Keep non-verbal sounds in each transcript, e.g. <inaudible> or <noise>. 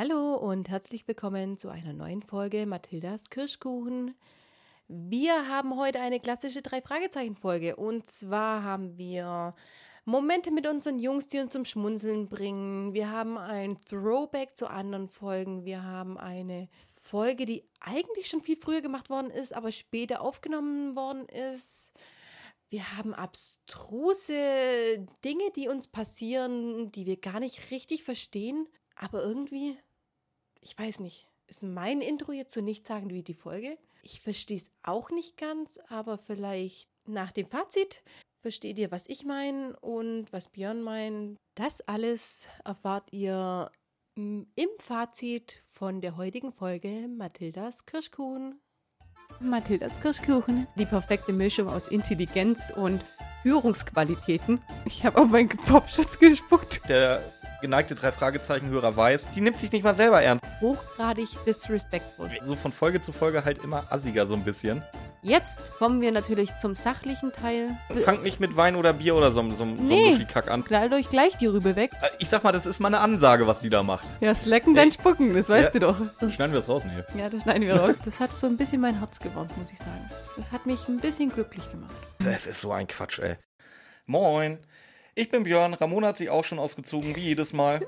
Hallo und herzlich willkommen zu einer neuen Folge Mathildas Kirschkuchen. Wir haben heute eine klassische Drei-Fragezeichen-Folge und zwar haben wir Momente mit unseren Jungs, die uns zum Schmunzeln bringen. Wir haben ein Throwback zu anderen Folgen. Wir haben eine Folge, die eigentlich schon viel früher gemacht worden ist, aber später aufgenommen worden ist. Wir haben abstruse Dinge, die uns passieren, die wir gar nicht richtig verstehen, aber irgendwie ich weiß nicht, ist mein Intro jetzt so nicht sagen wie die Folge? Ich verstehe es auch nicht ganz, aber vielleicht nach dem Fazit versteht ihr, was ich meine und was Björn meint. Das alles erfahrt ihr im Fazit von der heutigen Folge Mathildas Kirschkuchen. Mathildas Kirschkuchen. Die perfekte Mischung aus Intelligenz und Führungsqualitäten. Ich habe auf meinen Popschutz gespuckt. Der geneigte drei Fragezeichen-Hörer weiß, die nimmt sich nicht mal selber ernst. Hochgradig disrespectful. So von Folge zu Folge halt immer assiger so ein bisschen. Jetzt kommen wir natürlich zum sachlichen Teil. Fangt nicht mit Wein oder Bier oder so, so, so Nee. einem Muschikack an. Knallt euch gleich die Rübe weg. Äh, Ich sag mal, das ist mal eine Ansage, was die da macht. Ja, slacken, dann spucken, das weißt Ja. du doch. Dann schneiden wir das raus, nee. Ja, das schneiden wir raus. <laughs> Das hat so ein bisschen mein Herz gewärmt, muss ich sagen. Das hat mich ein bisschen glücklich gemacht. Das ist so ein Quatsch, ey. Moin. Ich bin Björn, Ramona hat sich auch schon ausgezogen, wie jedes Mal.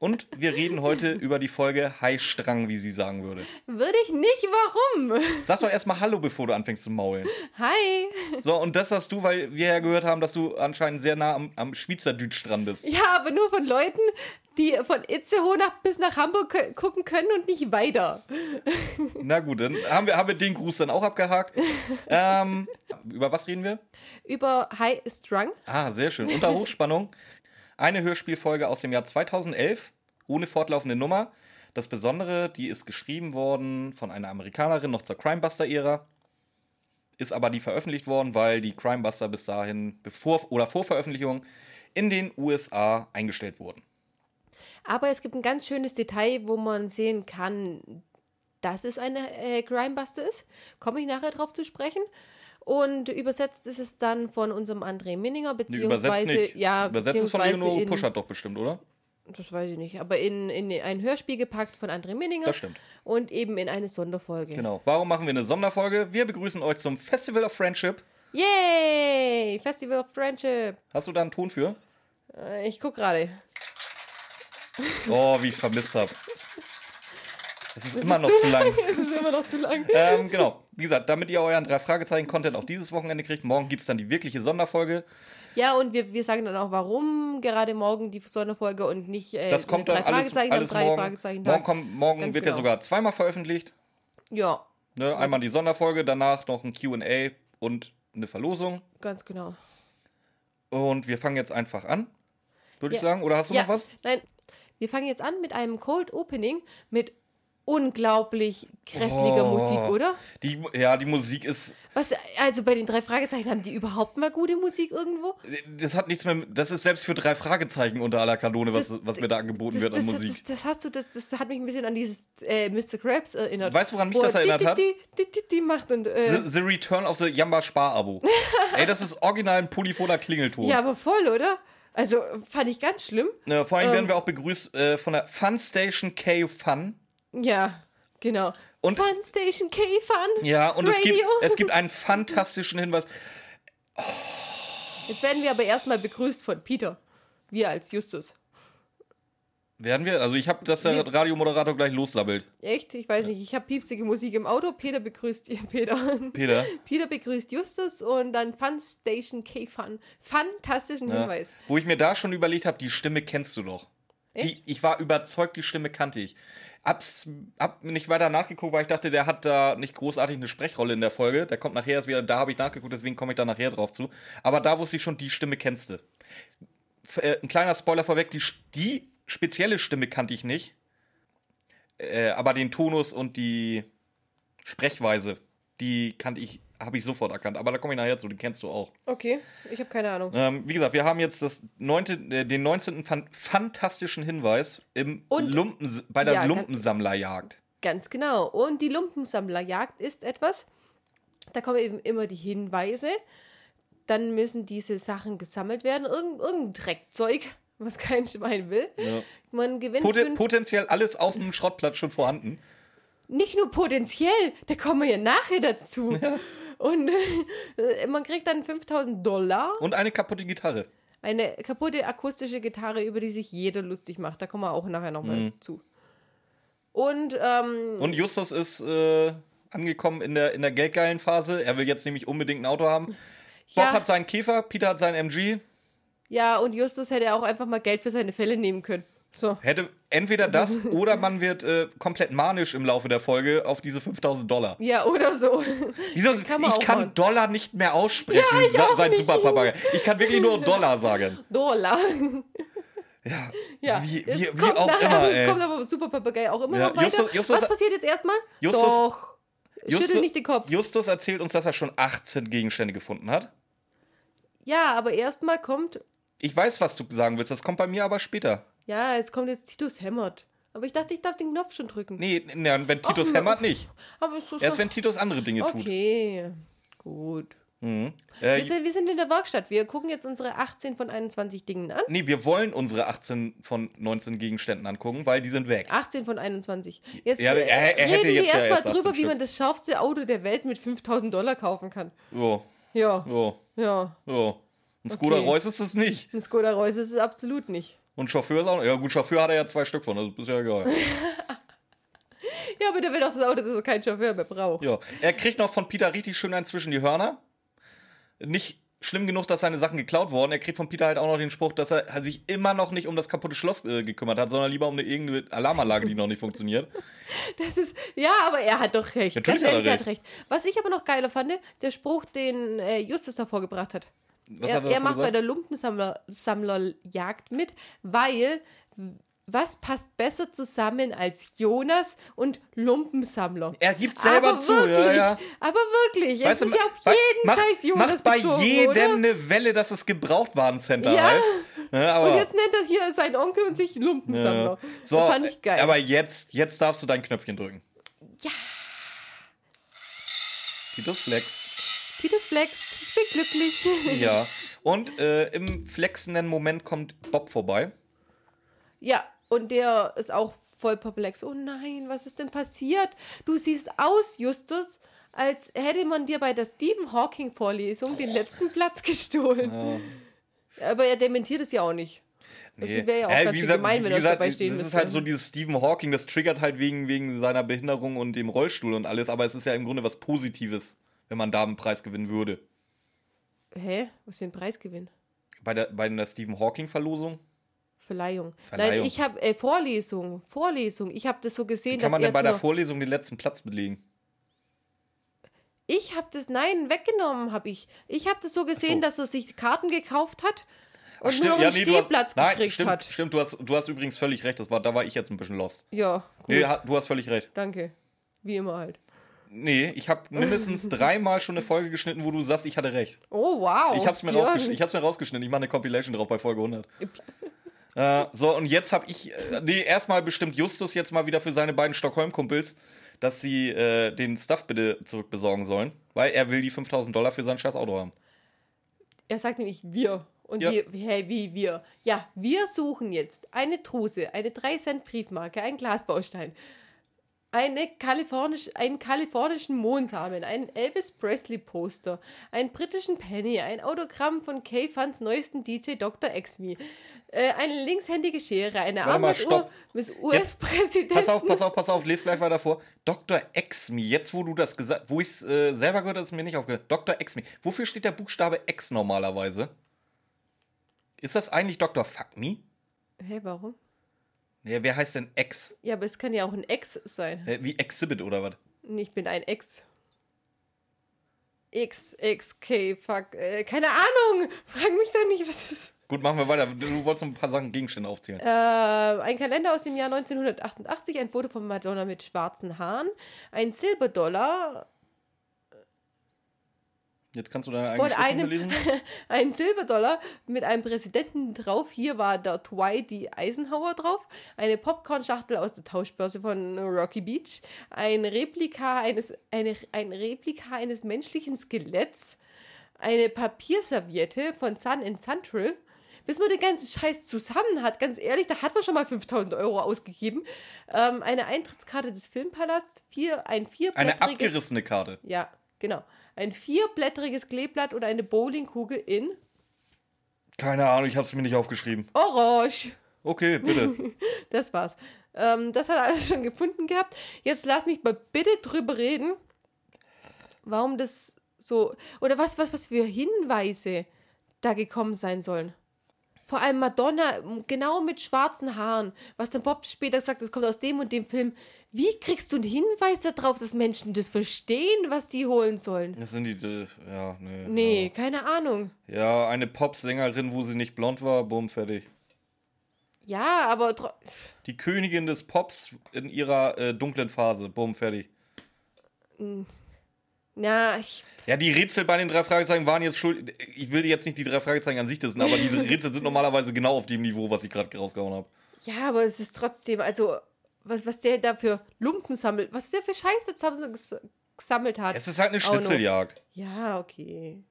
Und wir reden heute über die Folge High-Strang, wie sie sagen würde. Würde ich nicht, warum? Sag doch erstmal Hallo, bevor du anfängst zu maulen. Hi. So, und das hast du, weil wir ja gehört haben, dass du anscheinend sehr nah am, am Schweizerdeutsch dran bist. Ja, aber nur von Leuten, die von Itzehoe nach, bis nach Hamburg gucken können und nicht weiter. Na gut, dann haben wir, haben wir den Gruß dann auch abgehakt. <laughs> ähm, über was reden wir? Über High Strung. Ah, sehr schön. Unter Hochspannung. Eine Hörspielfolge aus dem Jahr 2011, ohne fortlaufende Nummer. Das Besondere, die ist geschrieben worden von einer Amerikanerin noch zur Crimebuster-Ära. Ist aber nie veröffentlicht worden, weil die Crimebuster bis dahin, bevor oder vor Veröffentlichung, in den USA eingestellt wurden. Aber es gibt ein ganz schönes Detail, wo man sehen kann, dass es eine äh, Crimebuster ist. Komme ich nachher drauf zu sprechen. Und übersetzt ist es dann von unserem André Minninger, Nee, übersetzt beziehungsweise, nicht. ja, übersetzt ist von beziehungsweise in, Puschert doch bestimmt, oder? das weiß ich nicht, aber in, in ein Hörspiel gepackt von André Minninger. Das stimmt. Und eben in eine Sonderfolge. Genau. Warum machen wir eine Sonderfolge? Wir begrüßen euch zum Festival of Friendship. Yay! Festival of Friendship. Hast du da einen Ton für? Äh, Ich guck gerade. Oh, wie ich es vermisst habe. Es ist Es immer ist noch zu lang. <laughs> Es ist immer noch zu lang. <laughs> ähm, genau. Wie gesagt, damit ihr euren drei Fragezeichen-Content auch dieses Wochenende kriegt, morgen gibt es dann die wirkliche Sonderfolge. Ja, und wir, wir sagen dann auch, warum gerade morgen die Sonderfolge und nicht äh, Das kommt dann alles, Fragezeichen, alles drei morgen. Fragezeichen Morgen, kommt, morgen Ganz wird genau. ja sogar zweimal veröffentlicht. Ja, Ne? Einmal die Sonderfolge, danach noch ein QA und eine Verlosung. ganz genau. Und wir fangen jetzt einfach an, würde ich Ja. sagen. Oder hast du ja, noch was? Nein, wir fangen jetzt an mit einem Cold Opening mit unglaublich grässlicher Oh. Musik, oder? Die, ja, die Musik ist. Was, also bei den drei Fragezeichen haben die überhaupt mal gute Musik irgendwo? Das hat nichts mehr. Das ist selbst für drei Fragezeichen unter aller Kanone, was, was mir da angeboten wird an das, Musik. Das, das hast du, das, das hat mich ein bisschen an dieses äh, Mr. Krabs erinnert. Weißt du, woran mich das er erinnert die, hat? Die, die, die, die macht und. Äh, The, the Return of the Jamba Spar-Abo. <laughs> Ey, das ist original ein polyphoner Klingelton. ja, aber voll, oder? Also fand ich ganz schlimm. Äh, vor allem Ähm. werden wir auch begrüßt äh, von der Fun Station K Fun. Ja, genau. Und- Fun Station K Fun. Ja, und es gibt, Radio. es gibt einen fantastischen Hinweis. Jetzt werden wir aber erstmal begrüßt von Peter. Wir als Justus. Werden wir? Also ich habe, dass der Wir- Radiomoderator gleich lossabbelt. Echt? Ich weiß nicht. Ich habe piepsige Musik im Auto. Peter begrüßt <laughs> Peter. Peter. Peter begrüßt Justus und dann Fun Station K Fun. Fantastischen Ja. Hinweis. Wo ich mir da schon überlegt habe, die Stimme kennst du doch. Die, ich war überzeugt, die Stimme kannte ich. Hab's, hab nicht weiter nachgeguckt, weil ich dachte, der hat da nicht großartig eine Sprechrolle in der Folge. Der kommt nachher erst wieder, da habe ich nachgeguckt, deswegen komme ich da nachher drauf zu. Aber da wusste ich schon, die Stimme kennst du. Äh, ein kleiner Spoiler vorweg, die, die spezielle Stimme kannte ich nicht. Äh, aber den Tonus und die Sprechweise, die kannte ich, habe ich sofort erkannt. Aber da komme ich nachher zu, den kennst du auch. Okay, ich habe keine Ahnung. Ähm, wie gesagt, wir haben jetzt das neunte, äh, den 19. fan fantastischen Hinweis im Und- Lumpen, bei der Ja, Lumpensammlerjagd. Ganz genau. Und die Lumpensammlerjagd ist etwas, da kommen eben immer die Hinweise. Dann müssen diese Sachen gesammelt werden. Irgend, irgendein Dreckzeug. <laughs> was kein Schwein will. Ja. Man gewinnt Pot potenziell alles auf dem Schrottplatz schon vorhanden. nicht nur potenziell, da kommen wir ja nachher dazu. <laughs> Und äh, man kriegt dann 5000 Dollar, Und eine kaputte Gitarre. eine kaputte akustische Gitarre, über die sich jeder lustig macht. Da kommen wir auch nachher nochmal Mhm. zu. Und ähm, Und Justus ist äh, angekommen in der, in der geldgeilen Phase. Er will jetzt nämlich unbedingt ein Auto haben. Bob Ja. hat seinen Käfer, Peter hat seinen MG. ja, und Justus hätte auch einfach mal Geld für seine Fälle nehmen können. So. Hätte entweder das <laughs> oder man wird äh, komplett manisch im Laufe der Folge auf diese 5000 Dollar. Ja, oder so. Wieso? kann ich kann machen. Dollar nicht mehr aussprechen, Ja, ich sa- sein. Superpapagei. Ich kann wirklich nur <laughs> Dollar sagen. Dollar. Ja, Ja, wie, es wie, wie kommt auch nachher, immer, Es ey. kommt aber Super Papagei auch immer Ja, noch weiter. Justus- Justus- Was passiert jetzt erstmal? Justus- Doch. Justus- Schüttel nicht den Kopf. Justus erzählt uns, dass er schon 18 Gegenstände gefunden hat. Ja, aber erstmal kommt. Ich weiß, was du sagen willst, das kommt bei mir aber später. Ja, es kommt jetzt Titus hämmert. Aber ich dachte, ich darf den Knopf schon drücken. Nee, nee wenn Titus Ach, hämmert, nicht. Aber es ist Erst wenn Titus andere Dinge tut. Okay. Gut. Äh, Wir sind, wir sind in der Werkstatt. Wir gucken jetzt unsere 18 von 21 Dingen an. nee, wir wollen unsere 18 von 19 Gegenständen angucken, weil die sind weg. 18 von 21. Jetzt Ja, er- er hätte reden jetzt wir ja erstmal erst 18 drüber, wie Stück. man das schärfste Auto der Welt mit 5000 Dollar kaufen kann. So, Ja, so, ja. so. Ein Skoda Okay. Reus ist es nicht. Ein Skoda Reus ist es absolut nicht. Und Chauffeur ist auch. Ja, gut, Chauffeur hat er ja zwei Stück von, das ist ja egal. <laughs> Ja, aber der will doch das Auto, dass er keinen Chauffeur mehr braucht. ja. Er kriegt noch von Peter richtig schön einen zwischen die Hörner. Nicht schlimm genug, dass seine Sachen geklaut wurden. Er kriegt von Peter halt auch noch den Spruch, dass er sich immer noch nicht um das kaputte Schloss äh, gekümmert hat, sondern lieber um eine irgendeine Alarmanlage, die noch nicht funktioniert. <laughs> Das ist, ja, aber er hat doch recht. Natürlich Ganz hat er hat recht. Was ich aber noch geiler fand, der Spruch, den äh, Justus da vorgebracht hat. Was er er er macht bei gesagt? der Lumpensammlerjagd mit, weil was passt besser zusammen als Jonas und Lumpensammler? Er gibt selber aber zu, wirklich, ja, ja. Aber wirklich, Weißt es du, ist ja auf jeden macht- Scheiß Jonas Macht bei bezogen, jedem oder? eine Welle, dass es Gebrauchtwarencenter Ja. heißt. Ja, Und jetzt nennt er hier seinen Onkel und sich Lumpensammler. ja. so, das fand ich geil. aber jetzt, jetzt darfst du dein Knöpfchen drücken. Ja. Titus Flex. Titus flext, ich bin glücklich. <laughs> Ja. Und äh, im flexenden Moment kommt Bob vorbei. Ja, und der ist auch voll perplex. Oh nein, was ist denn passiert? Du siehst aus, Justus, als hätte man dir bei der Stephen Hawking Vorlesung den letzten Platz gestohlen. Aber er dementiert es ja auch nicht. Das wäre ja auch Äh, ganz wie gesagt, gemein, wenn wie er dabei stehen Das ist halt so dieses Stephen Hawking, das triggert halt wegen, wegen seiner Behinderung und dem Rollstuhl und alles, aber es ist ja im Grunde was Positives, wenn man da einen Preis gewinnen würde. Hä? Was für ein Preisgewinn? Bei der, bei der Stephen Hawking-Verlosung? Verleihung. Verleihung. Nein, ich habe äh, Vorlesung, Vorlesung. Ich habe das so gesehen, Kann man dass denn bei er der Vorlesung den letzten Platz belegen? Ich habe das, nein, weggenommen habe ich. Ich habe das so gesehen, so. dass er sich Karten gekauft hat und Ach, nur noch einen nee, du hast- Stehplatz nein, gekriegt stimmt, hat. Stimmt, du hast, du hast übrigens völlig recht, das war, da war ich jetzt ein bisschen lost. Ja, gut. Nee, du hast völlig recht. Danke. Wie immer halt. Nee, ich habe mindestens <laughs> dreimal schon eine Folge geschnitten, wo du sagst, ich hatte recht. Oh, wow. Ich hab's mir, rausgesch ich hab's mir rausgeschnitten. Ich mache eine Compilation drauf bei Folge 100. äh, so, und jetzt habe ich. Äh, nee, erstmal bestimmt Justus jetzt mal wieder für seine beiden Stockholm-Kumpels, dass sie äh, den Stuff bitte zurückbesorgen sollen, weil er will die 5000 Dollar für sein scheiß Auto haben. Er sagt nämlich wir. Und Ja. wir, hey, wie wir? Ja, wir suchen jetzt eine Truse, eine 3-Cent-Briefmarke, einen Glasbaustein, eine kalifornisch, einen kalifornischen Mohnsamen, einen Elvis Presley-Poster, einen britischen Penny, ein Autogramm von Kay Funs neuesten DJ Dr. Exmi, äh, eine linkshändige Schere, eine Armbanduhr des Pass US-Präsidenten. auf, pass auf, pass auf, les gleich weiter vor. Dr. Exmi, jetzt wo du das gesagt wo ich es äh, selber gehört habe, ist mir nicht aufgehört. Dr. Exmi. Wofür steht der Buchstabe X normalerweise? Ist das eigentlich Dr. Fuck Me? Hä, warum? Nee, wer heißt denn X? Ja, aber es kann ja auch ein Ex sein. Äh, wie Exhibit oder was? Ich bin ein Ex. X, X, K, fuck. Äh, keine Ahnung. Frag mich doch nicht, was ist. Gut, machen wir weiter. Du wolltest noch ein paar Sachen Gegenstände aufzählen. Äh, ein Kalender aus dem Jahr 1988, ein Foto von Madonna mit schwarzen Haaren, ein Silberdollar, Jetzt kannst du deine von eigene Schrift einem, lesen. <laughs> ein Silberdollar mit einem Präsidenten drauf. Hier war der Dwight D. Eisenhower drauf. Eine Popcorn-Schachtel aus der Tauschbörse von Rocky Beach. Ein Replika eines, eine, ein Replika eines menschlichen Skeletts. Eine Papierserviette von Sun and Central bis man den ganzen Scheiß zusammen hat, ganz ehrlich, da hat man schon mal 5000 Euro ausgegeben. Ähm, eine Eintrittskarte des Filmpalasts, vier, ein Eine vierblättriges... abgerissene Karte. Ja, genau. Ein vierblättriges Kleeblatt oder eine Bowlingkugel in Keine Ahnung, ich habe es mir nicht aufgeschrieben. Orange. Okay, bitte. <laughs> Das war's. Ähm, das hat er alles schon gefunden gehabt. Jetzt lass mich mal bitte drüber reden, warum das so. Oder was, was, was für Hinweise da gekommen sein sollen. Vor allem Madonna, genau mit schwarzen Haaren. Was dann Bob später sagt, das kommt aus dem und dem Film. Wie kriegst du einen Hinweis darauf, dass Menschen das verstehen, was die holen sollen? Das sind die. Ja, nee. Nee, keine Ahnung. Ja, eine Popsängerin, wo sie nicht blond war, bumm, fertig. Ja, aber Die Königin des Pops in ihrer äh, dunklen Phase, bumm, fertig. Na, ich, Ja, die Rätsel bei den drei Fragezeichen waren jetzt schuld. Ich will jetzt nicht die drei Fragezeichen an sich wissen, aber diese <laughs> Rätsel sind normalerweise genau auf dem Niveau, was ich gerade rausgehauen habe. ja, aber es ist trotzdem, also was, was der da für Lumpen sammelt, was der für Scheiße gesammelt hat. Es ist halt eine Auch noch. Schnitzeljagd. Ja, okay.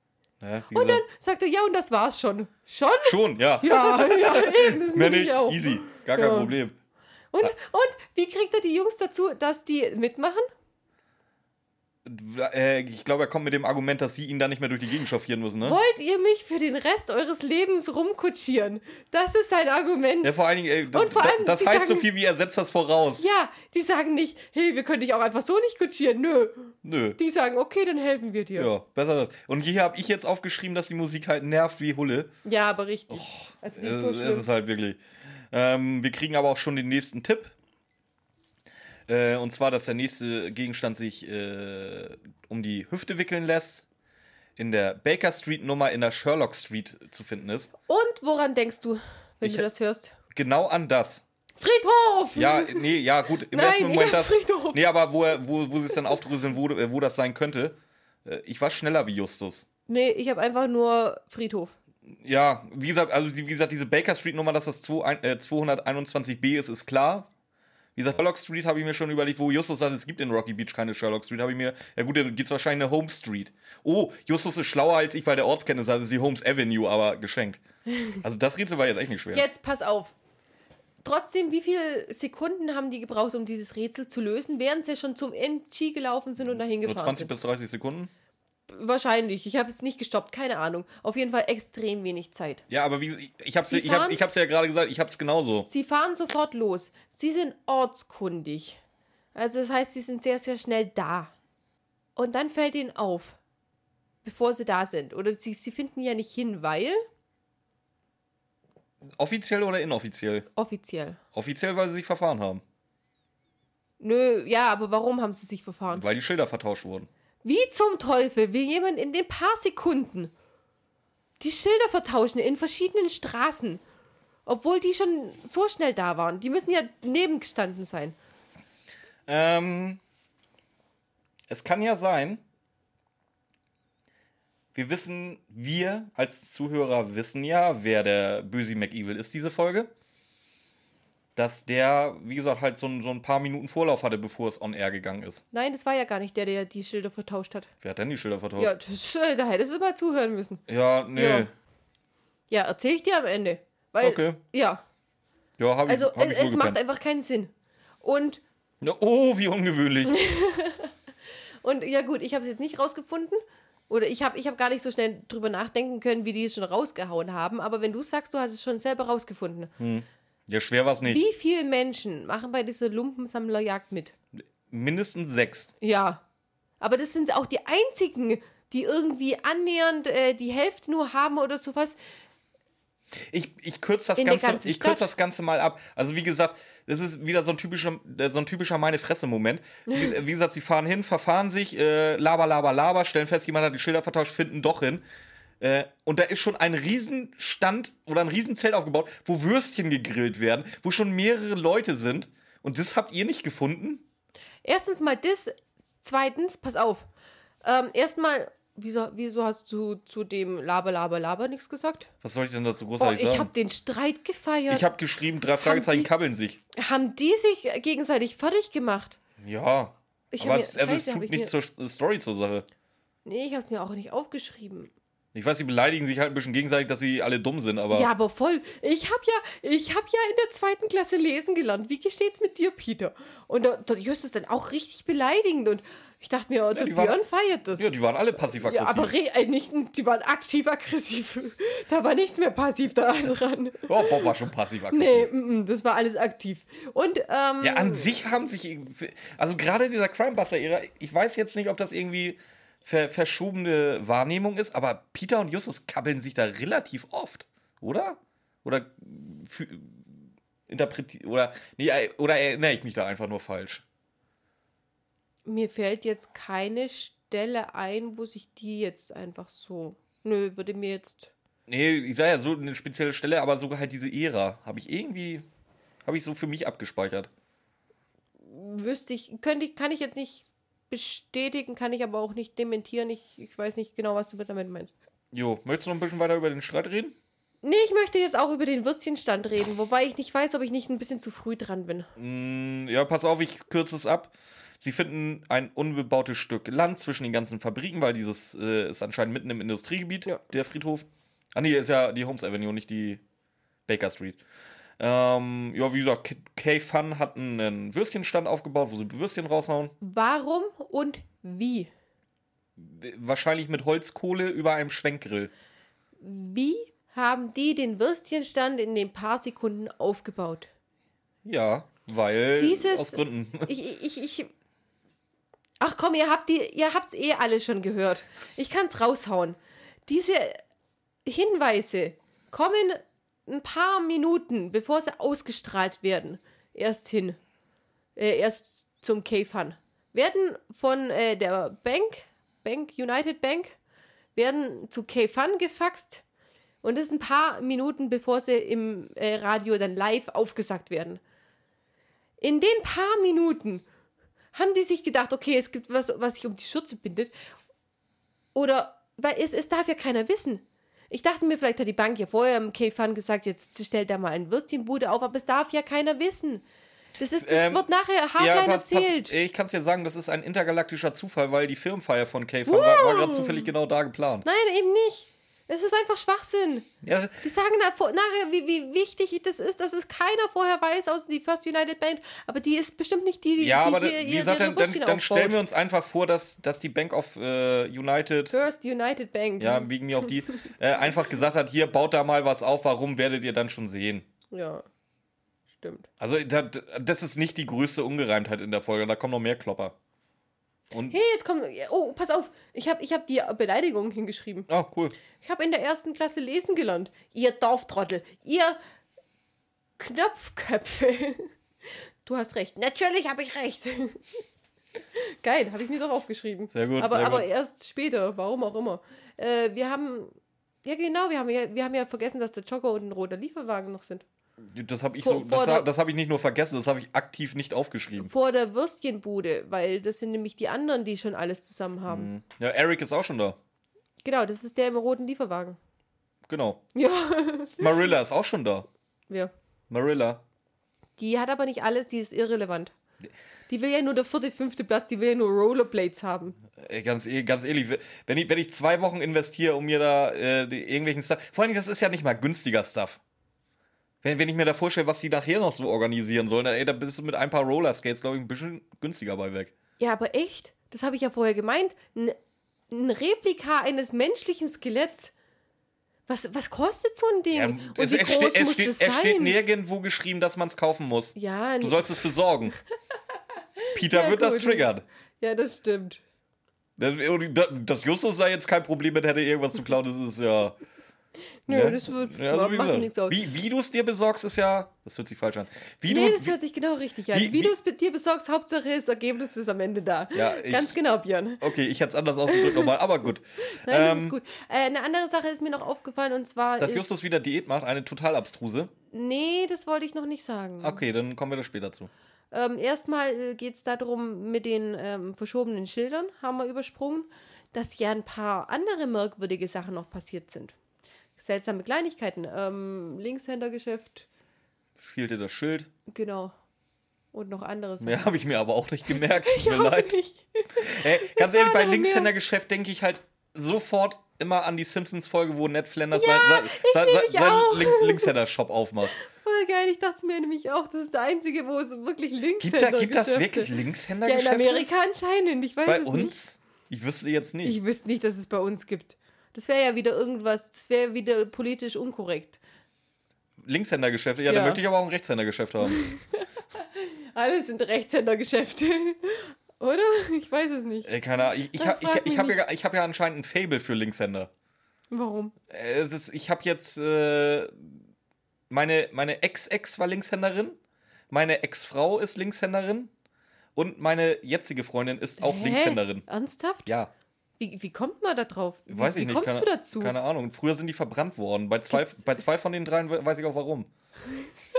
Wie Und dann sagt er, ja, und das war's schon. Schon? Schon, ja. <laughs> Ja, ja, eben, das <laughs> Mehr nicht. ich auch. Easy. Gar kein Ja. Problem. Und, und wie kriegt er die Jungs dazu, dass die mitmachen? Äh, ich glaube, er kommt mit dem Argument, dass sie ihn dann nicht mehr durch die Gegend chauffieren müssen, ne? Wollt ihr mich für den Rest eures Lebens rumkutschieren? Das ist sein Argument. Ja, vor allen Dingen, ey, Und vor allem, das heißt so sagen- viel wie er setzt das voraus. Ja, die sagen nicht, hey, wir können dich auch einfach so nicht kutschieren. Nö. Nö. Die sagen, okay, dann helfen wir dir. Ja, besser das. Und hier habe ich jetzt aufgeschrieben, dass die Musik halt nervt wie Hulle. Ja, aber richtig. also nicht Es, so es schlimm. ist halt wirklich. Ähm, wir kriegen aber auch schon den nächsten Tipp. Äh, und zwar, dass der nächste Gegenstand sich äh, um die Hüfte wickeln lässt. In der Baker Street Nummer in der Sherlock Street zu finden ist. Und woran denkst du, wenn Ich- du das hörst? Genau an das. Friedhof! Ja, nee, ja, gut. Im Nein, ersten Moment ja, das. Friedhof. Nee, aber wo, wo, wo sie es dann aufdröseln, wo, wo das sein könnte. Äh, ich war schneller wie Justus. Nee, ich habe einfach nur Friedhof. Ja, wie gesagt, also wie gesagt, diese Baker Street Nummer, dass das 2 äh, 221b ist, ist klar. Wie gesagt, Sherlock Street habe ich mir schon überlegt, wo Justus sagt, es gibt in Rocky Beach keine Sherlock Street, habe ich mir, ja gut, dann gibt es wahrscheinlich eine Home Street. Oh, Justus ist schlauer als ich, weil der Ortskenntnis hat, das ist die Holmes Avenue, aber geschenkt. Also das Rätsel war jetzt echt nicht schwer. Jetzt pass auf. Trotzdem, wie viele Sekunden haben die gebraucht, um dieses Rätsel zu lösen, während sie schon zum NG gelaufen sind und dahin gefahren 20 sind? bis 30 Sekunden. Wahrscheinlich. Ich habe es nicht gestoppt, keine Ahnung. Auf jeden Fall extrem wenig Zeit. Ja, aber wie, ich habe ich hab, ich hab's ja gerade gesagt, ich hab's genauso. Sie fahren sofort los. Sie sind ortskundig. Also das heißt, sie sind sehr, sehr schnell da. Und dann fällt ihnen auf, bevor sie da sind. Oder sie, sie finden ja nicht hin, weil Offiziell oder inoffiziell? offiziell. Offiziell, weil sie sich verfahren haben. Nö, ja, aber warum haben sie sich verfahren? Weil die Schilder vertauscht wurden. Wie zum Teufel will jemand in den paar Sekunden die Schilder vertauschen in verschiedenen Straßen? Obwohl die schon so schnell da waren. Die müssen ja nebengestanden sein. Ähm, es kann ja sein, wir wissen, wir als Zuhörer wissen ja, wer der böse McEvil ist, diese Folge. Dass der, wie gesagt, halt so ein, so ein paar Minuten Vorlauf hatte, bevor es on air gegangen ist. Nein, das war ja gar nicht der, der die Schilder vertauscht hat. Wer hat denn die Schilder vertauscht? Ja, das, äh, da hättest du mal zuhören müssen. Ja, nee. Ja. Ja, Ja, erzähl ich dir am Ende. Weil, Okay. Ja, hab ich, also hab ich es, wohl es macht einfach keinen Sinn. Und, Ja, Oh, wie ungewöhnlich. <laughs> und ja gut, ich habe es jetzt nicht rausgefunden. Oder ich habe ich hab gar nicht so schnell drüber nachdenken können, wie die es schon rausgehauen haben. Aber wenn du sagst, du hast es schon selber rausgefunden. Ja, schwer war es nicht. Wie viele Menschen machen bei dieser Lumpensammlerjagd mit? Mindestens sechs. Ja. Aber das sind auch die einzigen, die irgendwie annähernd äh, die Hälfte nur haben oder sowas. Ich, ich kürze das, Ganze, ich kürz das Ganze mal ab. Also wie gesagt, das ist wieder so ein typischer, äh, so ein typischer meine Fresse-Moment. Wie, <laughs> wie gesagt, sie fahren hin, verfahren sich, äh, laber, laber, laber, stellen fest, jemand hat die Schilder vertauscht, finden doch hin. Äh, und da ist schon ein Riesenstand oder ein Riesenzelt aufgebaut, wo Würstchen gegrillt werden, wo schon mehrere Leute sind. Und das habt ihr nicht gefunden? Erstens mal das. Zweitens, pass auf. Ähm, Erstmal, wieso, wieso hast du zu dem Laber, Laber, Laber nichts gesagt? Was soll ich denn dazu Oh, großartig ich sagen? habe den Streit gefeiert. Ich habe geschrieben, drei Fragezeichen die- kabbeln sich. haben die sich gegenseitig fertig gemacht? Ja. Ich aber hab es, mir- aber es Scheiße, hab tut ich nichts mir- zur Story zur Sache. Nee, ich habe es mir auch nicht aufgeschrieben. Ich weiß, sie beleidigen sich halt ein bisschen gegenseitig, dass sie alle dumm sind, aber. Ja, aber voll. Ich habe ja, ich habe ja in der zweiten Klasse lesen gelernt. Wie steht's mit dir, Peter? Und der, der Justus dann auch richtig beleidigend und ich dachte mir, oh, der waren- Björn feiert das. Ja, die waren alle passiv-aggressiv. Ja, aber äh, nicht, die waren aktiv aggressiv. <laughs> da war nichts mehr passiv da dran. oh, Bob war schon passiv-aggressiv. Nee, mm, mm, das war alles aktiv. Und ähm, Ja, an sich haben sich. Also gerade in dieser Crimebuster-Ära, ich weiß jetzt nicht, ob das irgendwie ver verschobene Wahrnehmung ist, aber Peter und Justus kabbeln sich da relativ oft, oder? Oder interpretieren. Oder, nee, äh, oder erinnere ich mich da einfach nur falsch? mir fällt jetzt keine Stelle ein, wo sich die jetzt einfach so. Nö, würde mir jetzt. Nee, ich sage ja so eine spezielle Stelle, aber sogar halt diese Ära habe ich irgendwie. Habe ich so für mich abgespeichert. Wüsste ich, könnte ich, kann ich jetzt nicht bestätigen, kann ich aber auch nicht dementieren. Ich, ich weiß nicht genau, was du damit meinst. Jo, möchtest du noch ein bisschen weiter über den Streit reden? Nee, ich möchte jetzt auch über den Würstchenstand reden, wobei ich nicht weiß, ob ich nicht ein bisschen zu früh dran bin. Mm, Ja, pass auf, ich kürze es ab. Sie finden ein unbebautes Stück Land zwischen den ganzen Fabriken, weil dieses äh, ist anscheinend mitten im Industriegebiet, Ja. der Friedhof. Ah, nee, ist ja die Holmes Avenue, nicht die Baker Street. Ähm, ja, wie gesagt, K-Fun hat einen Würstchenstand aufgebaut, wo sie Würstchen raushauen. Warum und wie? Wahrscheinlich mit Holzkohle über einem Schwenkgrill. Wie haben die den Würstchenstand in den paar Sekunden aufgebaut? Ja, weil Dieses- aus Gründen. <laughs> Ich, ich, ich. Ach komm, ihr habt die, ihr habt's eh alle schon gehört. Ich kann's raushauen. Diese Hinweise kommen ein paar Minuten, bevor sie ausgestrahlt werden, erst hin. Äh, erst zum K-Fun. Werden von äh, der Bank, Bank, United Bank, werden zu K-Fun gefaxt. Und das ist ein paar Minuten, bevor sie im äh, Radio dann live aufgesagt werden. In den paar Minuten haben die sich gedacht, okay, es gibt was, was sich um die Schürze bindet. Oder, weil es, es darf ja keiner wissen. Ich dachte mir, vielleicht hat die Bank ja vorher im K-Fun gesagt, jetzt stellt da mal ein Würstchenbude auf, aber es darf ja keiner wissen. Das, ist, das Ähm, wird nachher pass- pass- erzählt. ich kann es dir sagen, das ist ein intergalaktischer Zufall, weil die Firmenfeier von K-Fun war, war gerade zufällig genau da geplant. Nein, eben nicht. Es ist einfach Schwachsinn. Ja, Die sagen da vor, nachher, wie, wie wichtig das ist, dass es keiner vorher weiß, außer die First United Band. Aber die ist bestimmt nicht die, die, ja die aber hier wie gesagt, dann, dann, dann stellen wir uns einfach vor, dass, dass die Bank of äh, United, First United Bank. ja, wegen mir auch die, <laughs> äh, einfach gesagt hat, hier, baut da mal was auf, warum werdet ihr dann schon sehen. ja. Stimmt. Also da, das ist nicht die größte Ungereimtheit in der Folge, da kommen noch mehr Klopper. Und, Hey, jetzt kommt. Oh, pass auf. Ich habe ich hab die Beleidigung hingeschrieben. oh, cool. Ich habe in der ersten Klasse lesen gelernt. Ihr Dorftrottel. Ihr Knopfköpfe. <laughs> Du hast recht. Natürlich habe ich recht. <laughs> Geil, habe ich mir doch aufgeschrieben. Sehr gut, Aber, sehr aber gut. erst später, warum auch immer. Äh, wir haben. Ja, genau, wir haben ja, wir haben ja vergessen, dass der Jogger und ein roter Lieferwagen noch sind. Das habe ich Vor- so, das, der- das habe ich nicht nur vergessen, das habe ich aktiv nicht aufgeschrieben. Vor der Würstchenbude, weil das sind nämlich die anderen, die schon alles zusammen haben. Ja, Eric ist auch schon da. Genau, das ist der im roten Lieferwagen. Genau. Ja. <laughs> Marilla ist auch schon da. ja. Marilla. Die hat aber nicht alles, die ist irrelevant. Die will ja nur der vierte, fünfte Platz, die will ja nur Rollerblades haben. Ganz, eh- ganz ehrlich, wenn ich, wenn ich zwei Wochen investiere, um mir da äh, irgendwelchen Stuff. Vor allem, das ist ja nicht mal günstiger Stuff. Wenn, wenn ich mir da vorstelle, was die nachher noch so organisieren sollen, ey, da bist du mit ein paar Rollerskates, glaube ich, ein bisschen günstiger bei weg. Ja, aber echt? Das habe ich ja vorher gemeint. Ein, ein Replika eines menschlichen Skeletts. Was, was kostet so ein Ding? Ja, Und es, wie groß steht, es, muss steht, das es steht sein? nirgendwo geschrieben, dass man es kaufen muss. Ja, Du sollst es besorgen. <laughs> Peter Ja, wird das gut. triggern. ja, das stimmt. Das, dass Justus da jetzt kein Problem mit hätte, irgendwas zu klauen, das ist ja. Nö, ne? das wird, Ja, also wie macht doch nichts aus. Wie, wie du es dir besorgst, ist ja. Das hört sich falsch an. Wie nee, du, das hört sich genau richtig an. wie- Wie, wie- du es dir besorgst, Hauptsache das Ergebnis ist am Ende da. Ja, ich- Ganz genau, Björn. Okay, ich hätte es anders ausgedrückt nochmal, aber gut. <laughs> Nein, das Ähm, ist gut. Äh, eine andere Sache ist mir noch aufgefallen und zwar. Dass ist, Justus wieder Diät macht, eine total abstruse. Nee, das wollte ich noch nicht sagen. Okay, dann kommen wir da später zu. Ähm, erstmal äh, geht es darum, mit den ähm, verschobenen Schildern, haben wir übersprungen, dass ja ein paar andere merkwürdige Sachen noch passiert sind. Seltsame Kleinigkeiten. Ähm, Linkshändergeschäft, Fehlte das Schild. genau. Und noch anderes. Mehr habe ich mir aber auch nicht gemerkt. <laughs> Tut mir leid. nicht. Ey, ganz ehrlich, bei. Linkshändergeschäft denke ich halt sofort immer an die Simpsons-Folge, wo Ned Flanders Ja, sein, sein, sein, nämlich sein auch. Link Linkshänder-Shop aufmacht. Voll geil, ich dachte mir nämlich auch, das ist der einzige, wo es wirklich Gibt, da, gibt das wirklich Ja, in? Amerika anscheinend, ich weiß Bei es nicht. uns? Ich wüsste jetzt nicht. Ich wüsste nicht, dass es bei uns gibt. Das wäre ja wieder irgendwas, das wäre wieder politisch unkorrekt. Linkshänder-Geschäfte? Ja, Ja. dann möchte ich aber auch ein Rechtshänder-Geschäft haben. <laughs> Alles sind Rechtshändergeschäfte. <laughs> Oder? Ich weiß es nicht. Ey, keine Ahnung. Ich, ich, ich, ich habe ja, hab ja anscheinend ein Fable für Linkshänder. Warum? Äh, ist, ich habe jetzt. Äh, meine meine Ex-Ex war Linkshänderin. Meine Ex-Frau ist Linkshänderin. Und meine jetzige Freundin ist auch Hä? Linkshänderin. Ernsthaft? Ja, Wie, wie kommt man da drauf? Wie, weiß ich wie nicht. kommst keine, du dazu? Keine Ahnung. Früher sind die verbrannt worden. Bei zwei, Gibt's- bei zwei von den dreien we- weiß ich auch warum. <laughs>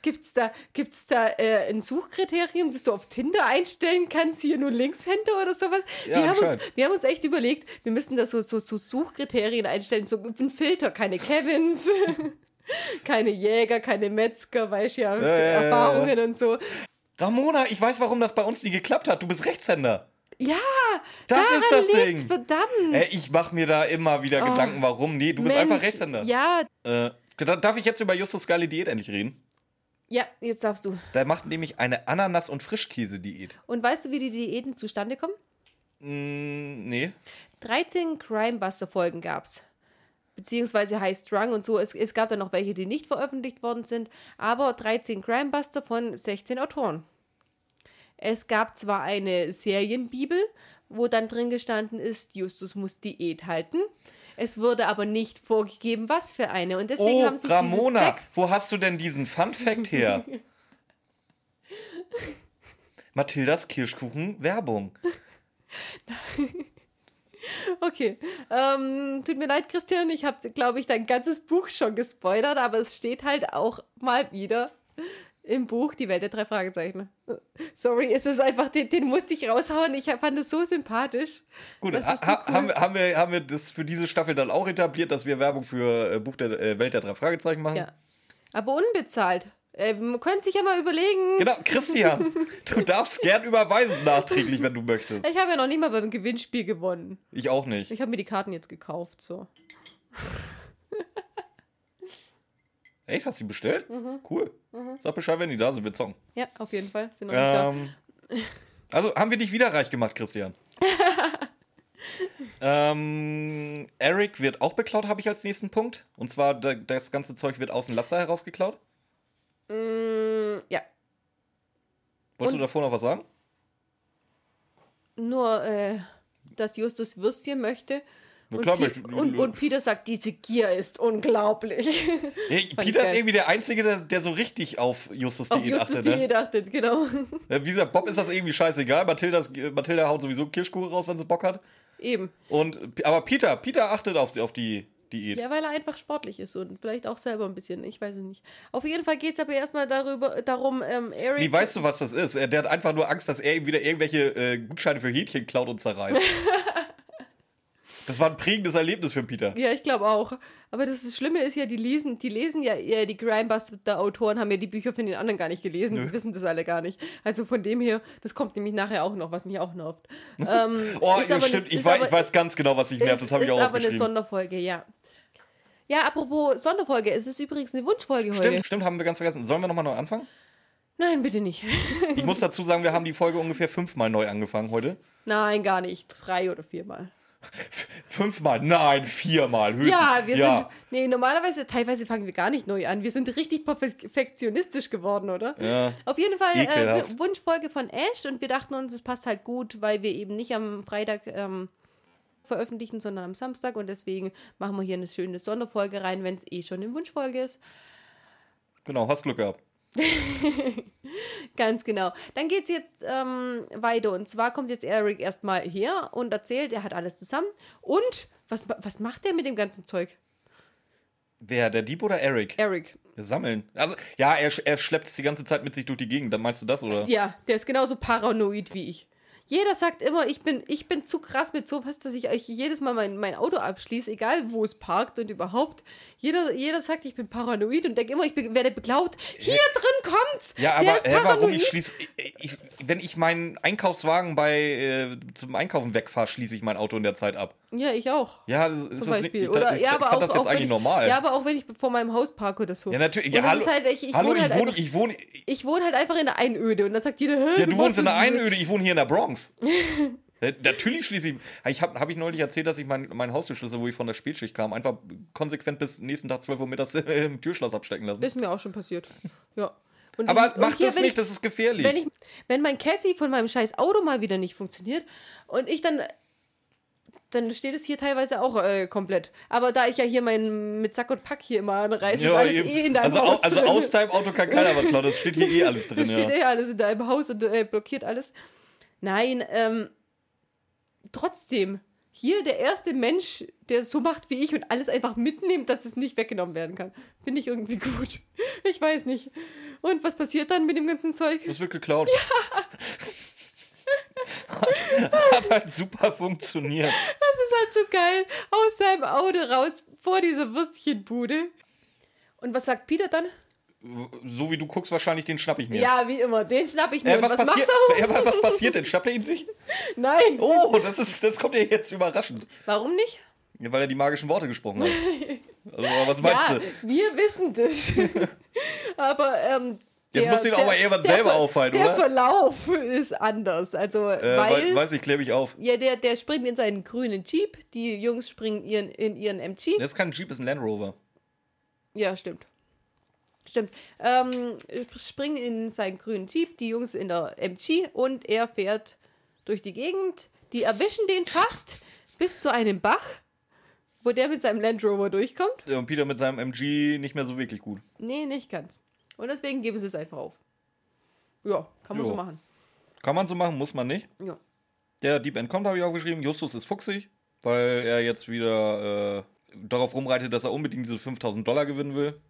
Gibt's da, gibt's da äh, ein Suchkriterium, das du auf Tinder einstellen kannst, hier nur Linkshänder oder sowas? Ja, wir, haben uns, wir haben uns echt überlegt, wir müssten da so, so, so Suchkriterien einstellen, so ein Filter, keine Kevins, <laughs> keine Jäger, keine Metzger, weißt ja, ja, ja, Erfahrungen und so. Ramona, ich weiß, warum das bei uns nie geklappt hat. Du bist Rechtshänder. Ja, Das daran ist das Ding. verdammt. Ey, ich mach mir da immer wieder Gedanken, warum. Nee, du bist Oh. Mensch, einfach Rechtshänder. Ja, Äh, da- darf ich jetzt über Justus geile Diät endlich reden? ja, jetzt darfst du. Der macht nämlich eine Ananas- und Frischkäse-Diät. Und weißt du, wie die Diäten zustande kommen? Mm, nee. 13 Crimebuster-Folgen gab's. Beziehungsweise High Strung und so. Es, es gab dann noch welche, die nicht veröffentlicht worden sind. Aber 13 Crimebuster von 16 Autoren. Es gab zwar eine Serienbibel, wo dann drin gestanden ist, Justus muss Diät halten. Es wurde aber nicht vorgegeben, was für eine. Und deswegen Oh, haben sich Ramona, sechs wo hast du denn diesen Fun-Fact her? <laughs> Mathildas Kirschkuchen Werbung. <laughs> Okay. Ähm, tut mir leid, Christian. Ich habe, glaube ich, dein ganzes Buch schon gespoilert, aber es steht halt auch mal wieder im Buch Die Welt der drei Fragezeichen. Sorry, es ist einfach, den, den musste ich raushauen. Ich fand es so sympathisch. Gut, ha so cool. haben, wir, haben, wir, haben wir das für diese Staffel dann auch etabliert, dass wir Werbung für äh, Buch der äh, Welt der drei Fragezeichen machen? Ja. Aber unbezahlt. Äh, man könnte sich ja mal überlegen. Genau, Christian, du <laughs> darfst gern überweisen nachträglich, wenn du möchtest. Ich habe ja noch nie mal beim Gewinnspiel gewonnen. Ich auch nicht. Ich habe mir die Karten jetzt gekauft, so. Echt, hast du die bestellt? Mhm. Cool. Sag Bescheid, wenn die da sind, wir zocken. Ja, auf jeden Fall. Sind noch nicht da. Ähm, also haben wir dich wieder reich gemacht, Christian. <laughs> ähm, Eric wird auch beklaut, habe ich als nächsten Punkt. Und zwar, da- das ganze Zeug wird aus dem Laster herausgeklaut. Mm, ja. Wolltest Und- du davor noch was sagen? Nur, äh, dass Justus Würstchen möchte. Und, klar, Pi- möchte- und, und Peter sagt, diese Gier ist unglaublich. <laughs> Hey, Peter ist irgendwie der Einzige, der, der so richtig auf Justus Auf Diät Justus achtet. Ne? Achtet, genau. Ja, Wie gesagt, Bob ist das irgendwie scheißegal. Mathildas, Mathilda haut sowieso Kirschkuchen raus, wenn sie Bock hat. Eben. Und, aber Peter, Peter achtet auf, auf die Diät. Ja, weil er einfach sportlich ist und vielleicht auch selber ein bisschen, ich weiß es nicht. Auf jeden Fall geht es aber erstmal darüber, darum, ähm, Eric. Wie weißt du, was das ist? Er- Der hat einfach nur Angst, dass er ihm wieder irgendwelche äh, Gutscheine für Hähnchen klaut und zerreißt. <laughs> das war ein prägendes Erlebnis für Peter. Ja, ich glaube auch. Aber das, das Schlimme ist ja, die lesen, die lesen ja, eher, die Grimebuster-Autoren haben ja die Bücher von den anderen gar nicht gelesen, die wissen das alle gar nicht. Also von dem her, das kommt nämlich nachher auch noch, was mich auch nervt. <laughs> Ähm, Oh, ist ja, stimmt. eine- ich, ist weiß, aber- ich weiß ganz genau, was ich nervt. Das habe ich ist auch aber eine. Sonderfolge, ja. Ja, apropos Sonderfolge, es ist übrigens eine Wunschfolge heute. Stimmt, stimmt, haben wir ganz vergessen. Sollen wir nochmal neu anfangen? Nein, bitte nicht. Ich muss dazu sagen, wir haben die Folge ungefähr fünfmal neu angefangen heute. Nein, gar nicht. Drei oder viermal. <laughs> Fünfmal? Nein, viermal höchstens. Ja, wir ja. sind. Nee, normalerweise, teilweise fangen wir gar nicht neu an. Wir sind richtig perfektionistisch geworden, oder? Ja. Auf jeden Fall äh, Wunschfolge von Ash und wir dachten uns, es passt halt gut, weil wir eben nicht am Freitag ähm, veröffentlichen, sondern am Samstag und deswegen machen wir hier eine schöne Sonderfolge rein, wenn es eh schon eine Wunschfolge ist. Genau, hast Glück gehabt. <laughs> Ganz genau. Dann geht es jetzt ähm, weiter. Und zwar kommt jetzt Eric erstmal her und erzählt, er hat alles zusammen. Und was, was macht der mit dem ganzen Zeug? Wer, der Dieb oder Eric? Eric. Sammeln. Also, ja, er, er schleppt es die ganze Zeit mit sich durch die Gegend. Dann meinst du das, oder? Ja, der ist genauso paranoid wie ich. Jeder sagt immer, ich bin, ich bin zu krass mit sowas, dass ich euch jedes Mal mein, mein Auto abschließe, egal wo es parkt und überhaupt. Jeder, jeder sagt, ich bin paranoid und denkt immer, ich bin, werde beklaut. Hier drin kommt's! Ja, Der aber äh, warum ich schließe. Wenn ich meinen Einkaufswagen bei äh, zum Einkaufen wegfahre, schließe ich mein Auto in der Zeit ab. Ja, ich auch. Ja, das ist Zum das nicht. Ich, Oder, ich, ja, aber fand auch, das jetzt eigentlich ich, normal. Ja, aber auch wenn ich vor meinem Haus parke oder so. Ja, natürlich. Ja, hallo, halt, ich, ich hallo, wohne ich halt wohne, einfach, ich wohne. ich wohne halt einfach in der Einöde und dann sagt jeder, Ja, du wohnst in der. Einöde, ich wohne hier in der Bronx. Ja, <laughs> Natürlich schließe ich. Ich habe hab ich neulich erzählt, dass ich meinen mein Haustürschlüssel, wo ich von der Spätschicht kam, einfach konsequent bis nächsten Tag 12 Uhr mittags <laughs> im Türschloss abstecken lassen. Ist mir auch schon passiert. Ja. Und Aber ich- mach hier, das nicht, ich, das ist gefährlich. Wenn, ich, wenn mein Cassie von meinem scheiß Auto mal wieder nicht funktioniert und ich dann. Dann steht es hier teilweise auch äh, komplett. Aber da ich ja hier mein mit Sack und Pack hier immer anreiße, ist alles eben. eh in deinem also, Haus. au- also aus deinem Auto kann keiner was klauen, das steht hier eh alles <laughs> drin. Das steht Ja. eh alles in deinem Haus und äh, blockiert alles. Nein, ähm, trotzdem, hier der erste Mensch, der es so macht wie ich und alles einfach mitnimmt, dass es nicht weggenommen werden kann. Finde ich irgendwie gut. <laughs> Ich weiß nicht. Und was passiert dann mit dem ganzen Zeug? Das wird geklaut. <laughs> hat, hat halt super funktioniert. Das ist halt so geil. Aus seinem Auto raus, vor dieser Würstchenbude. Und was sagt Peter dann? So wie du guckst, wahrscheinlich den schnapp ich mir. Ja, wie immer, den schnapp ich mir. Äh, was, was, er? <laughs> Ja, was passiert denn? Schnappt er ihn sich? <laughs> Nein. Oh, das, ist, das kommt ja jetzt überraschend. Warum nicht? Ja, weil er die magischen Worte gesprochen hat. <laughs> Also, was meinst ja, du? wir wissen das. Aber ähm, Jetzt der- musst du ihn auch der- mal der selber auffallen, der oder? Verlauf ist anders. Also, Äh, weil. wei- weiß ich, klär mich auf. ja, der, der springt in seinen grünen Jeep, die Jungs springen ihren, in ihren MG. Das ist kein Jeep, ist ein Land Rover. Ja, stimmt. Stimmt. Ähm, springen in seinen grünen Jeep, die Jungs in der MG und er fährt durch die Gegend. Die erwischen den fast bis zu einem Bach, wo der mit seinem Land Rover durchkommt. Ja, Und Peter mit seinem MG nicht mehr so wirklich gut. Nee, nicht ganz. Und deswegen geben sie es einfach auf. Ja, kann man Jo. so machen. Kann man so machen, muss man nicht. Ja. Der Deep End kommt, habe ich auch geschrieben. Justus ist fuchsig, weil er jetzt wieder äh, darauf rumreitet, dass er unbedingt diese 5000 Dollar gewinnen will.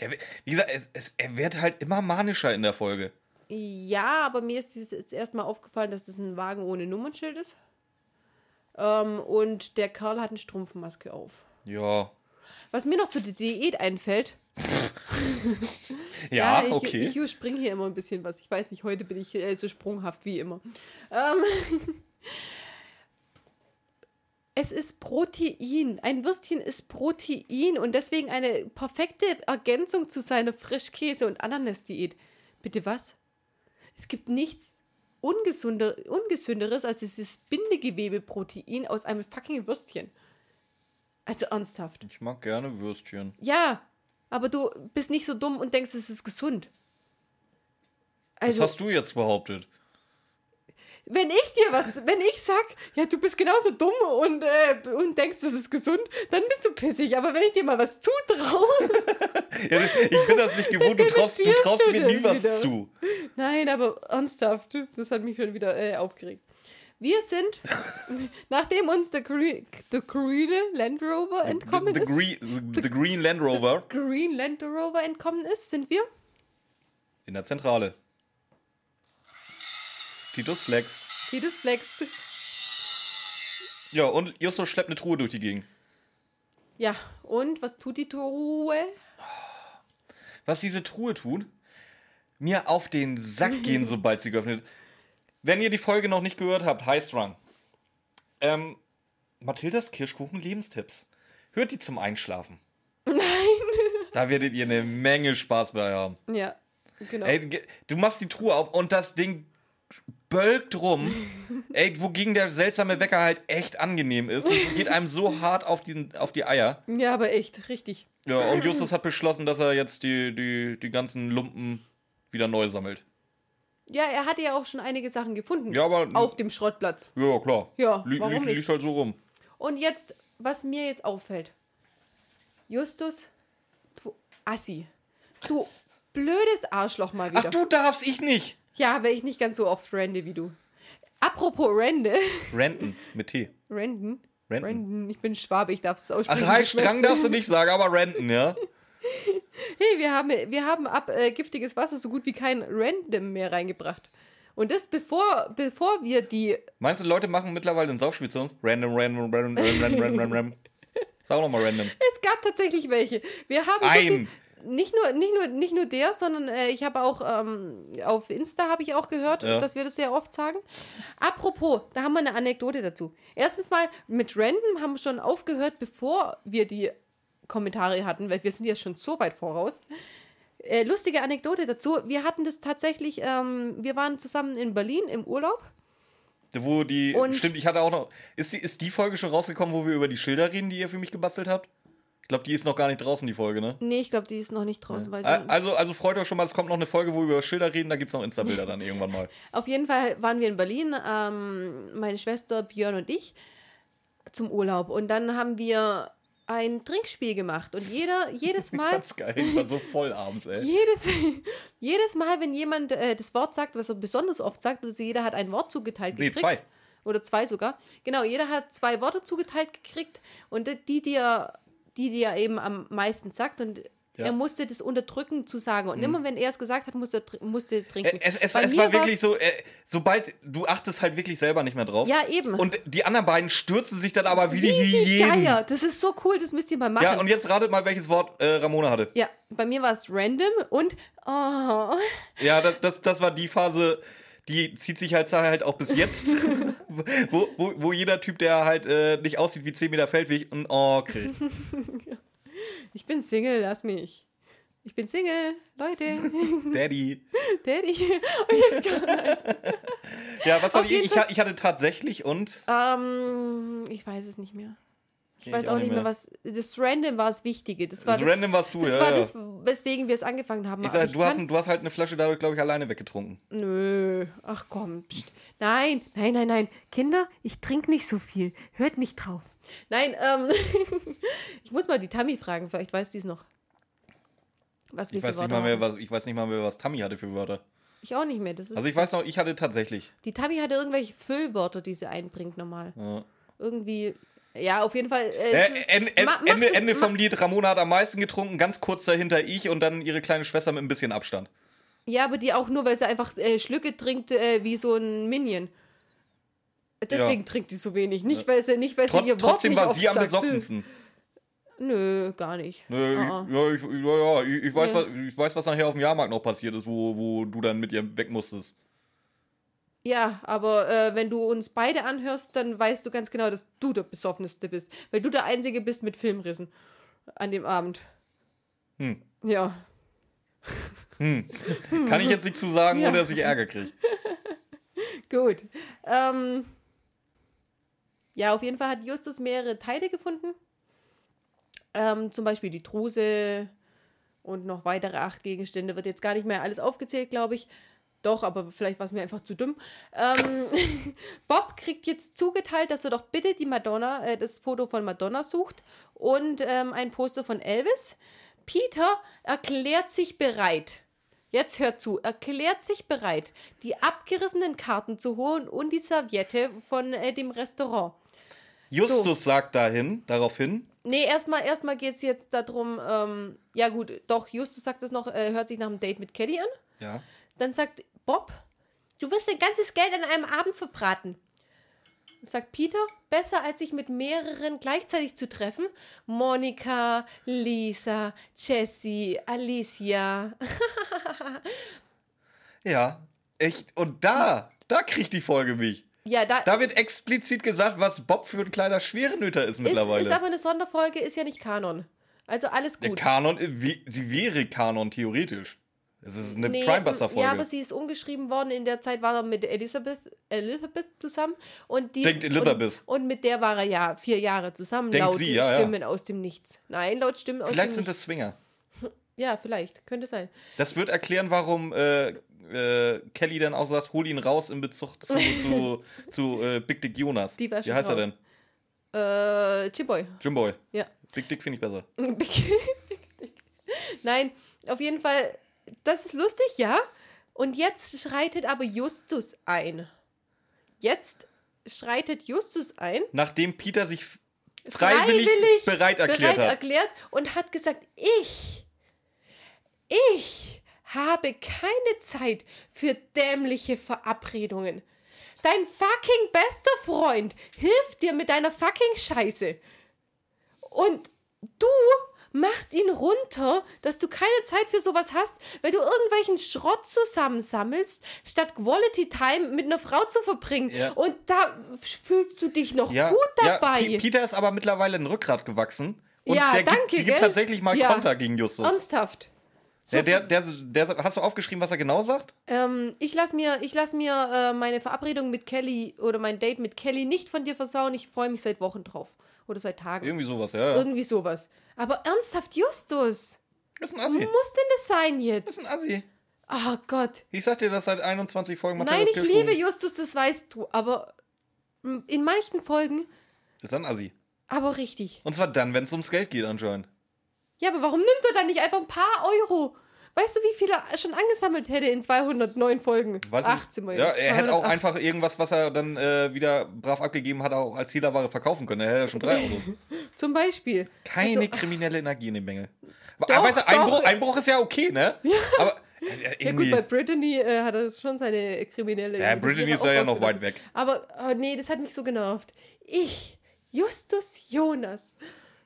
Der, wi- wie gesagt, es, es, er wird halt immer manischer in der Folge. Ja, aber mir ist jetzt erstmal aufgefallen, dass das ein Wagen ohne Nummernschild ist. Ähm, und der Kerl hat eine Strumpfmaske auf. Ja. Was mir noch zu der Diät einfällt. <laughs> Ja, ich, okay. ich überspringe hier immer ein bisschen was. Ich weiß nicht, heute bin ich äh, so sprunghaft wie immer. Ähm, <laughs> es ist Protein. Ein Würstchen ist Protein und deswegen eine perfekte Ergänzung zu seiner Frischkäse- und Ananas-Diät. Bitte was? Es gibt nichts ungesunder, ungesünderes als dieses Bindegewebeprotein aus einem fucking Würstchen. Also ernsthaft. ich mag gerne Würstchen. Ja, aber du bist nicht so dumm und denkst, es ist gesund. Was Also, hast du jetzt behauptet? Wenn ich dir was, wenn ich sag, ja, du bist genauso dumm und, äh, und denkst, es ist gesund, dann bist du pissig. Aber wenn ich dir mal was zutraue, <laughs> Ja, ich bin das nicht gewohnt, <laughs> du traust, du traust du mir nie das was wieder. zu. nein, aber ernsthaft, das hat mich schon wieder äh, aufgeregt. Wir sind, <laughs> nachdem uns der, Green, grüne Land Rover entkommen The, ist, green, the, the Green Land Rover Green Land Rover entkommen ist, sind wir in der Zentrale. Titus flext. Titus flext. Ja, und Justus schleppt eine Truhe durch die Gegend. Ja, und was tut die Truhe? was diese Truhe tut, mir auf den Sack <laughs> gehen, sobald sie geöffnet wird. Wenn ihr die Folge noch nicht gehört habt, heißt Run. Ähm, Mathildas Kirschkuchen Lebenstipps. Hört die zum Einschlafen. Nein. <laughs> Da werdet ihr eine Menge Spaß bei haben. Ja, genau. Ey, du machst die Truhe auf und das Ding bölkt rum. Ey, wogegen der seltsame Wecker halt echt angenehm ist. Es geht einem so hart auf, diesen, auf die Eier. Ja, aber echt, richtig. Ja, und Justus hat beschlossen, dass er jetzt die, die, die ganzen Lumpen wieder neu sammelt. Ja, er hatte ja auch schon einige Sachen gefunden. Ja, aber- Auf dem Schrottplatz. Ja, klar. Ja, Li warum liegt, nicht? liegt halt so rum. Und jetzt, was mir jetzt auffällt. Justus, du Assi. Du blödes Arschloch mal wieder. Ach, du darfst, ich nicht. Ja, weil ich nicht ganz so oft rende wie du. Apropos Rende. Renten mit T. Renden? Renten. Renden. Ich bin Schwabe, ich darf es Ach, aussprechen. Wie ich Strang darfst du nicht sagen, aber Renten, ja? <laughs> Hey, wir haben, wir haben ab äh, giftiges Wasser so gut wie kein Random mehr reingebracht. Und das bevor, bevor wir die. Meinst du, Leute machen mittlerweile ein Saufspiel zu uns? Random, random, random, random, random, random, random. <laughs> Sag auch nochmal random. Es gab tatsächlich welche. Wir haben so Ein. viel, nicht nur, nicht nur, nicht nur der, sondern äh, ich habe auch ähm, auf Insta habe ich auch gehört, Ja. dass wir das sehr oft sagen. Apropos, da haben wir eine Anekdote dazu. Erstens mal mit Random haben wir schon aufgehört, bevor wir die Kommentare hatten, weil wir sind ja schon so weit voraus. Äh, lustige Anekdote dazu. Wir hatten das tatsächlich, ähm, wir waren zusammen in Berlin im Urlaub. Wo die. Und- stimmt, ich hatte auch noch. Ist die, ist die Folge schon rausgekommen, wo wir über die Schilder reden, die ihr für mich gebastelt habt? Ich glaube, die ist noch gar nicht draußen, die Folge, ne? Nee, ich glaube, die ist noch nicht draußen. Al- Also, also freut euch schon mal, es kommt noch eine Folge, wo wir über Schilder reden, da gibt es noch Insta-Bilder <laughs> dann irgendwann mal. Auf jeden Fall waren wir in Berlin, ähm, meine Schwester Björn und ich, zum Urlaub. Und dann haben wir ein Trinkspiel gemacht. Und jeder, jedes <laughs> Ich Mal, fand's geil, ich war so voll abends, ey. jedes, <laughs> jedes Mal, wenn jemand äh, das Wort sagt, was er besonders oft sagt, also jeder hat ein Wort zugeteilt Nee, gekriegt. zwei. Oder zwei sogar. Genau, jeder hat zwei Worte zugeteilt gekriegt. Und die, die er, die, die er eben am meisten sagt. Und Ja. er musste das unterdrücken zu sagen. Und immer wenn er es gesagt hat, musste er musste trinken. Es, es, es war wirklich so, äh, sobald du achtest halt wirklich selber nicht mehr drauf. Ja, eben. Und die anderen beiden stürzen sich dann aber wie die Wie die Hyänen. Geier. Das ist so cool, das müsst ihr mal machen. Ja, und jetzt ratet mal, welches Wort äh, Ramona hatte. Ja, bei mir war es random und oh, Ja, das, das, das war die Phase, die zieht sich halt, halt auch bis jetzt, <laughs> <laughs> wo, wo, wo jeder Typ, der halt äh, nicht aussieht wie 10 Meter Feldweg, ein Oh kriegt. <laughs> ich bin Single, lass mich. Ich bin Single, Leute. <laughs> Daddy. Daddy. Und jetzt kann, Ja, was hatte Auf ich? Ich, ich hatte tatsächlich und. ähm, ich weiß es nicht mehr. Ich Ich weiß auch nicht mehr, was. Das Random war das Wichtige. Das, war Das Random warst du, das ja, war ja. das, weswegen wir es angefangen haben. Ich sag, du, hast, du hast halt eine Flasche dadurch, glaube ich, alleine weggetrunken. Nö, ach komm. Psst. Nein, nein, nein, nein. Kinder, ich trinke nicht so viel. Hört nicht drauf. Nein, ähm, <laughs> ich muss mal die Tammy fragen, vielleicht weiß sie es noch. Was wir Ich weiß, nicht mal mehr, was, ich weiß nicht mal mehr, was Tammy hatte für Wörter. Ich auch nicht mehr. Das ist Also ich weiß noch, ich hatte tatsächlich. die Tammy hatte irgendwelche Füllwörter, die sie einbringt normal. Ja. Irgendwie, ja, auf jeden Fall. Äh, Äh, es ist- en, en, ma- Ende, Ende vom Lied, Ramona hat am meisten getrunken, ganz kurz dahinter ich und dann ihre kleine Schwester mit ein bisschen Abstand. Ja, aber die auch nur, weil sie einfach äh, Schlücke trinkt äh, wie so ein Minion. Deswegen Ja. trinkt die so wenig. Nicht, weil sie, nicht, weil Trotz, sie ihr Wort trotzdem nicht war sie am besoffensten. Nö, gar nicht. Nö, Ah, ah. ja, ich, ja, ja, ich, ich, weiß, was, ich weiß, was nachher auf dem Jahrmarkt noch passiert ist, wo, wo du dann mit ihr weg musstest. Ja, aber äh, wenn du uns beide anhörst, dann weißt du ganz genau, dass du der Besoffenste bist. Weil du der Einzige bist mit Filmrissen an dem Abend. Hm. Ja. Kann ich jetzt nichts zu sagen, Ja. ohne dass ich Ärger kriege. <laughs> Gut. Ähm, ja, auf jeden Fall hat Justus mehrere Teile gefunden. Ähm, zum Beispiel die Druse und noch weitere acht Gegenstände. Wird jetzt gar nicht mehr alles aufgezählt, glaube ich. Doch, aber vielleicht war es mir einfach zu dumm. Ähm, <laughs> Bob kriegt jetzt zugeteilt, dass er doch bitte die Madonna, äh, das Foto von Madonna sucht und ähm, ein Poster von Elvis. Peter erklärt sich bereit. Jetzt hört zu, erklärt sich bereit, die abgerissenen Karten zu holen und die Serviette von äh, dem Restaurant. Justus sagt dahin, daraufhin, Nee, erstmal erstmal geht es jetzt darum, ähm, ja gut, doch, Justus sagt es noch, äh, hört sich nach einem Date mit Kelly an. ja, Dann sagt Bob, du wirst dein ganzes Geld an einem Abend verbraten. Sagt Peter, besser als sich mit mehreren gleichzeitig zu treffen. Monika, Lisa, Jessie, Alicia. <laughs> ja, echt, und da, da kriegt die Folge mich. Ja, da, Da wird explizit gesagt, was Bob für ein kleiner Schwerenöter ist ist, mittlerweile. ist aber eine Sonderfolge, ist ja nicht Kanon. Also alles Der gut. Kanon, äh, sie wäre Kanon theoretisch. Es ist eine Nee, Primebuster-Folge. Ja, aber sie ist umgeschrieben worden. In der Zeit war er mit Elizabeth, Elizabeth zusammen. Und die, Denkt Elizabeth. Und, und mit der war er ja vier Jahre zusammen. Denkt laut sie, ja, ja. Stimmen aus dem Nichts. Nein, laut Stimmen aus Vielleicht dem sind Nichts. das Swinger. <laughs> Ja, vielleicht. Könnte sein. Das wird erklären, warum äh, äh, Kelly dann auch sagt, hol ihn raus in Bezug zu, zu, <laughs> zu äh, Big Dick Jonas. Wie heißt er drauf. denn? Äh, Chipboy. Jimboy. Ja. Big Dick finde ich besser. <laughs> Nein, auf jeden Fall, das ist lustig, ja. Und jetzt schreitet aber Justus ein. Jetzt schreitet Justus ein. Nachdem Peter sich f- freiwillig, bereit erklärt bereit hat. erklärt und hat gesagt, ich, ich habe keine Zeit für dämliche Verabredungen. Dein fucking bester Freund hilft dir mit deiner fucking Scheiße. Und du machst ihn runter, dass du keine Zeit für sowas hast, weil du irgendwelchen Schrott zusammensammelst, statt Quality Time mit einer Frau zu verbringen. Ja. Und da fühlst du dich noch Ja, gut dabei. Ja, Peter ist aber mittlerweile ein Rückgrat gewachsen. Und Ja, der danke, gibt, der gibt tatsächlich mal Ja. Konter gegen Justus. Ernsthaft. Der, der, der, der, hast du aufgeschrieben, was er genau sagt? ähm, ich lasse mir, ich lass mir äh, meine Verabredung mit Kelly oder mein Date mit Kelly nicht von dir versauen. Ich freue mich seit Wochen drauf. Oder seit Tagen. Irgendwie sowas, ja. ja. Irgendwie sowas. Aber ernsthaft, Justus. Ist ein Assi. muss denn das sein Ist jetzt? ein Assi. Oh Gott. Ich sag dir das seit 21 Folgen. Nein, ich Kirschkuchen. liebe Justus, das weißt du. Aber in manchen Folgen, Ist ein Assi. aber richtig. Und zwar dann, wenn es ums Geld geht anscheinend. Ja, aber warum nimmt er dann nicht einfach ein paar Euro? Weißt du, wie viel er schon angesammelt hätte in 209 Folgen? Weiß ich- 18 Mal Ja, er hätte auch 208. einfach irgendwas, was er dann äh, wieder brav abgegeben hat, auch als Hehlerware verkaufen können. Er hätte ja schon drei Autos. <laughs> Zum Beispiel. Keine Also, kriminelle Energie in dem Bengel. Doch, weißt du, Einbruch. Einbruch ist ja okay, ne? <laughs> Aber äh, ja gut, bei Brittany äh, hat er schon seine kriminelle... Ja, Brittany ist ja, ja noch weit weg. Aber oh, nee, das hat mich so genervt. Ich, Justus Jonas.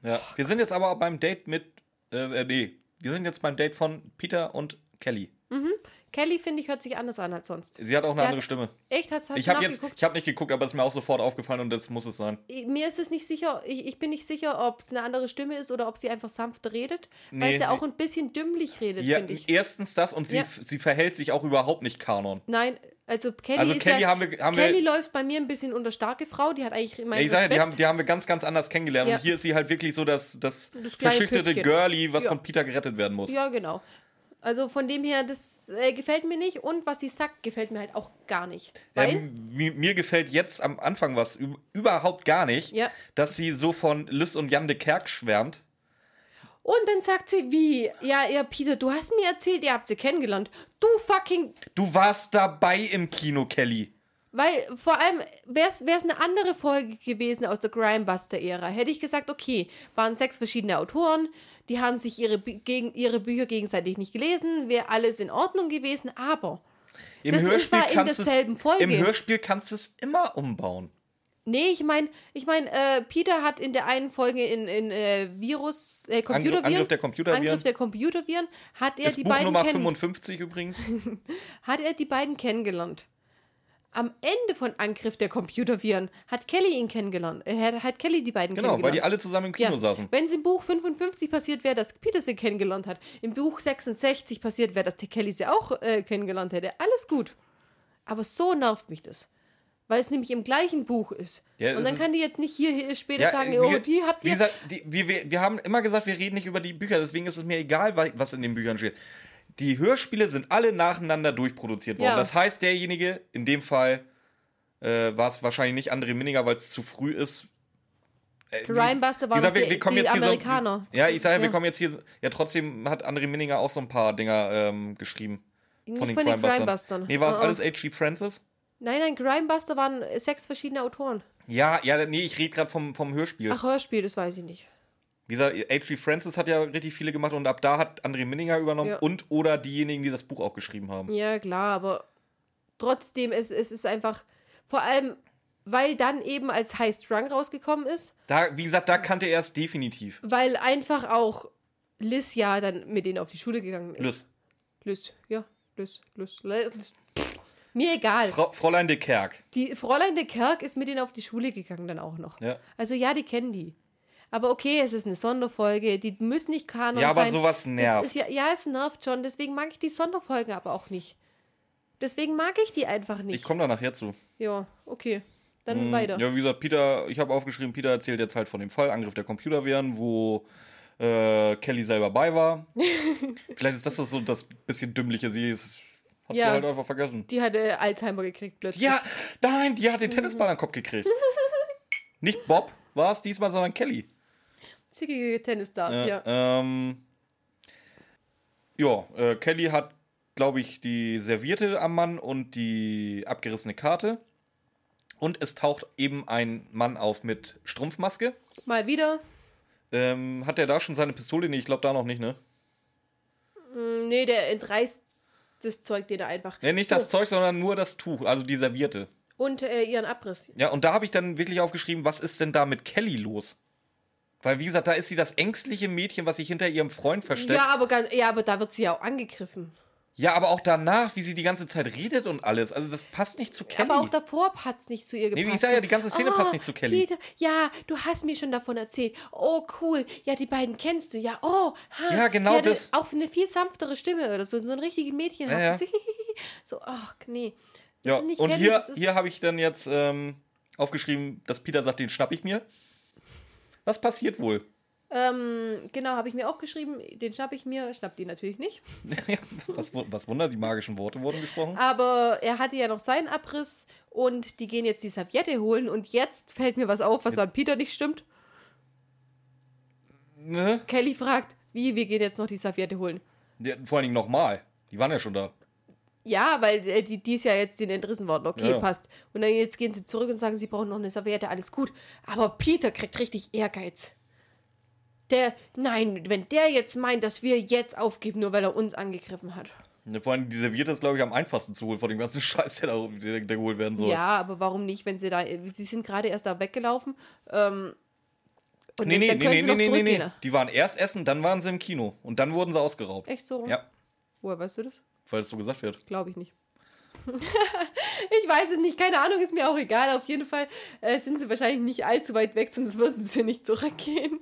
Ja. Wir sind jetzt aber beim Date mit. Äh, äh, nee. Wir sind jetzt beim Date von Peter und Kelly. Kelly, finde ich, hört sich anders an als sonst. Sie hat auch eine Der andere hat- Stimme. Echt, hast, hast Ich habe jetzt, ich habe nicht geguckt, aber es ist mir auch sofort aufgefallen und das muss es sein. Mir ist es nicht sicher, ich, ich bin nicht sicher, ob es eine andere Stimme ist oder ob sie einfach sanfter redet, weil Nee, sie nee. auch ein bisschen dümmlich redet, Ja, finde ich. erstens das und sie, Ja. sie verhält sich auch überhaupt nicht Kanon. Nein, also Kelly Also Kelly ja, haben wir- haben wir- Kelly läuft bei mir ein bisschen unter starke Frau, die hat eigentlich Ja, meinen ich sage, ja, die haben, die haben wir ganz, ganz anders kennengelernt. Ja. Und hier ist sie halt wirklich so das, das, Das Püppchen. Girlie, was Ja. von Peter gerettet werden muss. ja, genau. Also von dem her, das äh, gefällt mir nicht und was sie sagt, gefällt mir halt auch gar nicht. Weil, Ähm, mi- mir gefällt jetzt am Anfang was üb- überhaupt gar nicht, Ja. dass sie so von Lys und Jan de Kerk schwärmt. und dann sagt sie, wie, ja, ja, Peter, du hast mir erzählt, ihr habt sie kennengelernt. Du fucking Du warst dabei im Kino, Kelly. Weil vor allem wäre es eine andere Folge gewesen aus der Grimebuster-Ära. Hätte ich gesagt, okay, waren sechs verschiedene Autoren, die haben sich ihre, gegen, ihre Bücher gegenseitig nicht gelesen, wäre alles in Ordnung gewesen, aber Im Das Hörspiel zwar in derselben Folge. Im Hörspiel kannst du es immer umbauen. nee, ich meine, ich mein, äh, Peter hat in der einen Folge in, in äh, Virus, äh, Computerviren, Angriff der Computerviren. Angriff der Computerviren, hat er Ist die Buch beiden Nummer kennen- 55 übrigens. <laughs> hat er die beiden kennengelernt. Am Ende von Angriff der Computerviren hat Kelly ihn kennengelernt. Äh, hat, Kelly die beiden Genau, kennengelernt. weil die alle zusammen im Kino Ja. saßen. Wenn es im Buch 55 passiert wäre, dass Peter sie kennengelernt hat, im Buch 66 passiert wäre, dass der Kelly sie auch äh, kennengelernt hätte, alles gut. Aber so nervt mich das. Weil es nämlich im gleichen Buch ist. Ja, Und dann kann die jetzt nicht hier, hier später sagen, wir- oh, die habt ihr. gesagt, die, wir, wir, haben immer gesagt, wir reden nicht über die Bücher, deswegen ist es mir egal, wa- was in den Büchern steht. Die Hörspiele sind alle nacheinander durchproduziert worden. Ja. Das heißt, derjenige, in dem Fall äh, war es wahrscheinlich nicht André Minninger, weil es zu früh ist. Äh, waren gesagt, die, wir, wir kommen die jetzt hier Amerikaner. So, ja, ich sage, Ja. wir kommen jetzt hier. Ja, trotzdem hat André Minninger auch so ein paar Dinger ähm, geschrieben. Nicht von den Crimebustern. Nee, war es Uh-uh. alles H.G. Francis? Nein, nein, Grimebuster waren sechs verschiedene Autoren. Ja, ja, nee, ich rede gerade vom, vom Hörspiel. Ach, Hörspiel, das weiß ich nicht. Wie gesagt, H.G. Francis hat ja richtig viele gemacht und ab da hat André Minninger übernommen Ja. und oder diejenigen, die das Buch auch geschrieben haben. Ja, klar, aber trotzdem, es, es ist einfach, vor allem, weil dann eben als High Strung rausgekommen ist, Da, wie gesagt, da kannte er es definitiv. weil einfach auch Liz ja dann mit denen auf die Schule gegangen ist. Lys. Liz, ja, Liz, Liz, Liz. Mir egal. Frau, Fräulein de Kerk. Die Fräulein de Kerk ist mit denen auf die Schule gegangen dann auch noch. Ja. Also ja, die kennen die. Aber okay, es ist eine Sonderfolge, die müssen nicht Kanon Ja, aber sein. sowas nervt. Ist ja, ja, es nervt schon, deswegen mag ich die Sonderfolgen aber auch nicht. Deswegen mag ich die einfach Ich nicht. komme da nachher zu. Ja, okay. Dann weiter. Ja, wie gesagt, Peter, ich habe aufgeschrieben, Peter erzählt jetzt halt von dem Fall Angriff der Computerviren, wo äh, Kelly selber bei war. <laughs> Vielleicht ist das so das bisschen dümmliche. Sie ist, hat Ja. sie halt einfach vergessen. Die hatte Alzheimer gekriegt plötzlich. Ja, nein, die hat den <laughs> Tennisball an den Kopf gekriegt. Nicht Bob war es diesmal, sondern Kelly. Zickige Tennisstars, Ja. ja. Ähm, ja, äh, Kelly hat, glaube ich, die Servierte am Mann und die abgerissene Karte. Und es taucht eben ein Mann auf mit Strumpfmaske. Mal wieder. Ähm, hat er da schon seine Pistole? Nee, ich glaube da noch nicht, ne? Mm, Nee, der entreißt das Zeug den er einfach. Nee, nicht So, das Zeug, sondern nur das Tuch, also die Serviette. Und äh, ihren Abriss. Ja, und da habe ich dann wirklich aufgeschrieben, was ist denn da mit Kelly los? Weil, wie gesagt, da ist sie das ängstliche Mädchen, was sich hinter ihrem Freund versteckt. Ja, aber ganz, ja, aber da wird sie ja auch angegriffen. Ja, aber auch danach, wie sie die ganze Zeit redet und alles. Also, das passt nicht zu Kelly. Aber auch davor es nicht zu ihr gepasst. Nee, ich sag ja, die ganze Szene Oh, passt nicht zu Kelly. Peter, ja, du hast mir schon davon erzählt. Oh, cool. Ja, die beiden kennst du. Ja, oh. Ha. Ja, genau ja, das. Auch eine viel sanftere Stimme oder so. So ein richtiges Mädchen. Ja, hat. ja. <laughs> so, ach, nee. Das ja, ist nicht und Kelly, hier, hier habe ich dann jetzt ähm, aufgeschrieben, dass Peter sagt, den schnapp ich mir. Was passiert wohl? Ähm, genau, habe ich mir auch geschrieben. Den schnapp ich mir. Schnapp die natürlich nicht. <laughs> was, was Wunder, die magischen Worte wurden gesprochen. Aber er hatte ja noch seinen Abriss und die gehen jetzt die Serviette holen. Und jetzt fällt mir was auf, was an Peter nicht stimmt. Ne? Kelly fragt, wie, wir gehen jetzt noch die Serviette holen. Ja, vor allen Dingen nochmal. Die waren ja schon da. Ja, weil äh, die, die ist ja jetzt denen entrissen worden. Okay, Ja. passt. Und dann jetzt gehen sie zurück und sagen, sie brauchen noch eine Serviette, alles gut. Aber Peter kriegt richtig Ehrgeiz. Der, nein, wenn der jetzt meint, dass wir jetzt aufgeben, nur weil er uns angegriffen hat. Ja, Vor allem die Serviette ist, glaube ich, am einfachsten zu holen von dem ganzen <laughs> Scheiß, der, da, der, der geholt werden soll. Ja, aber warum nicht, wenn sie da, sie sind gerade erst da weggelaufen. Ähm, und Nee, nee, dann nee, nee, sie nee, nee, nee, nee. Die waren erst essen, dann waren sie im Kino. Und dann wurden sie ausgeraubt. Echt so? Ja, Woher weißt du das? Weil es so gesagt wird. Glaube ich nicht. <laughs> ich weiß es nicht, keine Ahnung, ist mir auch egal. Auf jeden Fall äh, sind sie wahrscheinlich nicht allzu weit weg, sonst würden sie nicht zurückgehen.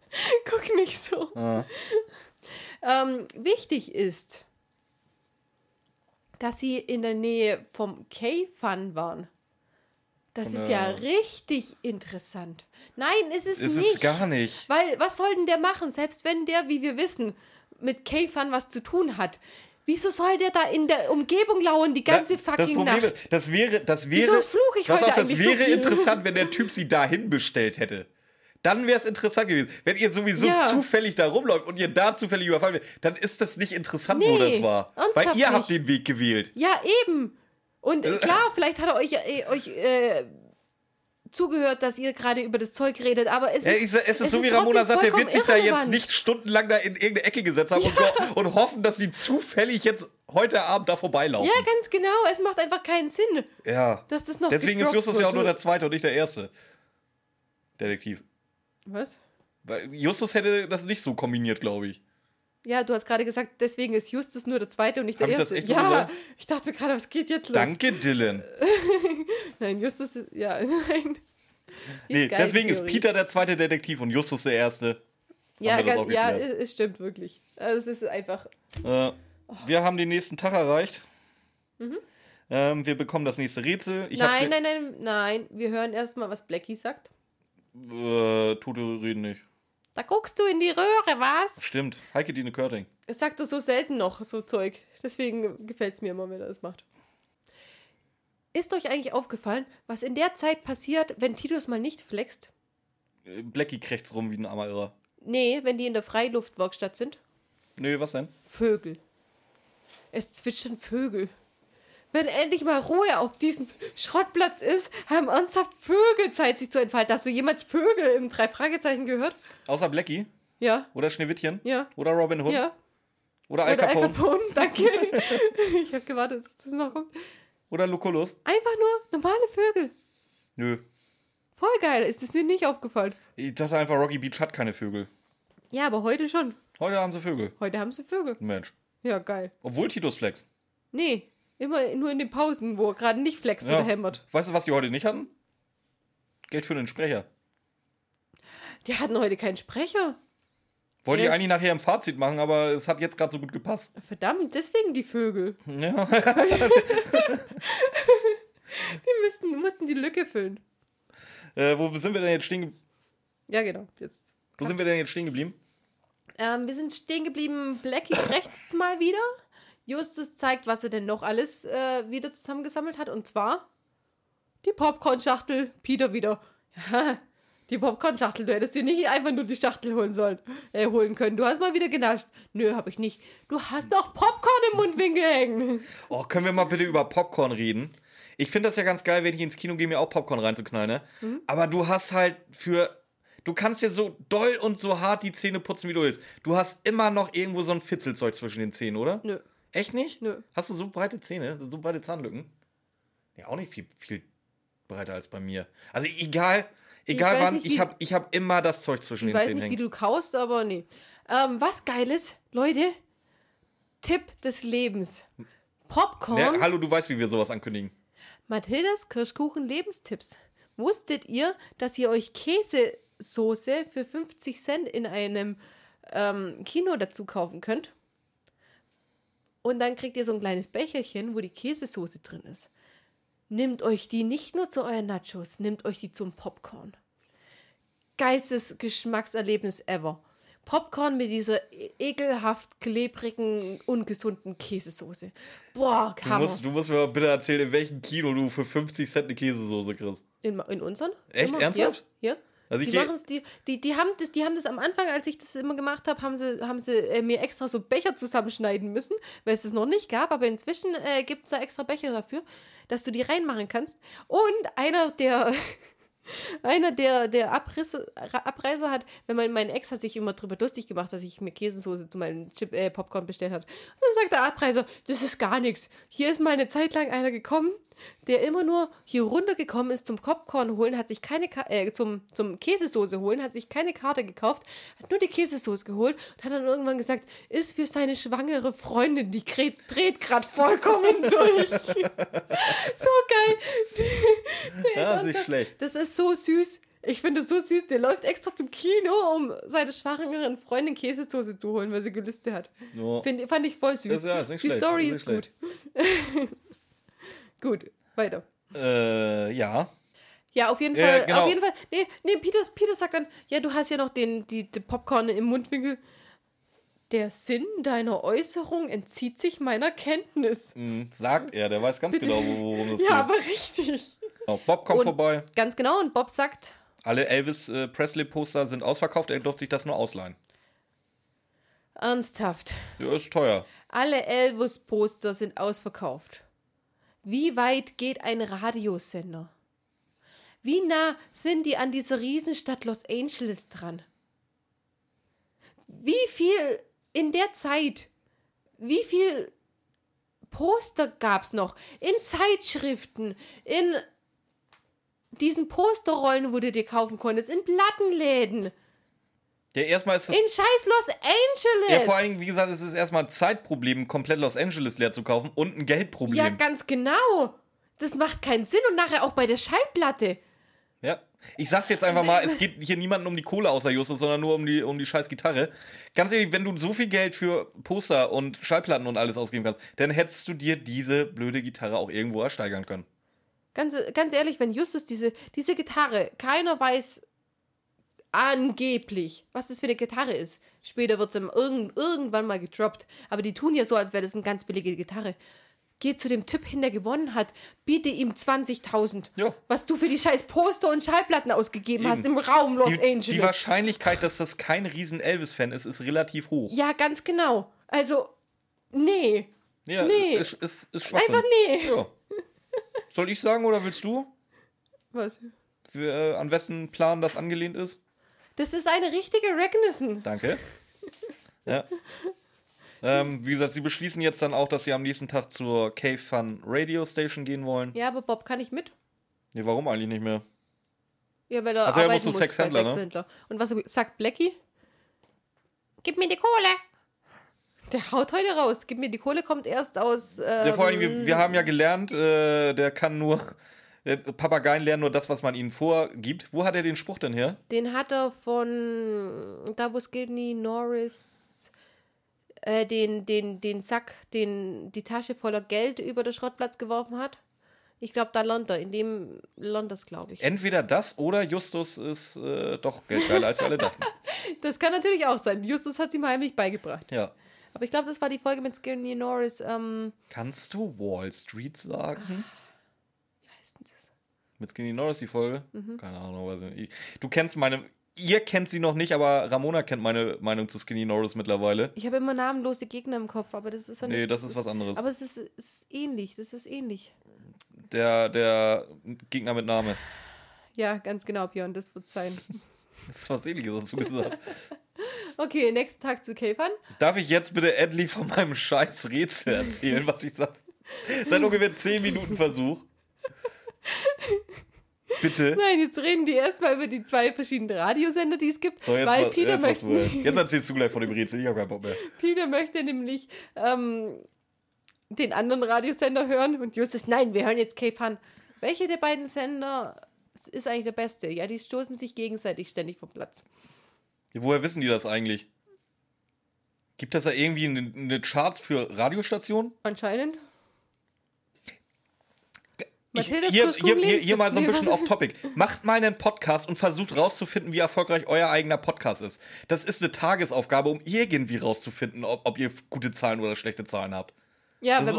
<laughs> Guck nicht so. Ah. Ähm, wichtig ist, dass sie in der Nähe vom K-Fun waren. Das ist ja richtig interessant. Nein, ist es Ist nicht. es gar nicht. Weil, was soll denn der machen? Selbst wenn der, wie wir wissen, mit K-Fun was zu tun hat. Wieso soll der da in der Umgebung lauern die ganze das fucking Problem Nacht? ist, das wäre, das wäre, Wieso fluch ich heute auf, das so wäre viel? interessant, wenn der Typ sie dahin bestellt hätte. Dann wäre es interessant gewesen. Wenn ihr sowieso Ja. zufällig da rumläuft und ihr da zufällig überfallen werdet, dann ist das nicht interessant, wo Nee, das war. Weil ihr habt nicht. den Weg gewählt. Ja, eben. Und <laughs> klar, vielleicht hat er euch, äh, euch äh, zugehört, dass ihr gerade über das Zeug redet, aber es Ja, ist, es ist so wie Ramona sagt, der wird sich da jetzt nicht stundenlang da in irgendeine Ecke gesetzt haben und, ho- und hoffen, dass sie zufällig jetzt heute Abend da vorbeilaufen. Ja, ganz genau. Es macht einfach keinen Sinn, Ja. dass das noch Deswegen ist Justus ja auch nur der zweite und nicht der erste Detektiv. Was? Justus hätte das nicht so kombiniert, glaube ich. Ja, du hast gerade gesagt, deswegen ist Justus nur der zweite und nicht der Hab ich das erste. echt ja, gesagt? ich dachte mir gerade, was geht jetzt los? Danke, Dylan. <laughs> Nein, Justus ist, ja, <laughs> nein. Nee, die deswegen ist. Peter der zweite Detektiv und Justus der erste. Ja, ganz, ja, es stimmt wirklich. Also es ist einfach. Äh, wir haben den nächsten Tag erreicht. Ähm, wir bekommen das nächste Rätsel. Ich nein, nein, nein, nein. Wir hören erstmal, was Blackie sagt. Äh, Tote reden nicht. Da guckst du in die Röhre, was? Stimmt. Heike Dine Körting. Es sagt er so selten noch, so Zeug. Deswegen gefällt es mir immer, wenn er das macht. Ist euch eigentlich aufgefallen, was in der Zeit passiert, wenn Titus mal nicht flext? Äh, Blackie krächzt rum wie ein armer Irrer. Nee, wenn die in der Freiluftwerkstatt sind? Nö, was denn? Vögel. Es zwitschern Vögel. Wenn endlich mal Ruhe auf diesem Schrottplatz ist, haben ernsthaft Vögel Zeit, sich zu entfalten. Hast du jemals Vögel im drei Fragezeichen gehört? Außer Blackie? Ja, Oder Schneewittchen? ja, Oder Robin Hood? ja. Oder Al Oder Al Capone? Capone, <laughs> danke. ich habe gewartet, dass das noch kommt. Oder Lucullus? Einfach nur normale Vögel. Nö. Voll geil, ist es dir nicht aufgefallen? Ich dachte einfach, Rocky Beach hat keine Vögel. Ja, aber heute schon. Heute haben sie Vögel. Heute haben sie Vögel. Mensch. Ja, geil. Obwohl Titus flex. Nee, immer nur in den Pausen, wo er gerade nicht flext oder hämmert. Weißt du, was die heute nicht hatten? Geld für den Sprecher. Die hatten heute keinen Sprecher. Wollte ich eigentlich nachher im Fazit machen, aber es hat jetzt gerade so gut gepasst. Verdammt, deswegen die Vögel. Ja. <laughs> <laughs> Die müssten, mussten die Lücke füllen. äh, wo sind wir denn jetzt stehen? ge- Ja, genau. Jetzt. Wo sind wir denn jetzt stehen geblieben? Ähm, wir sind stehen geblieben. Blackie rechts mal wieder. Justus zeigt, was er denn noch alles äh, wieder zusammengesammelt hat. Und zwar die Popcorn-Schachtel. Peter wieder. Die Popcorn-Schachtel. Du hättest dir nicht einfach nur die Schachtel holen sollen, äh, holen können. Du hast mal wieder genascht. Nö, hab ich nicht. Du hast doch Popcorn im Mundwinkel hängen. Oh, können wir mal bitte über Popcorn reden? Ich finde das ja ganz geil, wenn ich ins Kino gehe, mir auch Popcorn reinzuknallen, ne? Mhm. Aber du hast halt für. Du kannst dir so doll und so hart die Zähne putzen, wie du willst. Du hast immer noch irgendwo so ein Fitzelzeug zwischen den Zähnen, oder? Nö. Echt nicht? Nö. Hast du so breite Zähne, so breite Zahnlücken? Ja, auch nicht viel, viel breiter als bei mir. Also egal, egal weiß wann, nicht, ich wie- habe ich hab immer das Zeug zwischen Ich den weiß Zähnen nicht, wie hängen. du kaust, aber nee. Ähm, was Geiles, Leute. Tipp des Lebens. Popcorn. Ja, hallo, du weißt, wie wir sowas ankündigen. Mathildas Kirschkuchen Lebenstipps. Wusstet ihr, dass ihr euch Käsesoße für 50 Cent in einem ähm, Kino dazu kaufen könnt? Und dann kriegt ihr so ein kleines Becherchen, wo die Käsesoße drin ist. Nimmt euch die nicht nur zu euren Nachos, nimmt euch die zum Popcorn. Geilstes Geschmackserlebnis ever. Popcorn mit dieser e- ekelhaft klebrigen, ungesunden Käsesoße. Boah, Du Hammer. musst, du musst mir mal bitte erzählen, in welchem Kino du für 50 Cent eine Käsesoße kriegst. In, in unseren? Echt? Ernsthaft? Ja. ja. Also ich die, geh- machen's, die, die, die, haben das, die haben das am Anfang, als ich das immer gemacht habe, haben sie, haben sie äh, mir extra so Becher zusammenschneiden müssen, weil es es noch nicht gab. Aber inzwischen äh, gibt es da extra Becher dafür, dass du die reinmachen kannst. Und einer der. <laughs> Einer der, der Abrisse, Abreißer hat, wenn mein, mein Ex hat sich immer drüber lustig gemacht, dass ich mir Käsesoße zu meinem Chip, äh, Popcorn bestellt hat. Und dann sagt der Abreißer, das ist gar nichts. Hier ist mal eine Zeit lang einer gekommen, der immer nur hier runtergekommen ist zum Popcorn holen, hat sich keine Ka äh, zum, zum Käsesoße holen, hat sich keine Karte gekauft, hat nur die Käsesoße geholt und hat dann irgendwann gesagt, ist für seine schwangere Freundin, die dreht gerade vollkommen <laughs> durch. <laughs> so geil. Ja, ist schlecht. Das ist so süß. Ich finde es so süß. Der läuft extra zum Kino, um seine schwangeren Freundin Käsesoße zu holen, weil sie Gelüste hat. Ja. Find, fand ich voll süß. Das- ja, ist nicht Die schlecht, Story ist ist, gut. <laughs> gut, weiter. Äh, ja. Ja, auf jeden Ja, Fall. genau. Auf jeden Fall. Nee, nee Peter, Peter sagt dann, ja, du hast ja noch den, die, die Popcorn im Mundwinkel. Der Sinn deiner Äußerung entzieht sich meiner Kenntnis. Hm, sagt er, der weiß ganz genau, worum es Ja, geht. aber richtig. Genau, Bob kommt Und- vorbei. Ganz genau. Und Bob sagt, Alle Elvis äh, Presley-Poster sind ausverkauft, er durfte sich das nur ausleihen. ernsthaft. Ja, ist teuer. Alle Elvis-Poster sind ausverkauft. Wie weit geht ein Radiosender? Wie nah sind die an dieser Riesenstadt Los Angeles dran? Wie viel in der Zeit, wie viel Poster gab es noch? In Zeitschriften, in diesen Posterrollen, wo du dir kaufen konntest, in Plattenläden, Ja, erstmal ist es. in scheiß Los Angeles. Ja, vor allen Dingen, wie gesagt, es ist erstmal ein Zeitproblem, komplett Los Angeles leer zu kaufen und ein Geldproblem. Ja, ganz genau. Das macht keinen Sinn und nachher auch bei der Schallplatte. Ja. Ich sag's jetzt einfach mal, es geht hier niemanden um die Kohle außer Justus, sondern nur um die, um die scheiß Gitarre. Ganz ehrlich, wenn du so viel Geld für Poster und Schallplatten und alles ausgeben kannst, dann hättest du dir diese blöde Gitarre auch irgendwo ersteigern können. Ganz, ganz ehrlich, wenn Justus diese, diese Gitarre, keiner weiß angeblich, was das für eine Gitarre ist. Später wird es irgend, irgendwann mal gedroppt. Aber die tun ja so, als wäre das eine ganz billige Gitarre. Geh zu dem Typ hin, der gewonnen hat. Biete ihm 20.000. Ja. Was du für die scheiß Poster und Schallplatten ausgegeben Eben. hast im Raum Los Die, Angeles. die Wahrscheinlichkeit, dass das kein riesen Elvis-Fan ist, ist relativ hoch. ja, ganz genau. Also, nee. Ja, Nee. Ist, ist, ist Schwachsinn. Einfach nee. Ja. Soll ich sagen oder willst du, Was? für, äh, an wessen Plan das angelehnt ist? Das ist eine richtige Recognition. Danke. Ja. Ähm, wie gesagt, sie beschließen jetzt dann auch, dass sie am nächsten Tag zur Cave Fun Radio Station gehen wollen. Ja, aber Bob kann ich mit. Nee, warum eigentlich nicht mehr? Ja, weil er Also er muss zum muss Sexhändler, bei ne? Und was sagt Blackie? Gib mir die Kohle. Der haut heute raus. Gib mir die Kohle, kommt erst aus. Ähm, Ja, vor allem, wir, wir haben ja gelernt, äh, der kann nur. äh, Papageien lernen nur das, was man ihnen vorgibt. Wo hat er den Spruch denn her? Den hat er von da, wo Skinny Norris äh, den, den, den Sack, den, die Tasche voller Geld über den Schrottplatz geworfen hat. Ich glaube, da lernt er. In dem lernt das, glaube ich. Entweder das oder Justus ist äh, doch geldgeiler, als wir alle dachten. <laughs> Das kann natürlich auch sein. Justus hat es ihm heimlich beigebracht. Ja. Aber ich glaube, das war die Folge mit Skinny Norris. Ähm, Kannst du Wall Street sagen? wie heißt denn das? Mit Skinny Norris die Folge? Mhm. Keine Ahnung. Weiß ich nicht. Du kennst meine. Ihr kennt sie noch nicht, aber Ramona kennt meine Meinung zu Skinny Norris mittlerweile. Ich habe immer namenlose Gegner im Kopf, aber das ist ja nicht. Nee, das ist was anderes. Aber es ist, ist ähnlich, das ist ähnlich. Der, der Gegner mit Name. Ja, ganz genau, Björn, das wird sein. Das ist was ähnliches, hast du gesagt. <laughs> Okay, nächsten Tag zu Käfern. Darf ich jetzt bitte endlich von meinem scheiß Rätsel erzählen, was ich sag? Seit ungefähr 10 Minuten Versuch. Bitte. Nein, jetzt reden die erstmal über die zwei verschiedenen Radiosender, die es gibt, So, jetzt, weil wa- Peter, jetzt, was möchte, jetzt erzählst du gleich von dem Rätsel, ich hab keinen Bock mehr. Peter möchte nämlich ähm, den anderen Radiosender hören und Justus, nein, wir hören jetzt K-Fun. Welche der beiden Sender ist eigentlich der beste? Ja, die stoßen sich gegenseitig ständig vom Platz. Woher wissen die das eigentlich? Gibt das da irgendwie eine, eine Charts für Radiostationen? Anscheinend. Ich, hier, hier, hier, hier mal so ein bisschen mir was? off-topic. Macht mal einen Podcast und versucht rauszufinden, wie erfolgreich euer eigener Podcast ist. Das ist eine Tagesaufgabe, um irgendwie rauszufinden, ob, ob ihr gute Zahlen oder schlechte Zahlen habt. Ja, Das wenn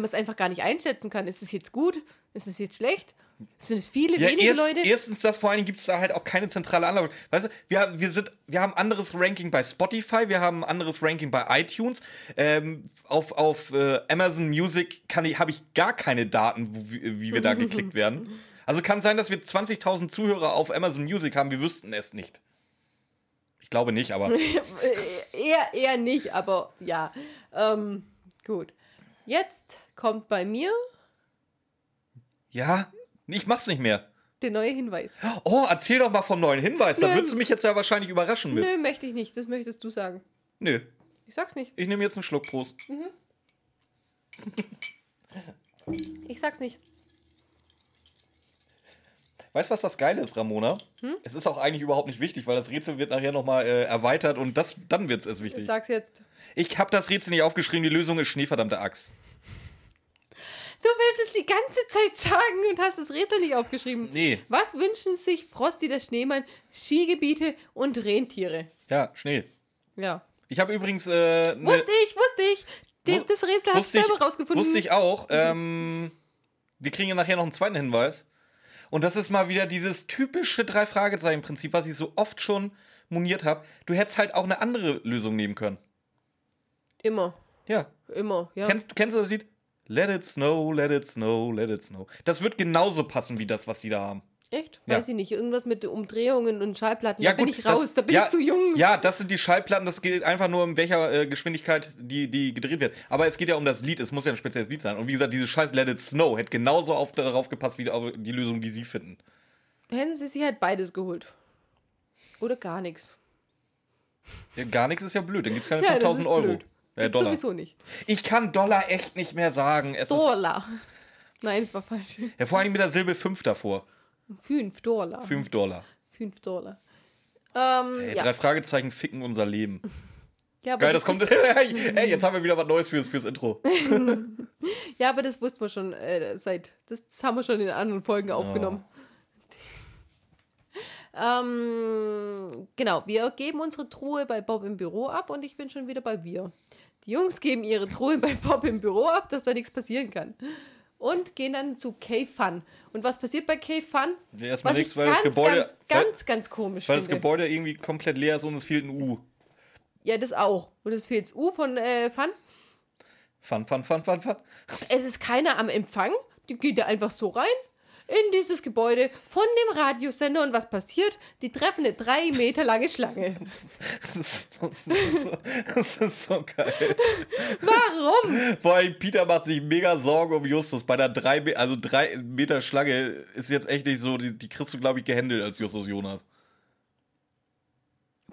man es einfach gar nicht einschätzen kann. Ist es jetzt gut? Ist es jetzt schlecht? Sind es viele, Ja, wenige erst, Leute? erstens das, vor allen Dingen gibt es da halt auch keine zentrale Anlage. Weißt du, wir, haben- wir, sind, wir haben ein anderes Ranking bei Spotify, wir haben ein anderes Ranking bei iTunes. Ähm, auf auf äh, Amazon Music habe ich gar keine Daten, wo, wie, wie wir da geklickt <laughs> werden. Also kann sein, dass wir 20.000 Zuhörer auf Amazon Music haben, wir wüssten es nicht. Ich glaube nicht, aber <laughs> eher, eher nicht, aber ja. Ähm, gut. Jetzt kommt bei mir ja, ich mach's nicht mehr. der neue Hinweis. Oh, erzähl doch mal vom neuen Hinweis. Da Nö. würdest du mich jetzt ja wahrscheinlich überraschen mit. Nö, möchte ich nicht. Das möchtest du sagen. Nö, Ich sag's nicht. ich nehme jetzt einen Schluck Prost. Ich sag's nicht. Weißt du, was das Geile ist, Ramona? Hm? Es ist auch eigentlich überhaupt nicht wichtig, weil das Rätsel wird nachher nochmal äh, erweitert und das, dann wird es erst Ich wichtig. sag's jetzt. Ich habe das Rätsel nicht aufgeschrieben, die Lösung ist Schneeverdammte Axt. Du willst es die ganze Zeit sagen und hast das Rätsel nicht aufgeschrieben. Nee. Was wünschen sich Frosty der Schneemann? Skigebiete und Rentiere. Ja, Schnee. Ja. Ich habe übrigens. Äh, ne- Wusste ich, wusste ich. Die, das Rätsel hast du selber rausgefunden. Wusste ich auch. Ähm, wir kriegen ja nachher noch einen zweiten Hinweis. Und das ist mal wieder dieses typische Drei-Fragezeichen-Prinzip, was ich so oft schon moniert habe. Du hättest halt auch eine andere Lösung nehmen können. Immer. Ja. Immer, ja. Kennst, kennst du das Lied? Let it snow, let it snow, let it snow. Das wird genauso passen wie das, was die da haben. Echt? Ja. Weiß ich nicht. Irgendwas mit Umdrehungen und Schallplatten. Ja, da bin gut, ich raus, das- da bin ja, ich zu jung. Ja, das sind die Schallplatten, das geht einfach nur, in welcher äh, Geschwindigkeit die, die gedreht wird. Aber es geht ja um das Lied, es muss ja ein spezielles Lied sein. Und wie gesagt, diese scheiß Let It Snow hätte genauso auf, darauf gepasst, wie auf die Lösung, die sie finden. Hätten sie sich halt beides geholt. Oder gar nichts. Ja, gar nichts ist ja blöd, dann gibt es keine Ja, das 5000 ist Euro. blöd. Äh, Dollar. Sowieso nicht. Ich kann Dollar echt nicht mehr sagen. Es ist, Dollar. Nein, das war falsch. ja, vor allem mit der Silbe 5 davor. Fünf Dollar. 5 Dollar. Fünf Dollar. Ähm, Ey, ja. Drei Fragezeichen ficken unser Leben. ja, aber Geil, das kommt. ist- <laughs> Ey, jetzt haben wir wieder was Neues fürs, fürs Intro. <laughs> Ja, aber das wussten wir schon äh, seit. Das haben wir schon in anderen Folgen aufgenommen. <laughs> Ähm, genau, wir geben unsere Truhe bei Bob im Büro ab und ich bin schon wieder bei wir. Die Jungs geben ihre Truhe bei Bob im Büro ab, dass da nichts passieren kann. Und gehen dann zu K-Fun. Und was passiert bei K-Fun? Ja, erstmal Was nichts, ich weil das ganz, Gebäude. ganz, ganz, ganz komisch weil das finde. Gebäude irgendwie komplett leer ist und es fehlt ein U. Ja, das auch. Und es fehlt das U von äh, Fun. Fun, fun, fun, fun, fun. Es ist keiner am Empfang. Die geht da einfach so rein in dieses Gebäude von dem Radiosender. Und was passiert? Die treffen eine drei Meter lange Schlange. <laughs> Das ist, das, ist so, das, ist so, das ist so geil. Warum? Vor allem Peter macht sich mega Sorgen um Justus. Bei der drei, also drei Meter Schlange ist jetzt echt nicht so, die, die kriegst du, glaube ich, gehandelt als Justus Jonas.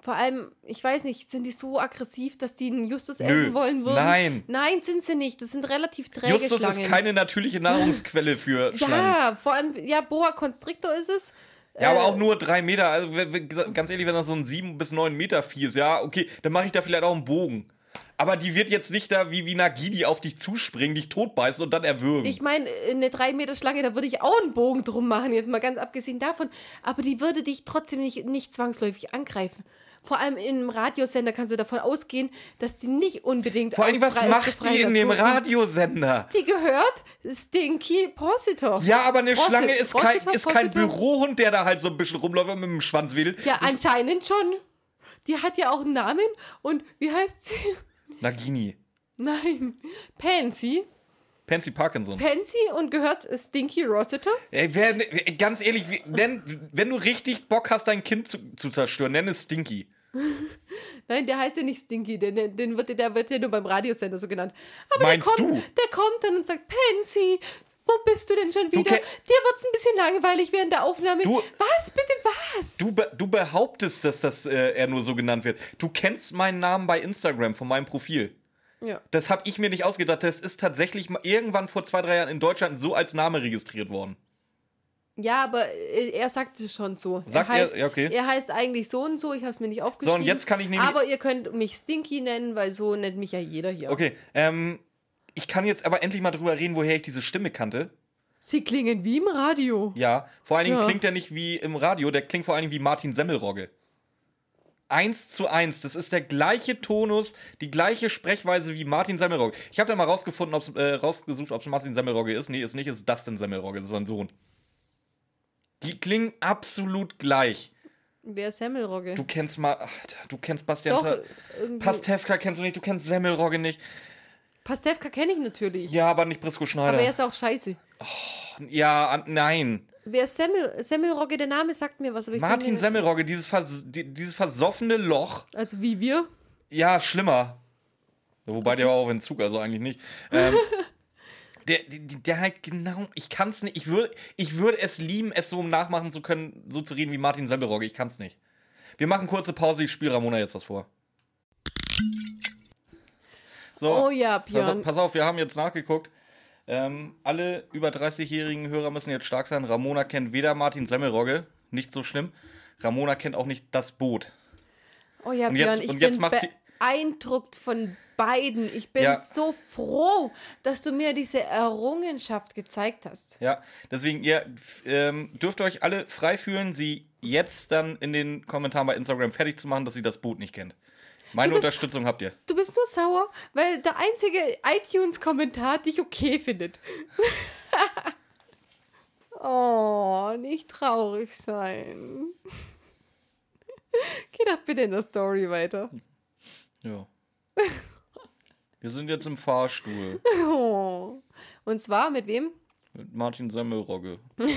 Vor allem, ich weiß nicht, sind die so aggressiv, dass die einen Justus Nö, essen wollen würden? nein. Nein, sind sie nicht. Das sind relativ träge Justus Schlangen. ist keine natürliche Nahrungsquelle für <laughs> Schlangen. ja, vor allem, ja, Boa Constrictor ist es. Ja, aber Äh, auch nur drei Meter. Also, ganz ehrlich, wenn das so ein sieben bis neun Meter Vieh ist, ja, okay, dann mache ich da vielleicht auch einen Bogen. Aber die wird jetzt nicht da wie, wie Nagini auf dich zuspringen, dich totbeißen und dann erwürgen. Ich meine, eine 3 Meter Schlange, da würde ich auch einen Bogen drum machen, jetzt mal ganz abgesehen davon. Aber die würde dich trotzdem nicht, nicht zwangsläufig angreifen. Vor allem im Radiosender kannst du davon ausgehen, dass die nicht unbedingt Vor allem, was macht die in dem Radiosender? Die gehört Stinky Prossitor. Ja, aber eine Prossit- Schlange ist kein, ist kein? Bürohund, der da halt so ein bisschen rumläuft und mit dem Schwanz wedelt. Ja, Das- anscheinend schon. Die hat ja auch einen Namen. Und wie heißt sie? Nagini. Nein, Pansy. Pansy Parkinson. Pansy und gehört Stinky Rossiter? Ey, wer, ganz ehrlich, nenn, wenn du richtig Bock hast, dein Kind zu, zu zerstören, nenn es Stinky. <laughs> Nein, der heißt ja nicht Stinky, den, den wird, der wird ja nur beim Radiosender so genannt. Aber Meinst der kommt, du? Der kommt dann und sagt, Pansy, wo bist du denn schon wieder? Dir wird's ein bisschen langweilig während der Aufnahme. Du- was, bitte was? Du, be, du behauptest, dass das, äh, er nur so genannt wird. Du kennst meinen Namen bei Instagram von meinem Profil. Ja. Das habe ich mir nicht ausgedacht. Das ist tatsächlich irgendwann vor zwei, drei Jahren in Deutschland so als Name registriert worden. ja, aber äh, er sagt es schon so. Sagt er- heißt, ja, okay. er heißt eigentlich so und so, ich habe es mir nicht aufgeschrieben. jetzt kann ich nämlich- Aber ihr könnt mich Stinky nennen, weil so nennt mich ja jeder hier. Okay, ähm, ich kann jetzt aber endlich mal drüber reden, woher ich diese Stimme kannte. Sie klingen wie im Radio. Ja, vor allen Dingen Ja. klingt der nicht wie im Radio, der klingt vor allen Dingen wie Martin Semmelrogge. Eins zu eins, das ist der gleiche Tonus, die gleiche Sprechweise wie Martin Semmelrogge. Ich habe da mal rausgefunden, ob's, äh, rausgesucht, ob es Martin Semmelrogge ist. Nee, ist nicht, ist Dustin Semmelrogge, das ist sein Sohn. Die klingen absolut gleich. Wer ist Semmelrogge? Du kennst mal, ach, du kennst Bastian Doch. Pastewka kennst du nicht, du kennst Semmelrogge nicht. Pastewka kenne ich natürlich. Ja, aber nicht Brisco Schneider. Aber er ist auch scheiße. ja, an, nein. Wer ist Semmel? Semmelrogge, der Name sagt mir was. Martin Semmelrogge, dieses, vers die, dieses versoffene Loch. Also wie wir. Ja, schlimmer. Wobei der war auch in Zug, also eigentlich nicht. Ähm, <laughs> der, der, der halt genau, ich kann's nicht, ich würde ich würd es lieben, es so nachmachen zu können, so zu reden wie Martin Semmelrogge, ich kann's nicht. Wir machen kurze Pause, ich spiele Ramona jetzt was vor. So, Oh ja, pass, Björn. auf- pass auf, wir haben jetzt nachgeguckt. Ähm, alle über 30-jährigen Hörer müssen jetzt stark sein. Ramona kennt weder Martin Semmelrogge, nicht so schlimm. Ramona kennt auch nicht das Boot. Oh ja, Und Björn, jetzt- ich und jetzt bin macht sie- beeindruckt von beiden. Ich bin Ja. so froh, dass du mir diese Errungenschaft gezeigt hast. Ja, deswegen, ihr ähm, dürft euch alle frei fühlen, sie jetzt dann in den Kommentaren bei Instagram fertig zu machen, dass sie das Boot nicht kennt. Meine bist- Unterstützung habt ihr. Du bist nur sauer, weil der einzige iTunes-Kommentar dich okay findet. <laughs> oh, nicht traurig sein. Geh doch bitte in der Story weiter. Ja. Wir sind jetzt im Fahrstuhl Oh. Und zwar mit wem? mit Martin Semmelrogge. <laughs>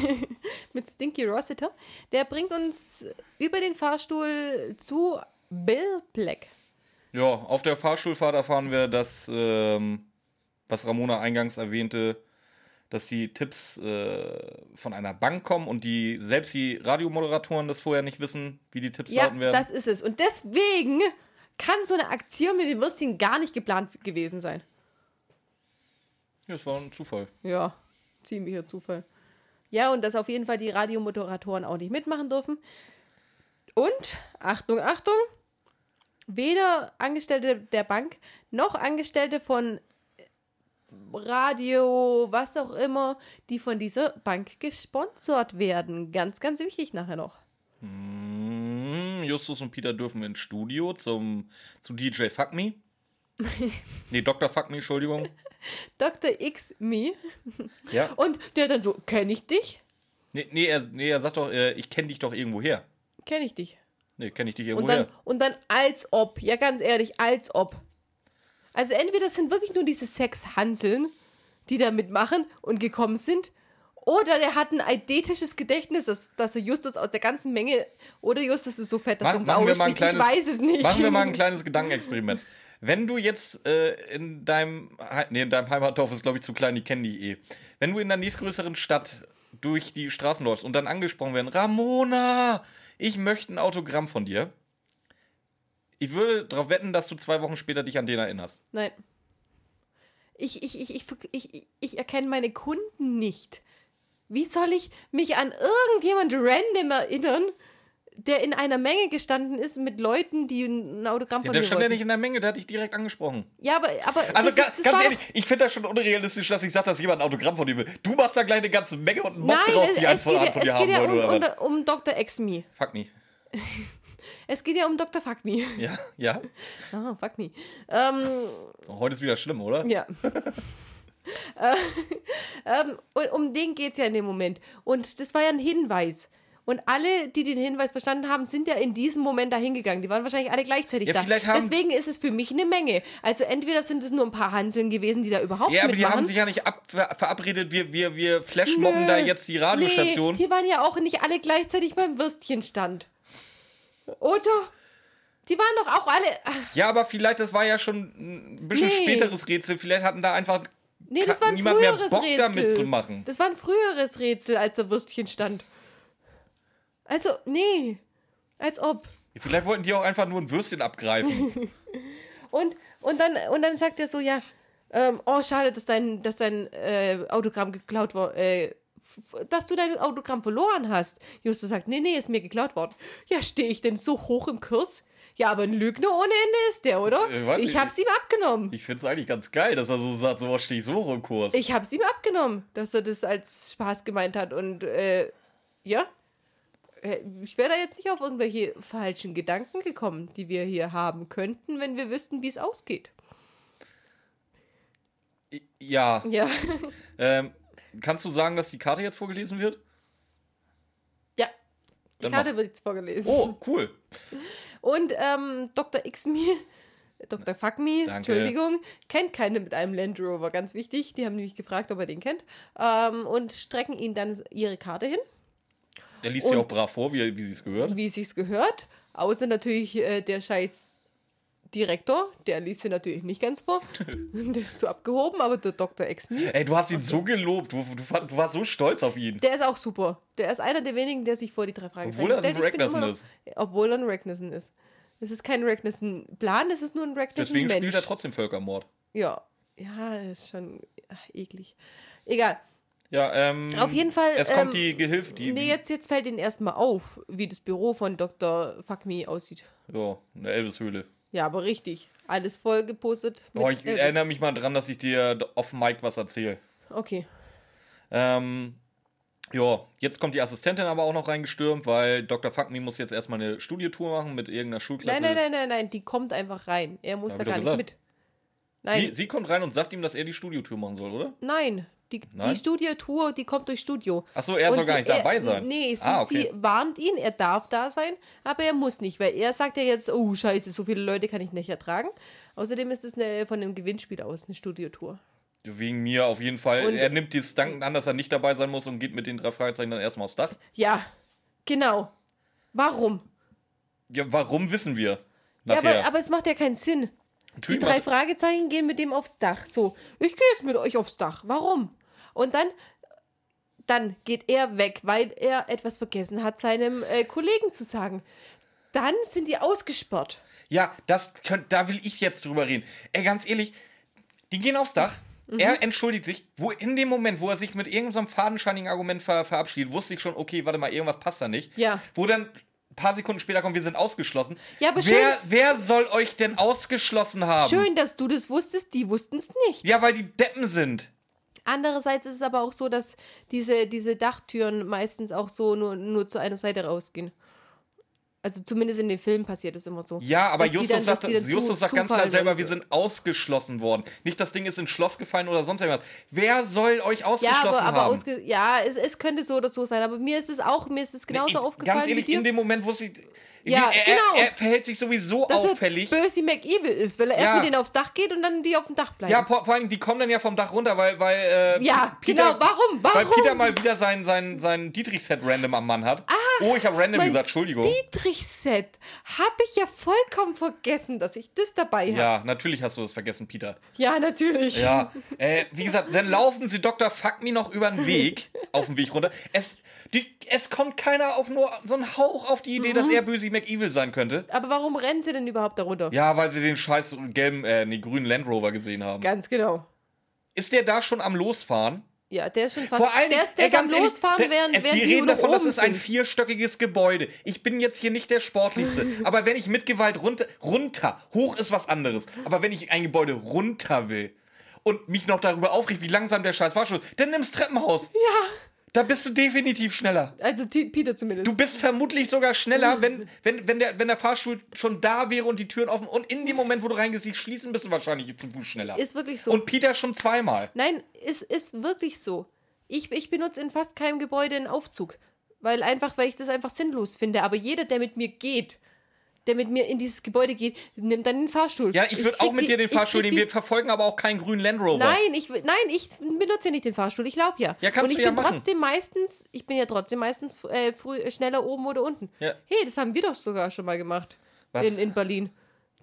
Mit Stinky Rossiter. Der bringt uns über den Fahrstuhl zu Bill Black. Ja, auf der Fahrstuhlfahrt erfahren wir, dass, ähm, was Ramona eingangs erwähnte, dass die Tipps äh, von einer Bank kommen und die selbst die Radiomoderatoren das vorher nicht wissen, wie die Tipps Ja, lauten werden. das ist es. Und deswegen kann so eine Aktion mit den Würstchen gar nicht geplant gewesen sein. ja, es war ein Zufall. Ja, ziemlicher Zufall. Ja, und dass auf jeden Fall die Radiomoderatoren auch nicht mitmachen dürfen. Und, Achtung, Achtung, weder Angestellte der Bank noch Angestellte von Radio, was auch immer, die von dieser Bank gesponsert werden. Ganz, ganz wichtig nachher noch. Mm, Justus und Peter dürfen ins Studio zum, zu DJ Fuck Me. <laughs> nee, Dr. Fuck Me, Entschuldigung. <laughs> Dr. X Me. Ja. <laughs> Und der dann so, kenne ich dich? Nee, nee, er, nee, er sagt doch, äh, ich kenne dich doch irgendwo her. Kenne ich dich. Nee, kenne ich dich Und irgendwo dann, her. und dann als ob, ja ganz ehrlich, als ob. Also entweder sind wirklich nur diese sechs Hanseln, die da mitmachen und gekommen sind, oder der hat ein eidetisches Gedächtnis, dass, dass er Justus aus der ganzen Menge, oder Justus ist so fett, dass er Mach, machen, Auge sticht. Ich kleines, weiß es nicht. machen wir mal ein <laughs> kleines Gedankenexperiment. Wenn du jetzt äh, in deinem, nee, in deinem Heimatdorf ist, glaube ich, zu klein, die kennen die eh. Wenn du in der nächstgrößeren Stadt durch die Straßen läufst und dann angesprochen werden, Ramona, ich möchte ein Autogramm von dir. Ich würde darauf wetten, dass du zwei Wochen später dich an den erinnerst. Nein. Ich, ich, ich, ich, ich, ich erkenne meine Kunden nicht. Wie soll ich mich an irgendjemand random erinnern, der in einer Menge gestanden ist mit Leuten, die ein Autogramm Ja, von der mir stand ja wollten? nicht in der Menge, der hat dich direkt angesprochen. Ja, aber, aber Also das ga, das ganz ehrlich, ich finde das schon unrealistisch, dass ich sage, dass jemand ein Autogramm von dir will. Du machst da gleich eine ganze Menge und einen Mob Nein, draus, es, die es eins von, geht, ja, von es dir geht haben ja wollen, um, oder was? um, um Dr. X-Me. Fuck me. Es geht ja um Dr. Fuck Me. <laughs> Ja, ja. Ah, fuck me. Ähm, Heute ist wieder schlimm, oder? ja. <laughs> äh, <laughs> ähm, und um den geht es ja in dem Moment. Und das war ja ein Hinweis. Und alle, die den Hinweis verstanden haben, sind ja in diesem Moment dahin gegangen. Die waren wahrscheinlich alle gleichzeitig Ja, da. Deswegen ist es für mich eine Menge. Also entweder sind es nur ein paar Hanseln gewesen, die da überhaupt Ja, aber die mitmachen. haben sich ja nicht ab, ver, verabredet, wir, wir, wir flashmobben Nö. da jetzt die Radiostation. Nee, die waren ja auch nicht alle gleichzeitig beim Würstchenstand. Oder? Die waren doch auch alle. Ja, aber vielleicht, das war ja schon ein bisschen Nee. späteres Rätsel. Vielleicht hatten da einfach Nee, das war ein niemand mehr früheres Bock, Rätsel. da mitzumachen. Das war ein früheres Rätsel, als der Würstchenstand. Also, nee. Als ob. Vielleicht wollten die auch einfach nur ein Würstchen abgreifen. <laughs> Und, und, dann, und dann sagt er so, ja, ähm, oh, schade, dass dein, dass dein äh, Autogramm geklaut wurde. Äh, dass du dein Autogramm verloren hast. Justus sagt, nee, nee, ist mir geklaut worden. Ja, stehe ich denn so hoch im Kurs? Ja, aber ein Lügner ohne Ende ist der, oder? Äh, ich ich hab's ihm abgenommen. Ich finde es eigentlich ganz geil, dass er so sagt, so stehe ich so hoch im Kurs. Ich hab's ihm abgenommen, dass er das als Spaß gemeint hat. Und äh, ja, ich wäre da jetzt nicht auf irgendwelche falschen Gedanken gekommen, die wir hier haben könnten, wenn wir wüssten, wie es ausgeht. ja. Ja. <laughs> Ähm, kannst du sagen, dass die Karte jetzt vorgelesen wird? ja. Die Dann Karte mach. wird jetzt vorgelesen. Oh, cool. <laughs> Und ähm, Dr. Xme, <laughs> Dr. Fuck Me, Danke. Entschuldigung, kennt keine mit einem Land Rover, ganz wichtig. Die haben nämlich gefragt, ob er den kennt. Ähm, und strecken ihm dann ihre Karte hin, Der liest sie Und- auch brav vor, wie, wie sie es gehört. wie es sich gehört. Außer natürlich äh, der scheiß Direktor, der liest sie natürlich nicht ganz vor. <laughs> der ist so abgehoben, aber der Dr. Xme, Ey, du hast ihn so gelobt. Du, du, du warst so stolz auf ihn. der ist auch super. Der ist einer der wenigen, der sich vor die drei Fragen Obwohl er ein Ragnarsson ist. Obwohl er ein Ragnarsson ist. Es ist kein Ragnarsson-Plan, es ist nur ein Deswegen Ragnarsson-Mensch. spielt er trotzdem Völkermord. Ja, ja, ist schon ach, eklig. Egal. Ja, ähm. Auf jeden Fall, Es kommt ähm, die Gehilfe. Die, Nee, jetzt, jetzt fällt Ihnen erstmal auf, wie das Büro von Dr. Fuck Me aussieht. Ja, eine Elvis-Höhle. Ja, aber richtig. Alles voll gepostet. Oh, ich Elvis. erinnere mich mal dran, dass ich dir auf Mike was erzähle. Okay. Ähm, ja, jetzt kommt die Assistentin aber auch noch reingestürmt, weil Dr. Fuck Me muss jetzt erstmal eine Studiotour machen mit irgendeiner Schulklasse. Nein, nein, nein, nein, nein, die kommt einfach rein. Er muss da gar nicht mit. Nein, Sie, sie kommt rein und sagt ihm, dass er die Studiotour machen soll, oder? nein. Die, Nein? die Studiotour, die kommt durch Studio. Achso, er soll Und gar sie- nicht dabei sein. Er, nee, sie, ah, okay. sie warnt ihn, er darf da sein, aber er muss nicht, weil er sagt ja jetzt, oh scheiße, so viele Leute kann ich nicht ertragen. Außerdem ist es eine, von einem Gewinnspiel aus, eine Studiotour. Wegen mir auf jeden Fall. Und- er nimmt dieses Danken an, dass er nicht dabei sein muss und geht mit den drei Fragezeichen dann erstmal aufs Dach. Ja, genau. Warum? Ja, warum wissen wir? Ja, aber, aber es macht ja keinen Sinn. Die Natürlich drei macht- Fragezeichen gehen mit dem aufs Dach. So, ich gehe jetzt mit euch aufs Dach. Warum? Und dann, dann geht er weg, weil er etwas vergessen hat, seinem äh, Kollegen zu sagen. Dann sind die ausgesperrt. Ja, das könnt, da will ich jetzt drüber reden. Ey, ganz ehrlich, die gehen aufs Dach. Mhm. Er entschuldigt sich, wo in dem Moment, wo er sich mit irgendeinem fadenscheinigen Argument ver verabschiedet, wusste ich schon, okay, warte mal, irgendwas passt da nicht. Ja. Wo dann ein paar Sekunden später kommt, wir sind ausgeschlossen. Ja, aber wer, schön- wer soll euch denn ausgeschlossen haben? Schön, dass du das wusstest, die wussten es nicht. Ja, weil die Deppen sind. Andererseits ist es aber auch so, dass diese, diese Dachtüren meistens auch so nur, nur zu einer Seite rausgehen. Also zumindest in den Filmen passiert es immer so. Ja, aber Justus dann- sagt, Justus zu- sagt ganz klar selber, wir sind ausgeschlossen worden. Nicht das Ding ist ins Schloss gefallen oder sonst irgendwas. Wer soll euch Ja, ausgeschlossen aber, aber haben? ausge ja, es, es könnte so oder so sein, aber mir ist es auch, mir ist es genauso Ich- aufgefallen Ganz ehrlich, in dem Moment, wo sie. Ja, er, genau. er, er verhält sich sowieso dass auffällig. er Böse McEvil ist, weil er Ja. erst mit denen aufs Dach geht und dann die auf dem Dach bleiben. Ja, vor, vor allem, die kommen dann ja vom Dach runter, weil, weil äh, Ja, Peter, genau, warum, Weil warum? Peter mal wieder sein, sein, sein Dietrich-Set random am Mann hat. oh, ich habe random gesagt, Entschuldigung. Dietrich-Set. Habe ich ja vollkommen vergessen, dass ich das dabei habe. ja, natürlich hast du das vergessen, Peter. Ja, natürlich. Ja, äh, wie gesagt, dann laufen sie Dr. Fuck Me noch über den Weg, <laughs> auf dem Weg runter. Es, die, es kommt keiner auf nur so einen Hauch auf die Idee, Mhm. dass er böse McEvil sein könnte. Aber warum rennen sie denn überhaupt darunter? Ja, weil sie den scheiß gelben, äh, nee, grünen Land Rover gesehen haben. Ganz genau. Ist der da schon am Losfahren? Ja, der ist schon fast. Vor allem, der, der ist am ehrlich, Losfahren, der- während, während die die reden davon, das ist ein vierstöckiges Gebäude. Ich bin jetzt hier nicht der Sportlichste, <laughs> aber wenn ich mit Gewalt runter, runter, hoch ist was anderes, aber wenn ich ein Gebäude runter will und mich noch darüber aufregt, wie langsam der scheiß Fahrstuhl, dann nimm's Treppenhaus. Ja, Da bist du definitiv schneller. also Peter zumindest. Du bist vermutlich sogar schneller, <laughs> wenn, wenn, wenn, der, wenn der Fahrstuhl schon da wäre und die Türen offen und in dem Moment, wo du reingehst, schließen, bist du wahrscheinlich zu Fuß schneller. ist wirklich so. Und Peter schon zweimal. Nein, es ist wirklich so. Ich, ich benutze in fast keinem Gebäude einen Aufzug. Weil einfach, weil ich das einfach sinnlos finde. Aber jeder, der mit mir geht, der mit mir in dieses Gebäude geht, nimmt dann den Fahrstuhl. Ja, ich würde auch mit dir den Fahrstuhl nehmen. Wir verfolgen aber auch keinen grünen Land Rover. Nein, ich, nein, ich benutze ja nicht den Fahrstuhl. Ich laufe ja. Ja, kannst Und ich du ja bin machen. trotzdem meistens, ich bin ja trotzdem meistens äh, früh, äh, schneller oben oder unten. Ja. Hey, das haben wir doch sogar schon mal gemacht. Was? In, in Berlin.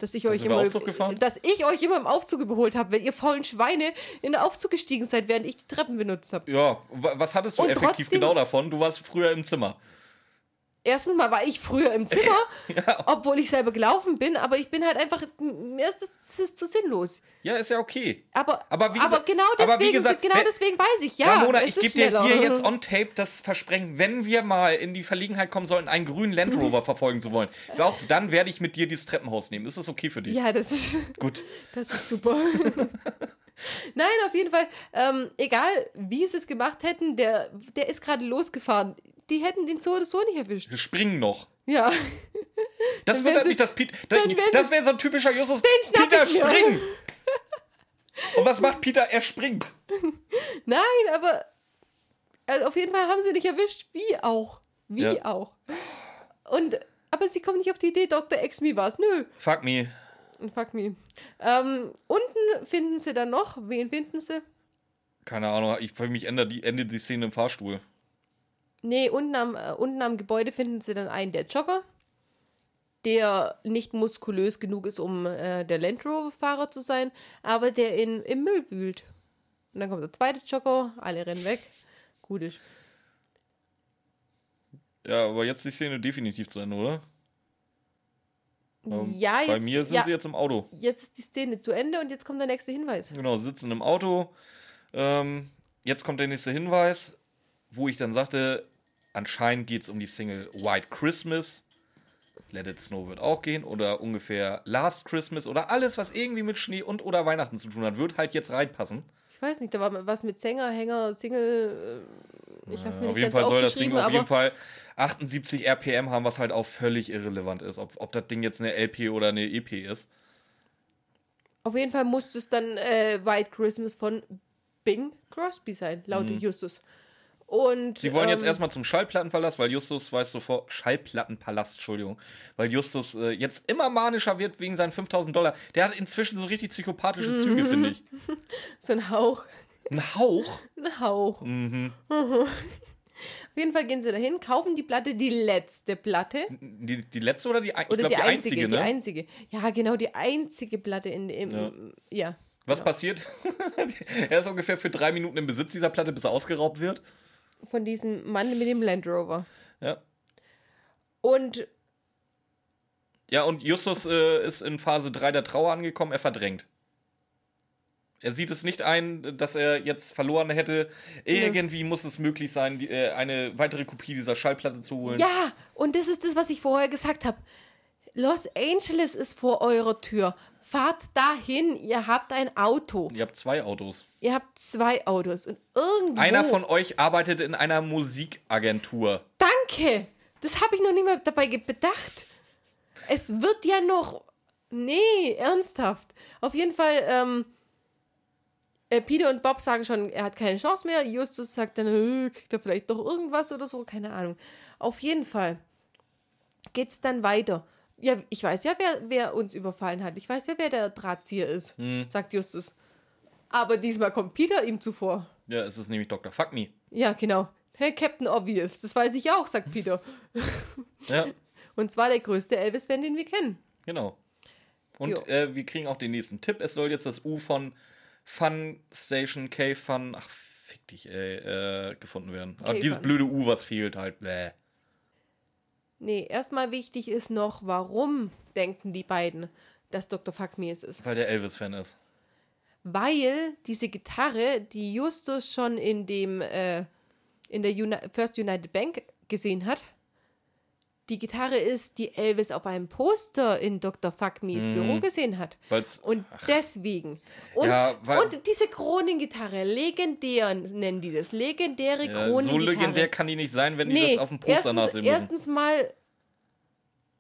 Dass ich euch immer, dass ich euch immer im Aufzug überholt habe, weil ihr faulen Schweine in den Aufzug gestiegen seid, während ich die Treppen benutzt habe. Ja, wa- was hattest du Und effektiv genau davon? Du warst früher im Zimmer. Erstens mal war ich früher im Zimmer, <laughs> obwohl ich selber gelaufen bin, aber ich bin halt einfach, mir ist das, ist zu sinnlos. Ja, ist ja okay. Aber, Aber wie gesagt- genau aber deswegen, wie gesagt, genau deswegen weiß ich, ja. Ramona, ich gebe dir hier jetzt on tape das Versprechen, wenn wir mal in die Verlegenheit kommen sollten, einen grünen Land Rover <laughs> verfolgen zu wollen, auch dann werde ich mit dir dieses Treppenhaus nehmen. Ist das okay für dich? Ja, das ist, <laughs> Gut. das ist super. Nein, auf jeden Fall, ähm, egal wie sie es gemacht hätten, der, der ist gerade losgefahren. Die hätten den so oder so nicht erwischt. Springen noch. Ja. Das <laughs> Dann wird werden nicht das Pete. Das, sie- wäre so ein typischer Justus. schnapp Peter springt. <laughs> Und was macht Peter? Er springt. <laughs> Nein, aber also auf jeden Fall haben sie nicht erwischt. Wie auch. Wie Ja. auch. Und, aber sie kommen nicht auf die Idee, Dr. X, wie war's? Nö. Fuck me. Fuck me. Ähm, unten finden sie dann noch. Wen finden sie? Keine Ahnung, ich für mich endet die, endet die Szene im Fahrstuhl. Nee, unten am, äh, unten am Gebäude finden sie dann einen der Jogger, der nicht muskulös genug ist, um äh, der Land Rover-Fahrer zu sein, aber der in, im Müll wühlt. Und dann kommt der zweite Jogger, alle rennen weg. Gut ist. Ja, aber jetzt ist die Szene definitiv zu Ende, oder? Ähm, ja, jetzt, Bei mir sind ja, sie jetzt im Auto. jetzt ist die Szene zu Ende und jetzt kommt der nächste Hinweis. Genau, sitzen im Auto. Ähm, jetzt kommt der nächste Hinweis, wo ich dann sagte, anscheinend geht es um die Single White Christmas. Let It Snow wird auch gehen. Oder ungefähr Last Christmas. Oder alles, was irgendwie mit Schnee und oder Weihnachten zu tun hat, wird halt jetzt reinpassen. Ich weiß nicht, da war was mit Sänger, Hänger, Single. äh, Ich hab's mir auf nicht jeden Fall soll das Ding auf jeden Fall 78 RPM haben, was halt auch völlig irrelevant ist. Ob, ob das Ding jetzt eine LP oder eine EP ist. Auf jeden Fall muss es dann äh, White Christmas von Bing Crosby sein, laut Justus. Und Mhm. Sie wollen jetzt ähm, erstmal zum Schallplattenpalast, weil Justus weiß sofort, Schallplattenpalast, Entschuldigung, weil Justus äh, jetzt immer manischer wird wegen seinen 5000 Dollar. Der hat inzwischen so richtig psychopathische Züge, finde ich. <laughs> so ein Hauch. Ein Hauch. Ein Hauch. Mhm. <laughs> Auf jeden Fall gehen sie dahin, kaufen die Platte, die letzte Platte. Die, die letzte oder die, ein- Oder glaub, die, die einzige, einzige, die ne? einzige. Ja, genau, die einzige Platte in dem. Ja. Was passiert? <laughs> er ist ungefähr für drei Minuten im Besitz dieser Platte, bis er ausgeraubt wird. Von diesem Mann mit dem Land Rover. Ja. Und Ja, und Justus äh, ist in Phase 3 der Trauer angekommen, er verdrängt. Er sieht es nicht ein, dass er jetzt verloren hätte. Irgendwie muss es möglich sein, die, äh, eine weitere Kopie dieser Schallplatte zu holen. ja, und das ist das, was ich vorher gesagt habe. Los Angeles ist vor eurer Tür. Fahrt dahin, ihr habt ein Auto. Ihr habt zwei Autos. Ihr habt zwei Autos. Und irgendwo. Einer von euch arbeitet in einer Musikagentur. Danke! Das habe ich noch nicht mal dabei bedacht. Es wird ja noch. Nee, ernsthaft. Auf jeden Fall, ähm, äh, Peter und Bob sagen schon, er hat keine Chance mehr. Justus sagt dann, äh, kriegt er vielleicht doch irgendwas oder so, keine Ahnung. Auf jeden Fall geht's dann weiter. Ja, ich weiß ja, wer, wer uns überfallen hat. Ich weiß ja, wer der Drahtzieher ist, sagt Justus. Aber diesmal kommt Peter ihm zuvor. Ja, es ist nämlich Dr. Fuck Me. Ja, genau. Hey, Captain Obvious. Das weiß ich auch, sagt Peter. <laughs> Ja, Und zwar der größte Elvis-Fan, den wir kennen. genau. Und äh, wir kriegen auch den nächsten Tipp. Es soll jetzt das U von Fun Station K Fun, ach fick dich, ey, äh, gefunden werden. Aber K-Fun. dieses blöde U, was fehlt halt. Bäh. Nee, erstmal wichtig ist noch, warum denken die beiden, dass Dr. Fuck Me es ist. Weil der Elvis-Fan ist. Weil diese Gitarre, die Justus schon in dem, äh, in der Uni First United Bank gesehen hat, die Gitarre ist, die Elvis auf einem Poster in Dr. Fuck Me's Büro gesehen hat. Weil's, Und deswegen. Und, Ja, weil- und diese Kronengitarre, legendär nennen die das, legendäre äh, Kronengitarre. so legendär kann die nicht sein, wenn die das auf dem Poster erstens, nachsehen müssen. erstens mal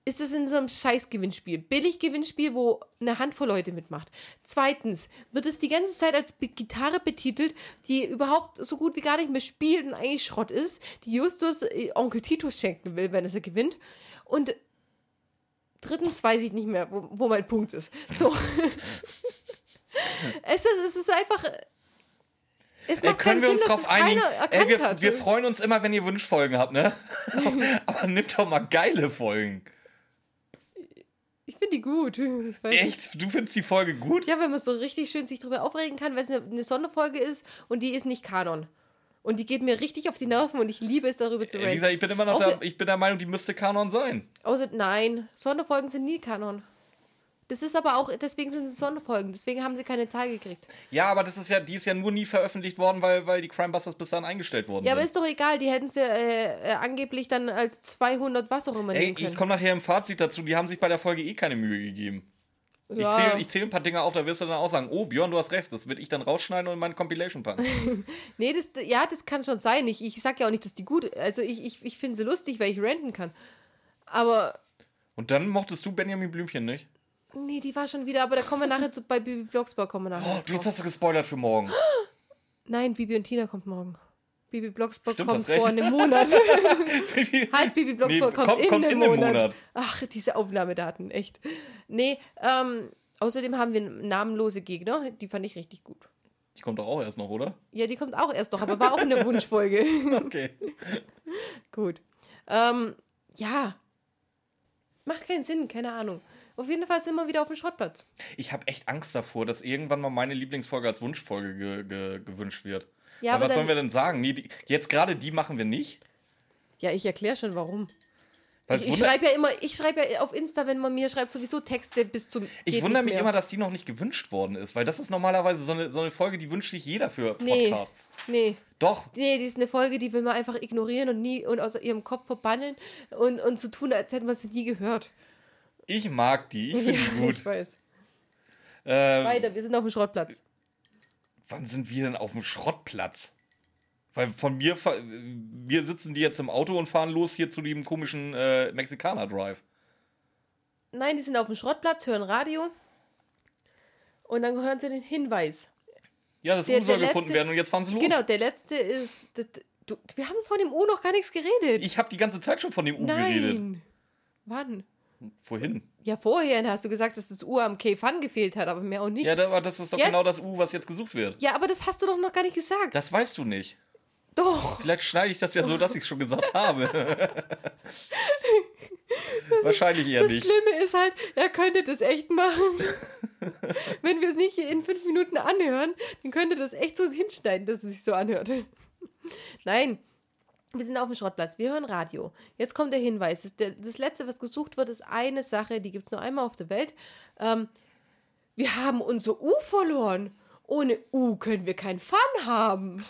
ist es in so einem Scheiß-Gewinnspiel. Billig-Gewinnspiel, wo eine Handvoll Leute mitmacht. Zweitens wird es die ganze Zeit als Gitarre betitelt, die überhaupt so gut wie gar nicht mehr spielt und eigentlich Schrott ist, die Justus äh, Onkel Titus schenken will, wenn es er gewinnt. Und drittens weiß ich nicht mehr, wo, wo mein Punkt ist. So. <laughs> es, ist, es ist einfach. Es Ey, macht können keinen wir uns Sinn, dass drauf einigen? Ey, wir, wir freuen uns immer, wenn ihr Wunschfolgen habt, ne? <laughs> Aber nimmt doch mal geile Folgen. Ich finde die gut. <laughs> Echt? Du findest die Folge gut? Ja, wenn man so richtig schön sich drüber aufregen kann, wenn es eine, eine Sonderfolge ist und die ist nicht Kanon. Und die geht mir richtig auf die Nerven und ich liebe es, darüber zu reden. Lisa, ich bin immer noch Auch der, ich bin der Meinung, die müsste Kanon sein. Außer, nein, Sonderfolgen sind nie Kanon. Das ist aber auch, deswegen sind es Sonderfolgen, deswegen haben sie keine Zahl gekriegt. Ja, aber das ist ja, die ist ja nur nie veröffentlicht worden, weil, weil die Crimebusters bis dahin eingestellt worden Ja, aber sind. ist doch egal, die hätten sie äh, äh, angeblich dann als 200 was auch immer Ey, nehmen können. ich komme nachher im Fazit dazu, die haben sich bei der Folge eh keine Mühe gegeben. Ich Ja. zähle ich zähl ein paar Dinge auf, da wirst du dann auch sagen, oh, Björn, du hast recht, das will ich dann rausschneiden und in meine Compilation packen. <laughs> Nee, das, ja, das kann schon sein. Ich, ich sag ja auch nicht, dass die gut Also ich, ich, ich finde sie lustig, weil ich renten kann. Aber Und dann mochtest du Benjamin Blümchen nicht? Nee, die war schon wieder, aber da kommen wir nachher zu, bei Bibi Blocksberg kommen wir nachher. Oh, du, jetzt hast du gespoilert für morgen. Nein, Bibi und Tina kommt morgen. Bibi Blocksberg Stimmt, kommt vor einem <laughs> Monat. halt, Bibi Blocksberg Nee, kommt, kommt- in, kommt einem in einem Monat. Monat. Ach, diese Aufnahmedaten, echt. Nee, ähm, außerdem haben wir namenlose Gegner. Die fand ich richtig gut. Die kommt doch auch erst noch, oder? Ja, die kommt auch erst noch, aber war auch eine Wunschfolge. <laughs> Okay. gut. Ähm, ja. Macht keinen Sinn, keine Ahnung. Auf jeden Fall sind wir wieder auf dem Schrottplatz. Ich habe echt Angst davor, dass irgendwann mal meine Lieblingsfolge als Wunschfolge ge ge gewünscht wird. Ja, aber was sollen wir denn sagen? Nee, die, jetzt gerade die machen wir nicht. Ja, ich erkläre schon warum. Weil Ich, ich schreibe ja immer, ich schreibe ja auf Insta, wenn man mir schreibt, sowieso Texte bis zum. Ich wundere mich mehr. immer, dass die noch nicht gewünscht worden ist, weil das ist normalerweise so eine, so eine Folge, die wünscht sich jeder für Nee. Podcasts. Nee. Doch, Nee, die ist eine Folge, die will man einfach ignorieren und nie und aus ihrem Kopf verbannen und, und so tun, als hätten wir sie nie gehört. Ich mag die, ich finde ja, die gut. Ich weiß. Ähm, Weiter, wir sind auf dem Schrottplatz. wann sind wir denn auf dem Schrottplatz? Weil von mir, wir sitzen die jetzt im Auto und fahren los hier zu dem komischen äh, Mexikaner Drive. Nein, die sind auf dem Schrottplatz, hören Radio und dann hören sie den Hinweis. Ja, das Der- U soll der gefunden letzte- werden und jetzt fahren sie los. Genau, der letzte ist. Das, du, wir haben von dem U noch gar nichts geredet. Ich habe die ganze Zeit schon von dem U geredet. Nein. Wann? Vorhin. Ja, vorher hast du gesagt, dass das U am K-Fun gefehlt hat, aber mehr auch nicht. Ja, Ja, aber das ist doch Jetzt? genau das U, was jetzt gesucht wird. aber das hast du doch noch gar nicht gesagt. Das weißt du nicht. doch. Vielleicht schneide ich das ja so, dass ich es schon gesagt habe. <laughs> Wahrscheinlich eher Das nicht. Schlimme ist halt, er könnte das echt machen. <laughs> Wenn wir es nicht in fünf Minuten anhören, dann könnte das echt so hinschneiden, dass es sich so anhört. Nein, wir sind auf dem Schrottplatz, wir hören Radio. Jetzt kommt der Hinweis. Das, Letzte, was gesucht wird, ist eine Sache, die gibt es nur einmal auf der Welt. Ähm, wir haben unser U verloren. Ohne U können wir kein Fun haben.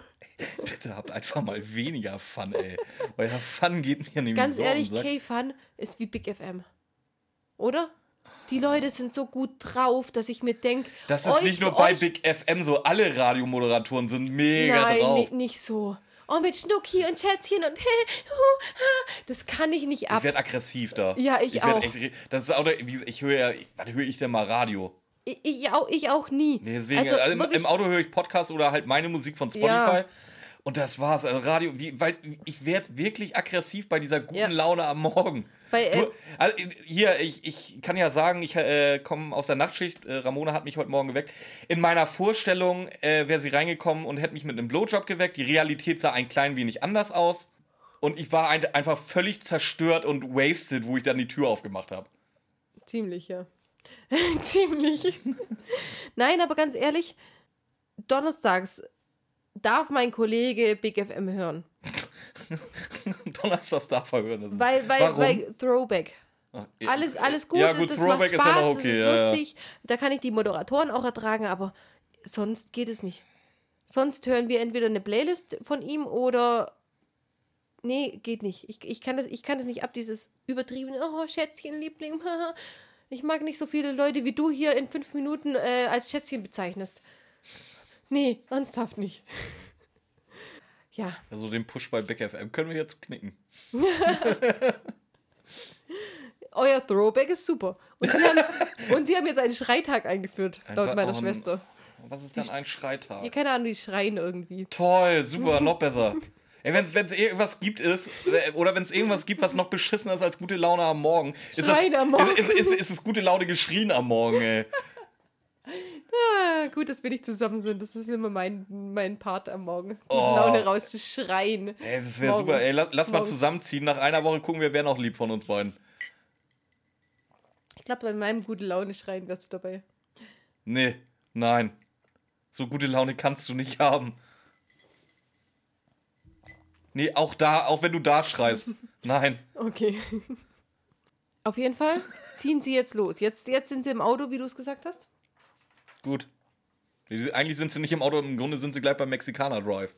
<laughs> Bitte habt einfach mal weniger Fun, ey. Der Fun geht mir nämlich Ganz so ehrlich, am Sack. K-Fun ist wie Big FM. Oder? Die Leute sind so gut drauf, dass ich mir denke, Das ist nicht nur bei Big FM so, alle Radiomoderatoren sind mega Nein, drauf. ni- nicht so. Oh, mit Schnucki und Schätzchen und <laughs> das kann ich nicht ab. Ich werde aggressiv da. Ja, ich werd auch. Echt, das ist auch, ich höre ja, ich- wann höre ich denn mal Radio? Ich, ich, auch, ich auch nie. Nee, deswegen, also, also im, im Auto höre ich Podcast oder halt meine Musik von Spotify. Ja. Und das war's. Also Radio, wie, weil ich werde wirklich aggressiv bei dieser guten Ja. Laune am Morgen. Bei, äh, du, also, hier, ich, ich kann ja sagen, ich äh, komme aus der Nachtschicht. Äh, Ramona hat mich heute Morgen geweckt. In meiner Vorstellung äh, wäre sie reingekommen und hätte mich mit einem Blowjob geweckt. Die Realität sah ein klein wenig anders aus. Und ich war ein, einfach völlig zerstört und wasted, wo ich dann die Tür aufgemacht habe. Ziemlich, ja. <laughs> Ziemlich. <laughs> Nein, aber ganz ehrlich, donnerstags darf mein Kollege Big FM hören. <laughs> Donnerstags darf er hören. Das ist- Weil, weil, Warum? weil Throwback. Ach, ja. Alles, alles gut, Ja, gut, das Throwback macht ist Spaß, ja noch das okay. ist ja, lustig. Da kann ich die Moderatoren auch ertragen, aber sonst geht es nicht. Sonst hören wir entweder eine Playlist von ihm oder. Nee, geht nicht. Ich, ich, kann, das, ich kann das nicht ab, dieses übertriebene, oh, Schätzchen, Liebling. Ich mag nicht so viele Leute, wie du hier in fünf Minuten äh, als Schätzchen bezeichnest. Nee, ernsthaft nicht. <laughs> ja, Also den Push bei Big FM können wir jetzt knicken. <laughs> euer Throwback ist super. Und sie haben, <laughs> und sie haben jetzt einen Schreitag eingeführt, laut Einfach- meiner oh, Schwester. Was ist denn ein Schreitag? Ja, keine Ahnung, die schreien irgendwie. Toll, super, noch besser. Ey, wenn es irgendwas gibt ist, äh, oder wenn es irgendwas gibt, was noch beschissener ist als gute Laune am Morgen, ist, das, Schreien am Morgen. Ist, ist, ist, ist es gute Laune geschrien am Morgen, ey. Ah, gut, dass wir nicht zusammen sind. Das ist immer mein, mein Part am Morgen. Gute Oh. Laune rauszuschreien. Ey, das wäre super. Ey, la- lass mal zusammenziehen. Nach einer Woche gucken wir, wer noch lieb von uns beiden. Ich glaube, bei meinem gute Laune schreien wärst du dabei. Nee, nein. So gute Laune kannst du nicht haben. Nee, auch da, auch wenn du da schreist. <laughs> Nein. Okay. Auf jeden Fall ziehen sie jetzt los. Jetzt, jetzt sind sie im Auto, wie du es gesagt hast. Gut. Eigentlich sind sie nicht im Auto, im Grunde sind sie gleich beim Mexikaner Drive.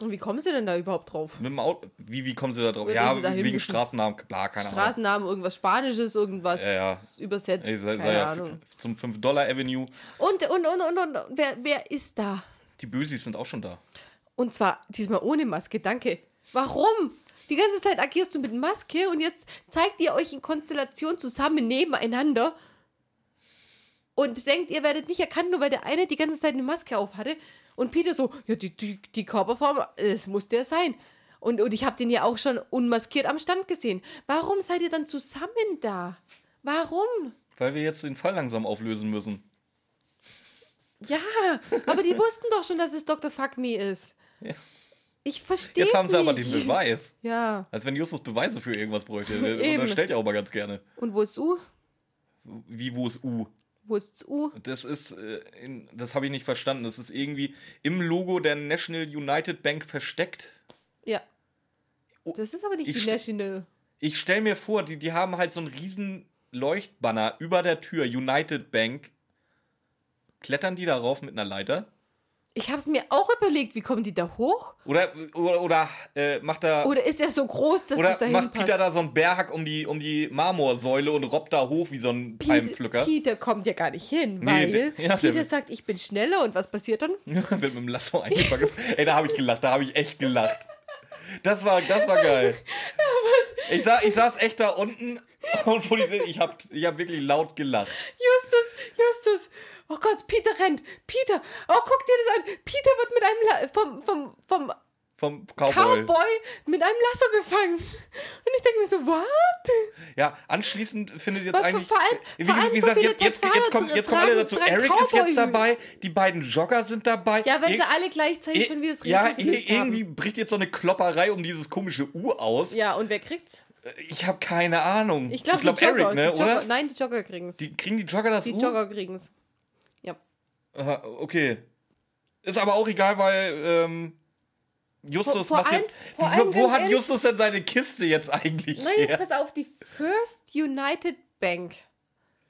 Und wie kommen sie denn da überhaupt drauf? Mit dem Auto. Wie, wie kommen sie da drauf? Wie Ja, wegen hingeschmissen? Straßennamen, bla, keine Ahnung. Straßennamen, irgendwas Spanisches, irgendwas Ja, ja. übersetzt. Ey, sei, sei keine ja zum 5-Dollar Avenue. Und, und, und, und, und wer, wer ist da? Die Bösis sind auch schon da. Und zwar diesmal ohne Maske, danke. Warum? Die ganze Zeit agierst du mit Maske und jetzt zeigt ihr euch in Konstellation zusammen nebeneinander und denkt, ihr werdet nicht erkannt, nur weil der eine die ganze Zeit eine Maske auf hatte. Und Peter so, ja, die, die, die Körperform, es muss der sein. Und, und ich habe den ja auch schon unmaskiert am Stand gesehen. Warum seid ihr dann zusammen da? Warum? Weil wir jetzt den Fall langsam auflösen müssen. Ja, aber die wussten doch schon, dass es Dr. Fuck Me ist. Ich verstehe Jetzt haben sie aber nicht. den Beweis. Ja. Als wenn Justus Beweise für irgendwas bräuchte. Eben. unterstellt ja auch mal ganz gerne. Und wo ist U? Wie, wo ist U? Wo ist U? Das ist, äh, in, das habe ich nicht verstanden. Das ist irgendwie im Logo der National United Bank versteckt. Ja. Das ist aber nicht Oh, ich die National. Ich stelle mir vor, die, die haben halt so einen riesen Leuchtbanner über der Tür, United Bank. Klettern die darauf mit einer Leiter? Ich habe es mir auch überlegt, wie kommen die da hoch? Oder, oder, oder äh, macht da. Oder ist er so groß, dass Oder es dahin macht passt? Peter da so einen Berghack um die, um die Marmorsäule und robbt da hoch wie so ein Peter, Palmpflücker? Peter kommt ja gar nicht hin, Nee, weil der- ja, Peter sagt, ich bin schneller und was passiert dann? <laughs> Wird mit dem Lasso eingefangen. Ey, da habe ich gelacht, da habe ich echt gelacht. Das war, das war geil. <laughs> Ich, sa ich saß echt da unten und vor ich habe ich hab wirklich laut gelacht. Justus, Justus. Oh Gott, Peter rennt. Peter, oh, guck dir das an. Peter wird mit einem vom, vom, vom Vom Cowboy. Cowboy mit einem Lasso gefangen. Und ich denke mir so, what? Ja, anschließend findet jetzt Vor- eigentlich. vor allem- wie, vor allem wie so gesagt, viele jetzt, jetzt, jetzt, kommen, jetzt kommen alle dazu. Eric ist jetzt dabei, die beiden Jogger sind dabei. Ja, weil sie Ir- alle gleichzeitig schon wie das Ja, ir- irgendwie haben. bricht jetzt so eine Klopperei um dieses komische U aus. Ja, und wer kriegt's? Ich habe keine Ahnung. Ich glaube, glaub, die Jogger. Eric, ne, die Jogger oder? Nein, die Jogger kriegen's. Die, kriegen die Jogger das Die U? Jogger kriegen's. Aha, okay. Ist aber auch egal, weil ähm, Justus Vor- vor macht allem- jetzt. wo wo hat Justus denn seine Kiste jetzt eigentlich Nein, jetzt pass auf, die First United Bank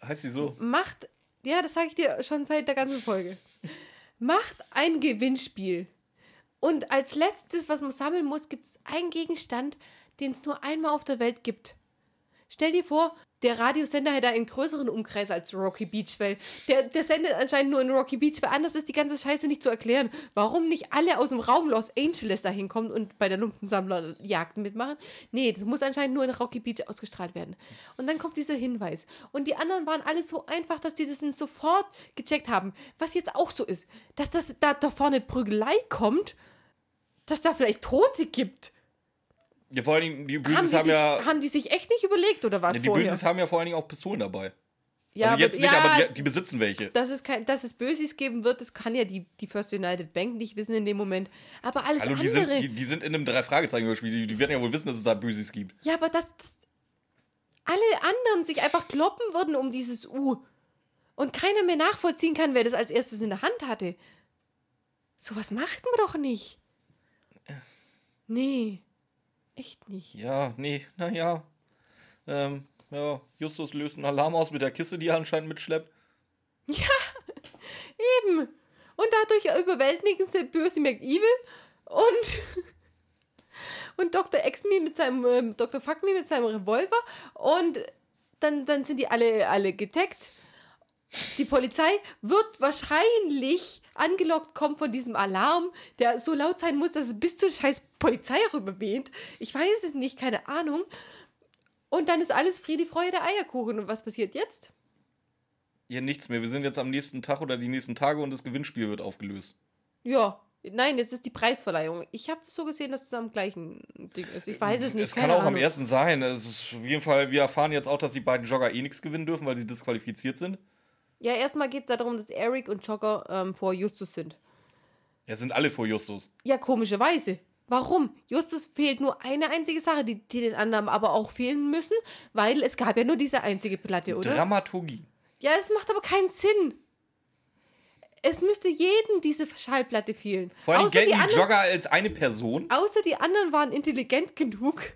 Heißt die so? macht, ja, das sage ich dir schon seit der ganzen Folge, macht ein Gewinnspiel. Und als letztes, was man sammeln muss, gibt es einen Gegenstand, den es nur einmal auf der Welt gibt. Stell dir vor, der Radiosender hätte einen größeren Umkreis als Rocky Beach, weil der, der sendet anscheinend nur in Rocky Beach, weil anders ist die ganze Scheiße nicht zu erklären. Warum nicht alle aus dem Raum Los Angeles da hinkommen und bei der Lumpensammlerjagd mitmachen? Nee, das muss anscheinend nur in Rocky Beach ausgestrahlt werden. Und dann kommt dieser Hinweis. Und die anderen waren alle so einfach, dass die das sofort gecheckt haben. Was jetzt auch so ist, dass das da, da vorne Prügelei kommt, dass da vielleicht Tote gibt. Ja, vor allen Dingen, die Haben Böses die, haben, sich, ja. haben die sich echt nicht überlegt, oder was Ja, die? Böses haben ja vor allen Dingen auch Pistolen dabei. Ja, also jetzt aber- nicht, ja, aber die, die besitzen welche. dass es, kein, dass es Bösis geben wird, das kann ja die, die First United Bank nicht wissen in dem Moment. Aber alles Hallo, die andere. sind, die, die sind in einem Drei-Fragezeichen-Hörspiel. Die, die werden ja wohl wissen, dass es da Böses gibt. ja, aber dass, dass alle anderen sich einfach kloppen würden um dieses U und keiner mehr nachvollziehen kann, wer das als erstes in der Hand hatte. Sowas macht man doch nicht. Nee. Echt nicht. Ja, nee, naja. Ähm, ja, Justus löst einen Alarm aus mit der Kiste, die er anscheinend mitschleppt. <laughs> Eben. Und dadurch überwältigen sie böse McEvil und, <laughs> und Dr. X-Me mit seinem, ähm, Dr. Fuck Me mit seinem Revolver und dann, dann sind die alle, alle getaggt. Die Polizei wird wahrscheinlich angelockt kommen von diesem Alarm, der so laut sein muss, dass es bis zur scheiß Polizei rüber weht. Ich weiß es nicht, keine Ahnung. Und dann ist alles Friede, Freude, Eierkuchen. Und was passiert jetzt? Ja, nichts mehr. Wir sind jetzt am nächsten Tag oder die nächsten Tage und das Gewinnspiel wird aufgelöst. Ja. Nein, jetzt ist die Preisverleihung. Ich habe so gesehen, dass es am gleichen Ding ist. Ich weiß es nicht. Es kann auch am ersten sein. Es ist auf jeden Fall, wir erfahren jetzt auch, dass die beiden Jogger eh nichts gewinnen dürfen, weil sie disqualifiziert sind. Ja, erstmal geht es darum, dass Eric und Jogger ähm, vor Justus sind. Ja, sind alle vor Justus. Ja, komischerweise. Warum? Justus fehlt nur eine einzige Sache, die, die den anderen aber auch fehlen müssen, weil es gab ja nur diese einzige Platte, oder? Dramaturgie. Ja, es macht aber keinen Sinn. Es müsste jedem diese Schallplatte fehlen. Vor allem Außer gelten die, anderen, Jogger als eine Person. außer die anderen waren intelligent genug,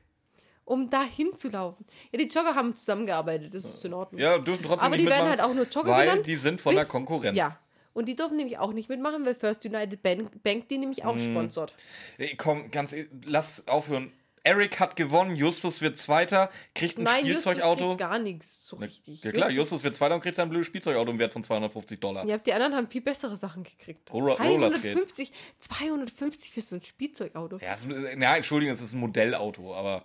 um da hinzulaufen. Ja, die Jogger haben zusammengearbeitet, das ist in Ordnung. Ja, dürfen trotzdem aber die werden halt auch nur Jogger weil genannt. die sind von der bis- Konkurrenz. Ja. Und die dürfen nämlich auch nicht mitmachen, weil First United Bank, Bank die nämlich auch sponsort. Ey, Komm, ganz, e- lass aufhören. Eric hat gewonnen, Justus wird Zweiter, kriegt ein Nein, Justus Spielzeugauto. kriegt gar nichts so richtig. Ja klar, Justus wird Zweiter und kriegt sein blödes Spielzeugauto im Wert von 250 Dollar. Ja, die anderen haben viel bessere Sachen gekriegt. Roller- Rollerskates. 250, 250 für so ein Spielzeugauto. Ja, es, na, Entschuldigung, es ist ein Modellauto, aber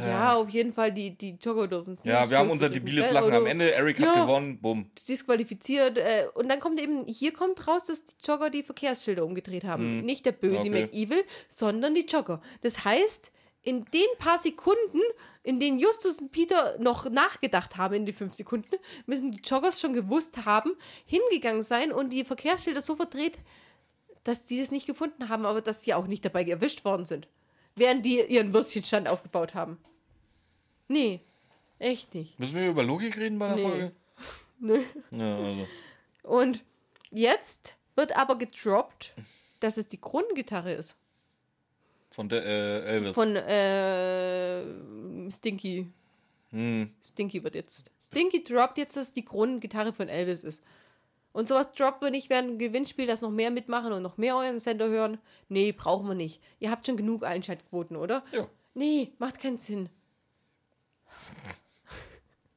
Ja, auf jeden Fall, die, die Jogger dürfen es ja, nicht. wir haben unser debiles Lachen am. Ende. Eric Ja. hat gewonnen, bumm. disqualifiziert. Äh, und dann kommt eben, hier kommt raus, dass die Jogger die Verkehrsschilder umgedreht haben. Nicht der böse Hm. Okay. McEvil, sondern die Jogger. Das heißt, in den paar Sekunden, in denen Justus und Peter noch nachgedacht haben, in die fünf Sekunden, müssen die Joggers schon gewusst haben, hingegangen sein und die Verkehrsschilder so verdreht, dass sie es nicht gefunden haben, aber dass sie auch nicht dabei erwischt worden sind. Während die ihren Würstchenstand aufgebaut haben. Nee, echt nicht. Müssen wir über Logik reden bei der Nee. Folge? <laughs> Nö. Ja, also. Und jetzt wird aber gedroppt, dass es die Grundgitarre ist. Von der äh, Elvis. Von äh, Stinky. hm. Stinky wird jetzt. Stinky droppt jetzt, dass die Grundgitarre von Elvis ist. Und sowas droppt man nicht während dem Gewinnspiel, dass noch mehr mitmachen und noch mehr euren Sender hören. Nee, brauchen wir nicht. Ihr habt schon genug Einschaltquoten, oder? Ja. Nee, macht keinen Sinn.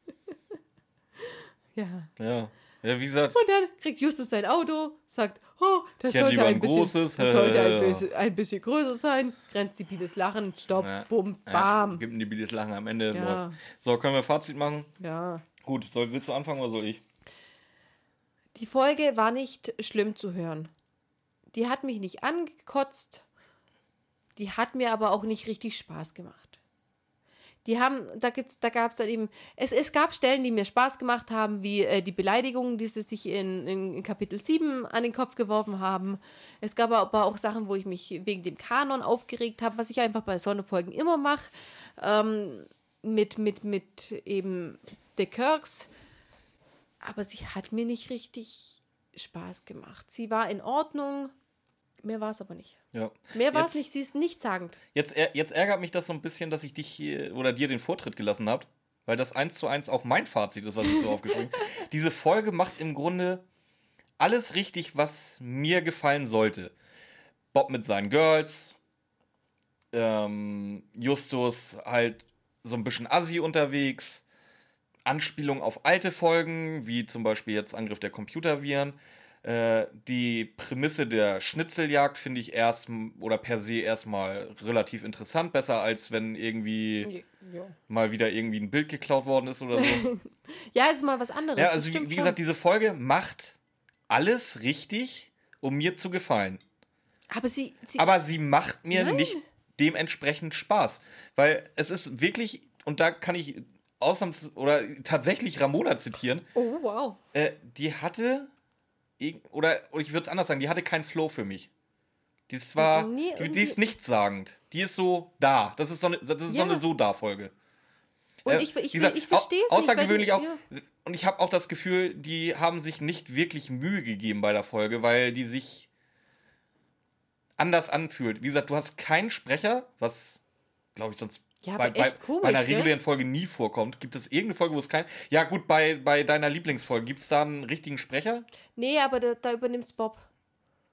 <laughs> ja. Ja. Ja, wie gesagt, Und dann kriegt Justus sein Auto, sagt, oh, das sollte, ein ein bisschen, das sollte ein, <laughs> bisschen, ein bisschen größer sein. Grenzt die Bides Lachen, stopp, ja, bumm, ja, bam. gibt ein debiles Lachen am Ende. Ja. So, können wir Fazit machen? Ja. Gut, soll, willst du anfangen oder soll ich? Die Folge war nicht schlimm zu hören. Die hat mich nicht angekotzt. Die hat mir aber auch nicht richtig Spaß gemacht. Die haben, da gibt's, da gab es dann eben, es, es gab Stellen, die mir Spaß gemacht haben, wie äh, die Beleidigungen, die sie sich in, in, Kapitel 7 an den Kopf geworfen haben. Es gab aber auch Sachen, wo ich mich wegen dem Kanon aufgeregt habe, was ich einfach bei Sonnefolgen immer mache. Ähm, mit, mit, mit eben The Kirks. Aber sie hat mir nicht richtig Spaß gemacht. Sie war in Ordnung. Mehr war es aber nicht. Ja. Mehr war es nicht. Sie ist nichtssagend. Jetzt, jetzt ärgert mich das so ein bisschen, dass ich dich hier oder dir den Vortritt gelassen habe, weil das eins zu eins auch mein Fazit ist, was ich so <laughs> aufgeschrieben habe. Diese Folge macht im Grunde alles richtig, was mir gefallen sollte. Bob mit seinen Girls, ähm, Justus halt so ein bisschen assi unterwegs, Anspielung auf alte Folgen, wie zum Beispiel jetzt Angriff der Computerviren. Äh, die Prämisse der Schnitzeljagd finde ich erst oder per se erstmal relativ interessant, besser als wenn irgendwie Ja, mal wieder irgendwie ein Bild geklaut worden ist oder so. <laughs> ja ist mal was anderes. ja, also wie, wie gesagt, diese Folge macht alles richtig, um mir zu gefallen. aber sie, sie Aber sie macht mir Nein. nicht dementsprechend Spaß. Weil es ist wirklich, und da kann ich ausnahms oder tatsächlich Ramona zitieren, oh wow. äh, die hatte, oder, oder ich würde es anders sagen, die hatte keinen Flow für mich. Die ist zwar, Nee, die, die ist nichtssagend. Die ist so da. Das ist so eine, das ist so Ja. eine So-Da-Folge. Und Äh, ich, ich, gesagt, ich verstehe es au- Außergewöhnlich nicht. auch. weil die- Und ich habe auch das Gefühl, die haben sich nicht wirklich Mühe gegeben bei der Folge, weil die sich anders anfühlt. Wie gesagt, du hast keinen Sprecher, was, glaube ich, sonst Ja, bei, aber bei, echt komisch, bei einer gell? regulären Folge nie vorkommt. Gibt es irgendeine Folge, wo es kein. Ja, gut, bei, bei deiner Lieblingsfolge, gibt es da einen richtigen Sprecher? Ja. Nee, aber da, da übernimmt's Bob.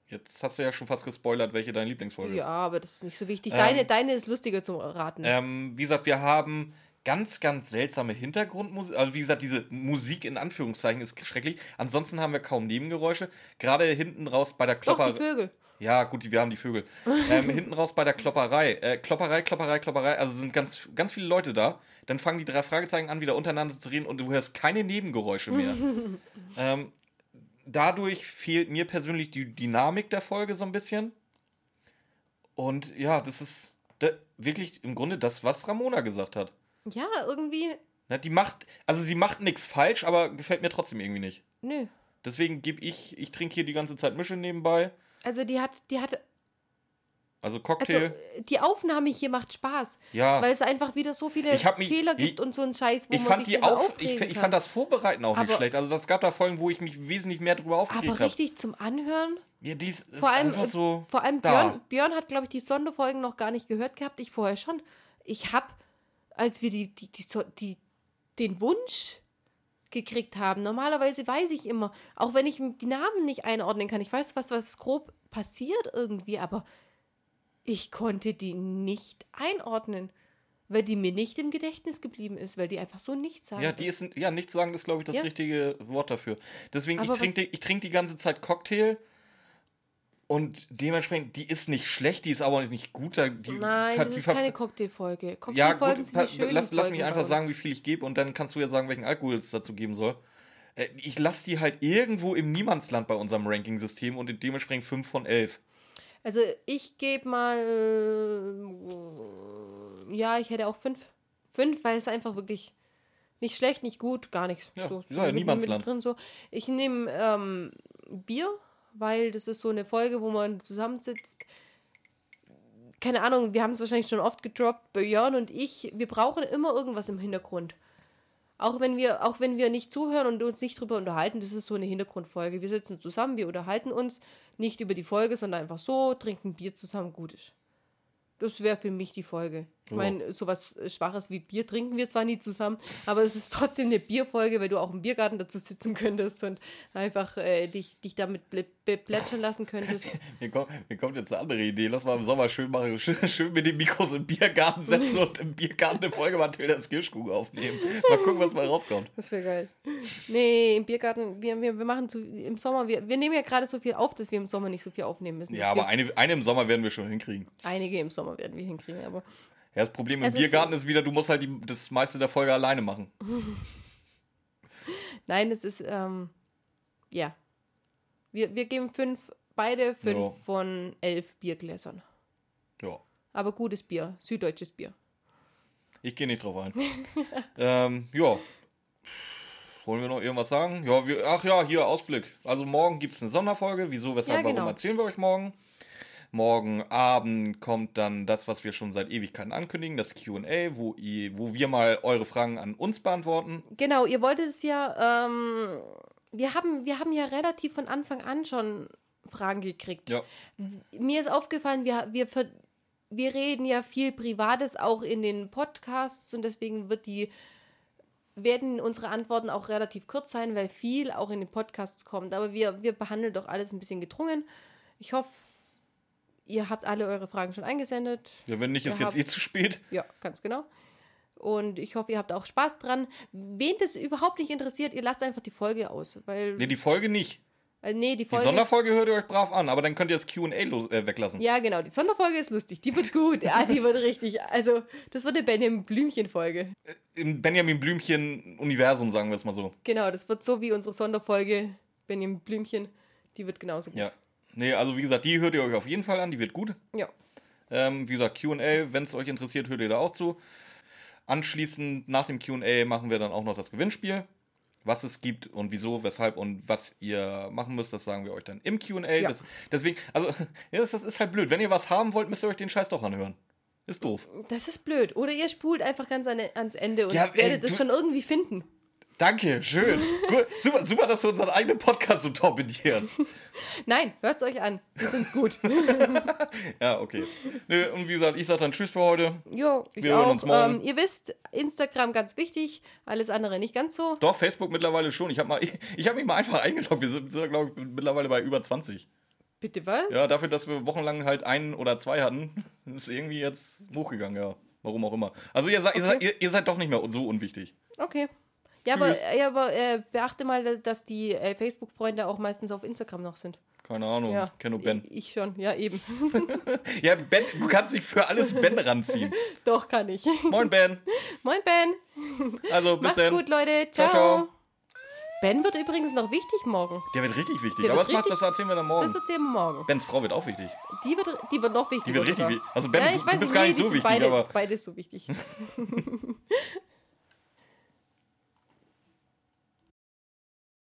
Jetzt hast du ja schon fast gespoilert, welche deine Lieblingsfolge Ja, ist. aber das ist nicht so wichtig. Ähm, Deine, deine ist lustiger zum Raten. Ähm, wie gesagt, wir haben ganz, ganz seltsame Hintergrundmusik. Also, wie gesagt, diese Musik in Anführungszeichen ist schrecklich. Ansonsten haben wir kaum Nebengeräusche. Gerade hinten raus bei der Doch, Klopper. die Vögel. Ja, gut, wir haben die Vögel. <laughs> ähm, hinten raus bei der Klopperei. Äh, Klopperei, Klopperei, Klopperei. Also sind ganz, ganz viele Leute da. Dann fangen die drei Fragezeichen an, wieder untereinander zu reden und du hörst keine Nebengeräusche mehr. <laughs> ähm, dadurch fehlt mir persönlich die Dynamik der Folge so ein bisschen. Und ja, das ist wirklich im Grunde das, was Ramona gesagt hat. Ja, irgendwie. Na, die macht, also sie macht nichts falsch, aber gefällt mir trotzdem irgendwie nicht. Nö. Deswegen gebe ich, ich trinke hier die ganze Zeit Mische nebenbei. Also die hat, die hat, Also also Cocktail. die Aufnahme hier macht Spaß. Ja. Weil es einfach wieder so viele Ich hab mich- Fehler gibt ich- und so einen Scheiß, wo ich man fand sich die auf, ich, ich fand das Vorbereiten auch nicht Aber- schlecht. Also das gab da Folgen, wo ich mich wesentlich mehr drüber aufgeregt Aber habe. richtig zum Anhören. Ja, die ist, Vor allem, einfach so. vor allem. Björn, Björn hat, glaube ich, die Sonderfolgen noch gar nicht gehört gehabt. Ich vorher schon. Ich habe, als wir die, die, die, die, den Wunsch gekriegt haben, normalerweise weiß ich immer, auch wenn ich die Namen nicht einordnen kann, ich weiß, was, was grob passiert irgendwie, aber ich konnte die nicht einordnen, weil die mir nicht im Gedächtnis geblieben ist, weil die einfach so nichts sagen. Ja, die ist, ja, nichts sagen ist, glaube ich, das Ja. richtige Wort dafür. Deswegen, ich Aber trinke was- die, ich trink die ganze Zeit Cocktail und dementsprechend, die ist nicht schlecht, die ist aber nicht gut. Die, Nein, hat- das ist keine Cocktailfolge. Ja, Cocktailfolgen gut, sind die schönen lass, lass mich einfach sagen, wie viel ich gebe und dann kannst du ja sagen, welchen Alkohol es dazu geben soll. Äh, Ich lasse die halt irgendwo im Niemandsland bei unserem Ranking-System und dementsprechend 5 von 11. Also ich gebe mal, äh, ja, ich hätte auch fünf. Fünf, weil es einfach wirklich nicht schlecht, nicht gut, gar nichts. Ja, so, ja, Niemandsland. Drin, so. Ich nehme ähm, Bier, weil das ist so eine Folge, wo man zusammensitzt. Keine Ahnung, wir haben es wahrscheinlich schon oft gedroppt, Björn und ich, wir brauchen immer irgendwas im Hintergrund. Auch wenn wir, auch wenn wir nicht zuhören und uns nicht drüber unterhalten, das ist so eine Hintergrundfolge. Wir sitzen zusammen, wir unterhalten uns nicht über die Folge, sondern einfach so, trinken Bier zusammen, gut ist. Das wäre für mich die Folge. Ich meine, sowas Schwaches wie Bier trinken wir zwar nie zusammen, aber es ist trotzdem eine Bierfolge, weil du auch im Biergarten dazu sitzen könntest und einfach äh, dich, dich damit beplätschern lassen könntest. <laughs> Mir kommt, mir kommt jetzt eine andere Idee. Lass mal im Sommer schön machen. Schön, schön mit den Mikros im Biergarten setzen und im Biergarten eine Folge Mathildas Kirschkuchen aufnehmen. Mal gucken, was mal rauskommt. Das wäre geil. Nee, im Biergarten, wir, wir, wir machen zu, im Sommer, wir, wir nehmen ja gerade so viel auf, dass wir im Sommer nicht so viel aufnehmen müssen. Ja, aber eine, eine im Sommer werden wir schon hinkriegen. einige im Sommer werden wir hinkriegen, aber Ja, das Problem im Es ist- Biergarten ist wieder, du musst halt die, das meiste der Folge alleine machen. <laughs> nein, es ist, ähm, ja. Wir, wir geben fünf, beide fünf Ja. von elf Biergläsern. Ja. Aber gutes Bier, süddeutsches Bier. Ich gehe nicht drauf ein. <laughs> ähm, ja. Wollen wir noch irgendwas sagen? Ja, wir, ach ja, hier Ausblick. Also morgen gibt es eine Sonderfolge. Wieso, weshalb, Ja, genau. warum erzählen wir euch morgen? Morgen Abend kommt dann das, was wir schon seit Ewigkeiten ankündigen, das QA, wo, ihr- wo wir mal eure Fragen an uns beantworten. Genau, ihr wolltet es ja, ähm, wir haben, wir haben ja relativ von Anfang an schon Fragen gekriegt. Ja. Mir ist aufgefallen, wir, wir, wir reden ja viel Privates auch in den Podcasts und deswegen wird die, werden unsere Antworten auch relativ kurz sein, weil viel auch in den Podcasts kommt. Aber wir, wir behandeln doch alles ein bisschen gedrungen. Ich hoffe, ihr habt alle eure Fragen schon eingesendet. Ja, wenn nicht, ist Wir jetzt eh zu spät. Ja, ganz genau. Und ich hoffe, ihr habt auch Spaß dran. Wen das überhaupt nicht interessiert, ihr lasst einfach die Folge aus. Weil, Nee, die Folge nicht. äh, nee, die Die Folge. Sonderfolge hört ihr euch brav an, aber dann könnt ihr das QA äh, weglassen. ja, genau, die Sonderfolge ist lustig. Die wird gut. Ja, die wird richtig. Also, das wird eine Benjamin Blümchen-Folge. Im Benjamin Blümchen-Universum, sagen wir es mal so. Genau, das wird so wie unsere Sonderfolge Benjamin Blümchen. Die wird genauso gut. Ja. Nee, also wie gesagt, die hört ihr euch auf jeden Fall an, die wird gut. ja. Ähm, wie gesagt, QA, wenn es euch interessiert, hört ihr da auch zu. Anschließend, nach dem QA, machen wir dann auch noch das Gewinnspiel. Was es gibt und wieso, weshalb und was ihr machen müsst, das sagen wir euch dann im QA. Ja. Das, deswegen, also, <laughs> ja, das, das ist halt blöd. Wenn ihr was haben wollt, müsst ihr euch den Scheiß doch anhören. Ist doof. Das ist blöd. Oder ihr spult einfach ganz an, ans Ende und Ja, werdet es schon irgendwie finden. Danke, schön. Gut, super, super, dass du unseren eigenen Podcast so torpedierst. Nein, hört's euch an. Wir sind gut. <laughs> Ja, okay. Nö, und wie gesagt, ich sag dann Tschüss für heute. Jo, ich Wir hören auch. uns morgen. Ähm, ihr wisst, Instagram ganz wichtig, alles andere nicht ganz so. Doch, Facebook mittlerweile schon. Ich habe mal, ich, <laughs> ich hab mich mal einfach eingeloggt. Wir sind, sind glaube ich, mittlerweile bei über 20. Bitte was? Ja, dafür, dass wir wochenlang halt einen oder zwei hatten, <laughs> ist irgendwie jetzt hochgegangen, ja. Warum auch immer. Also ihr, seid, ihr, ihr seid doch nicht mehr so unwichtig. Okay. Ja, Tschüss. aber, ja, aber äh, beachte mal, dass die äh, Facebook-Freunde auch meistens auf Instagram noch sind. Keine Ahnung, Ja, ich kenne nur Ben. Ich, ich schon, ja eben. <laughs> Ja, Ben, du kannst dich für alles Ben ranziehen. <laughs> Doch, kann ich. Moin, Ben. Moin, Ben. Also, bis Macht's dann. gut, Leute. Ciao, Ciao. ciao. Ben wird übrigens noch wichtig morgen. Der wird richtig wichtig. Der Aber was macht das? Erzählen wir dann morgen. Das erzählen wir morgen. Bens Frau wird auch wichtig. Die wird, die wird noch wichtiger. Die wird richtig wichtig. Also, Ben, ja, du, weiß, du bist nee, gar nicht so wichtig, beide, aber. Beide so wichtig. <laughs>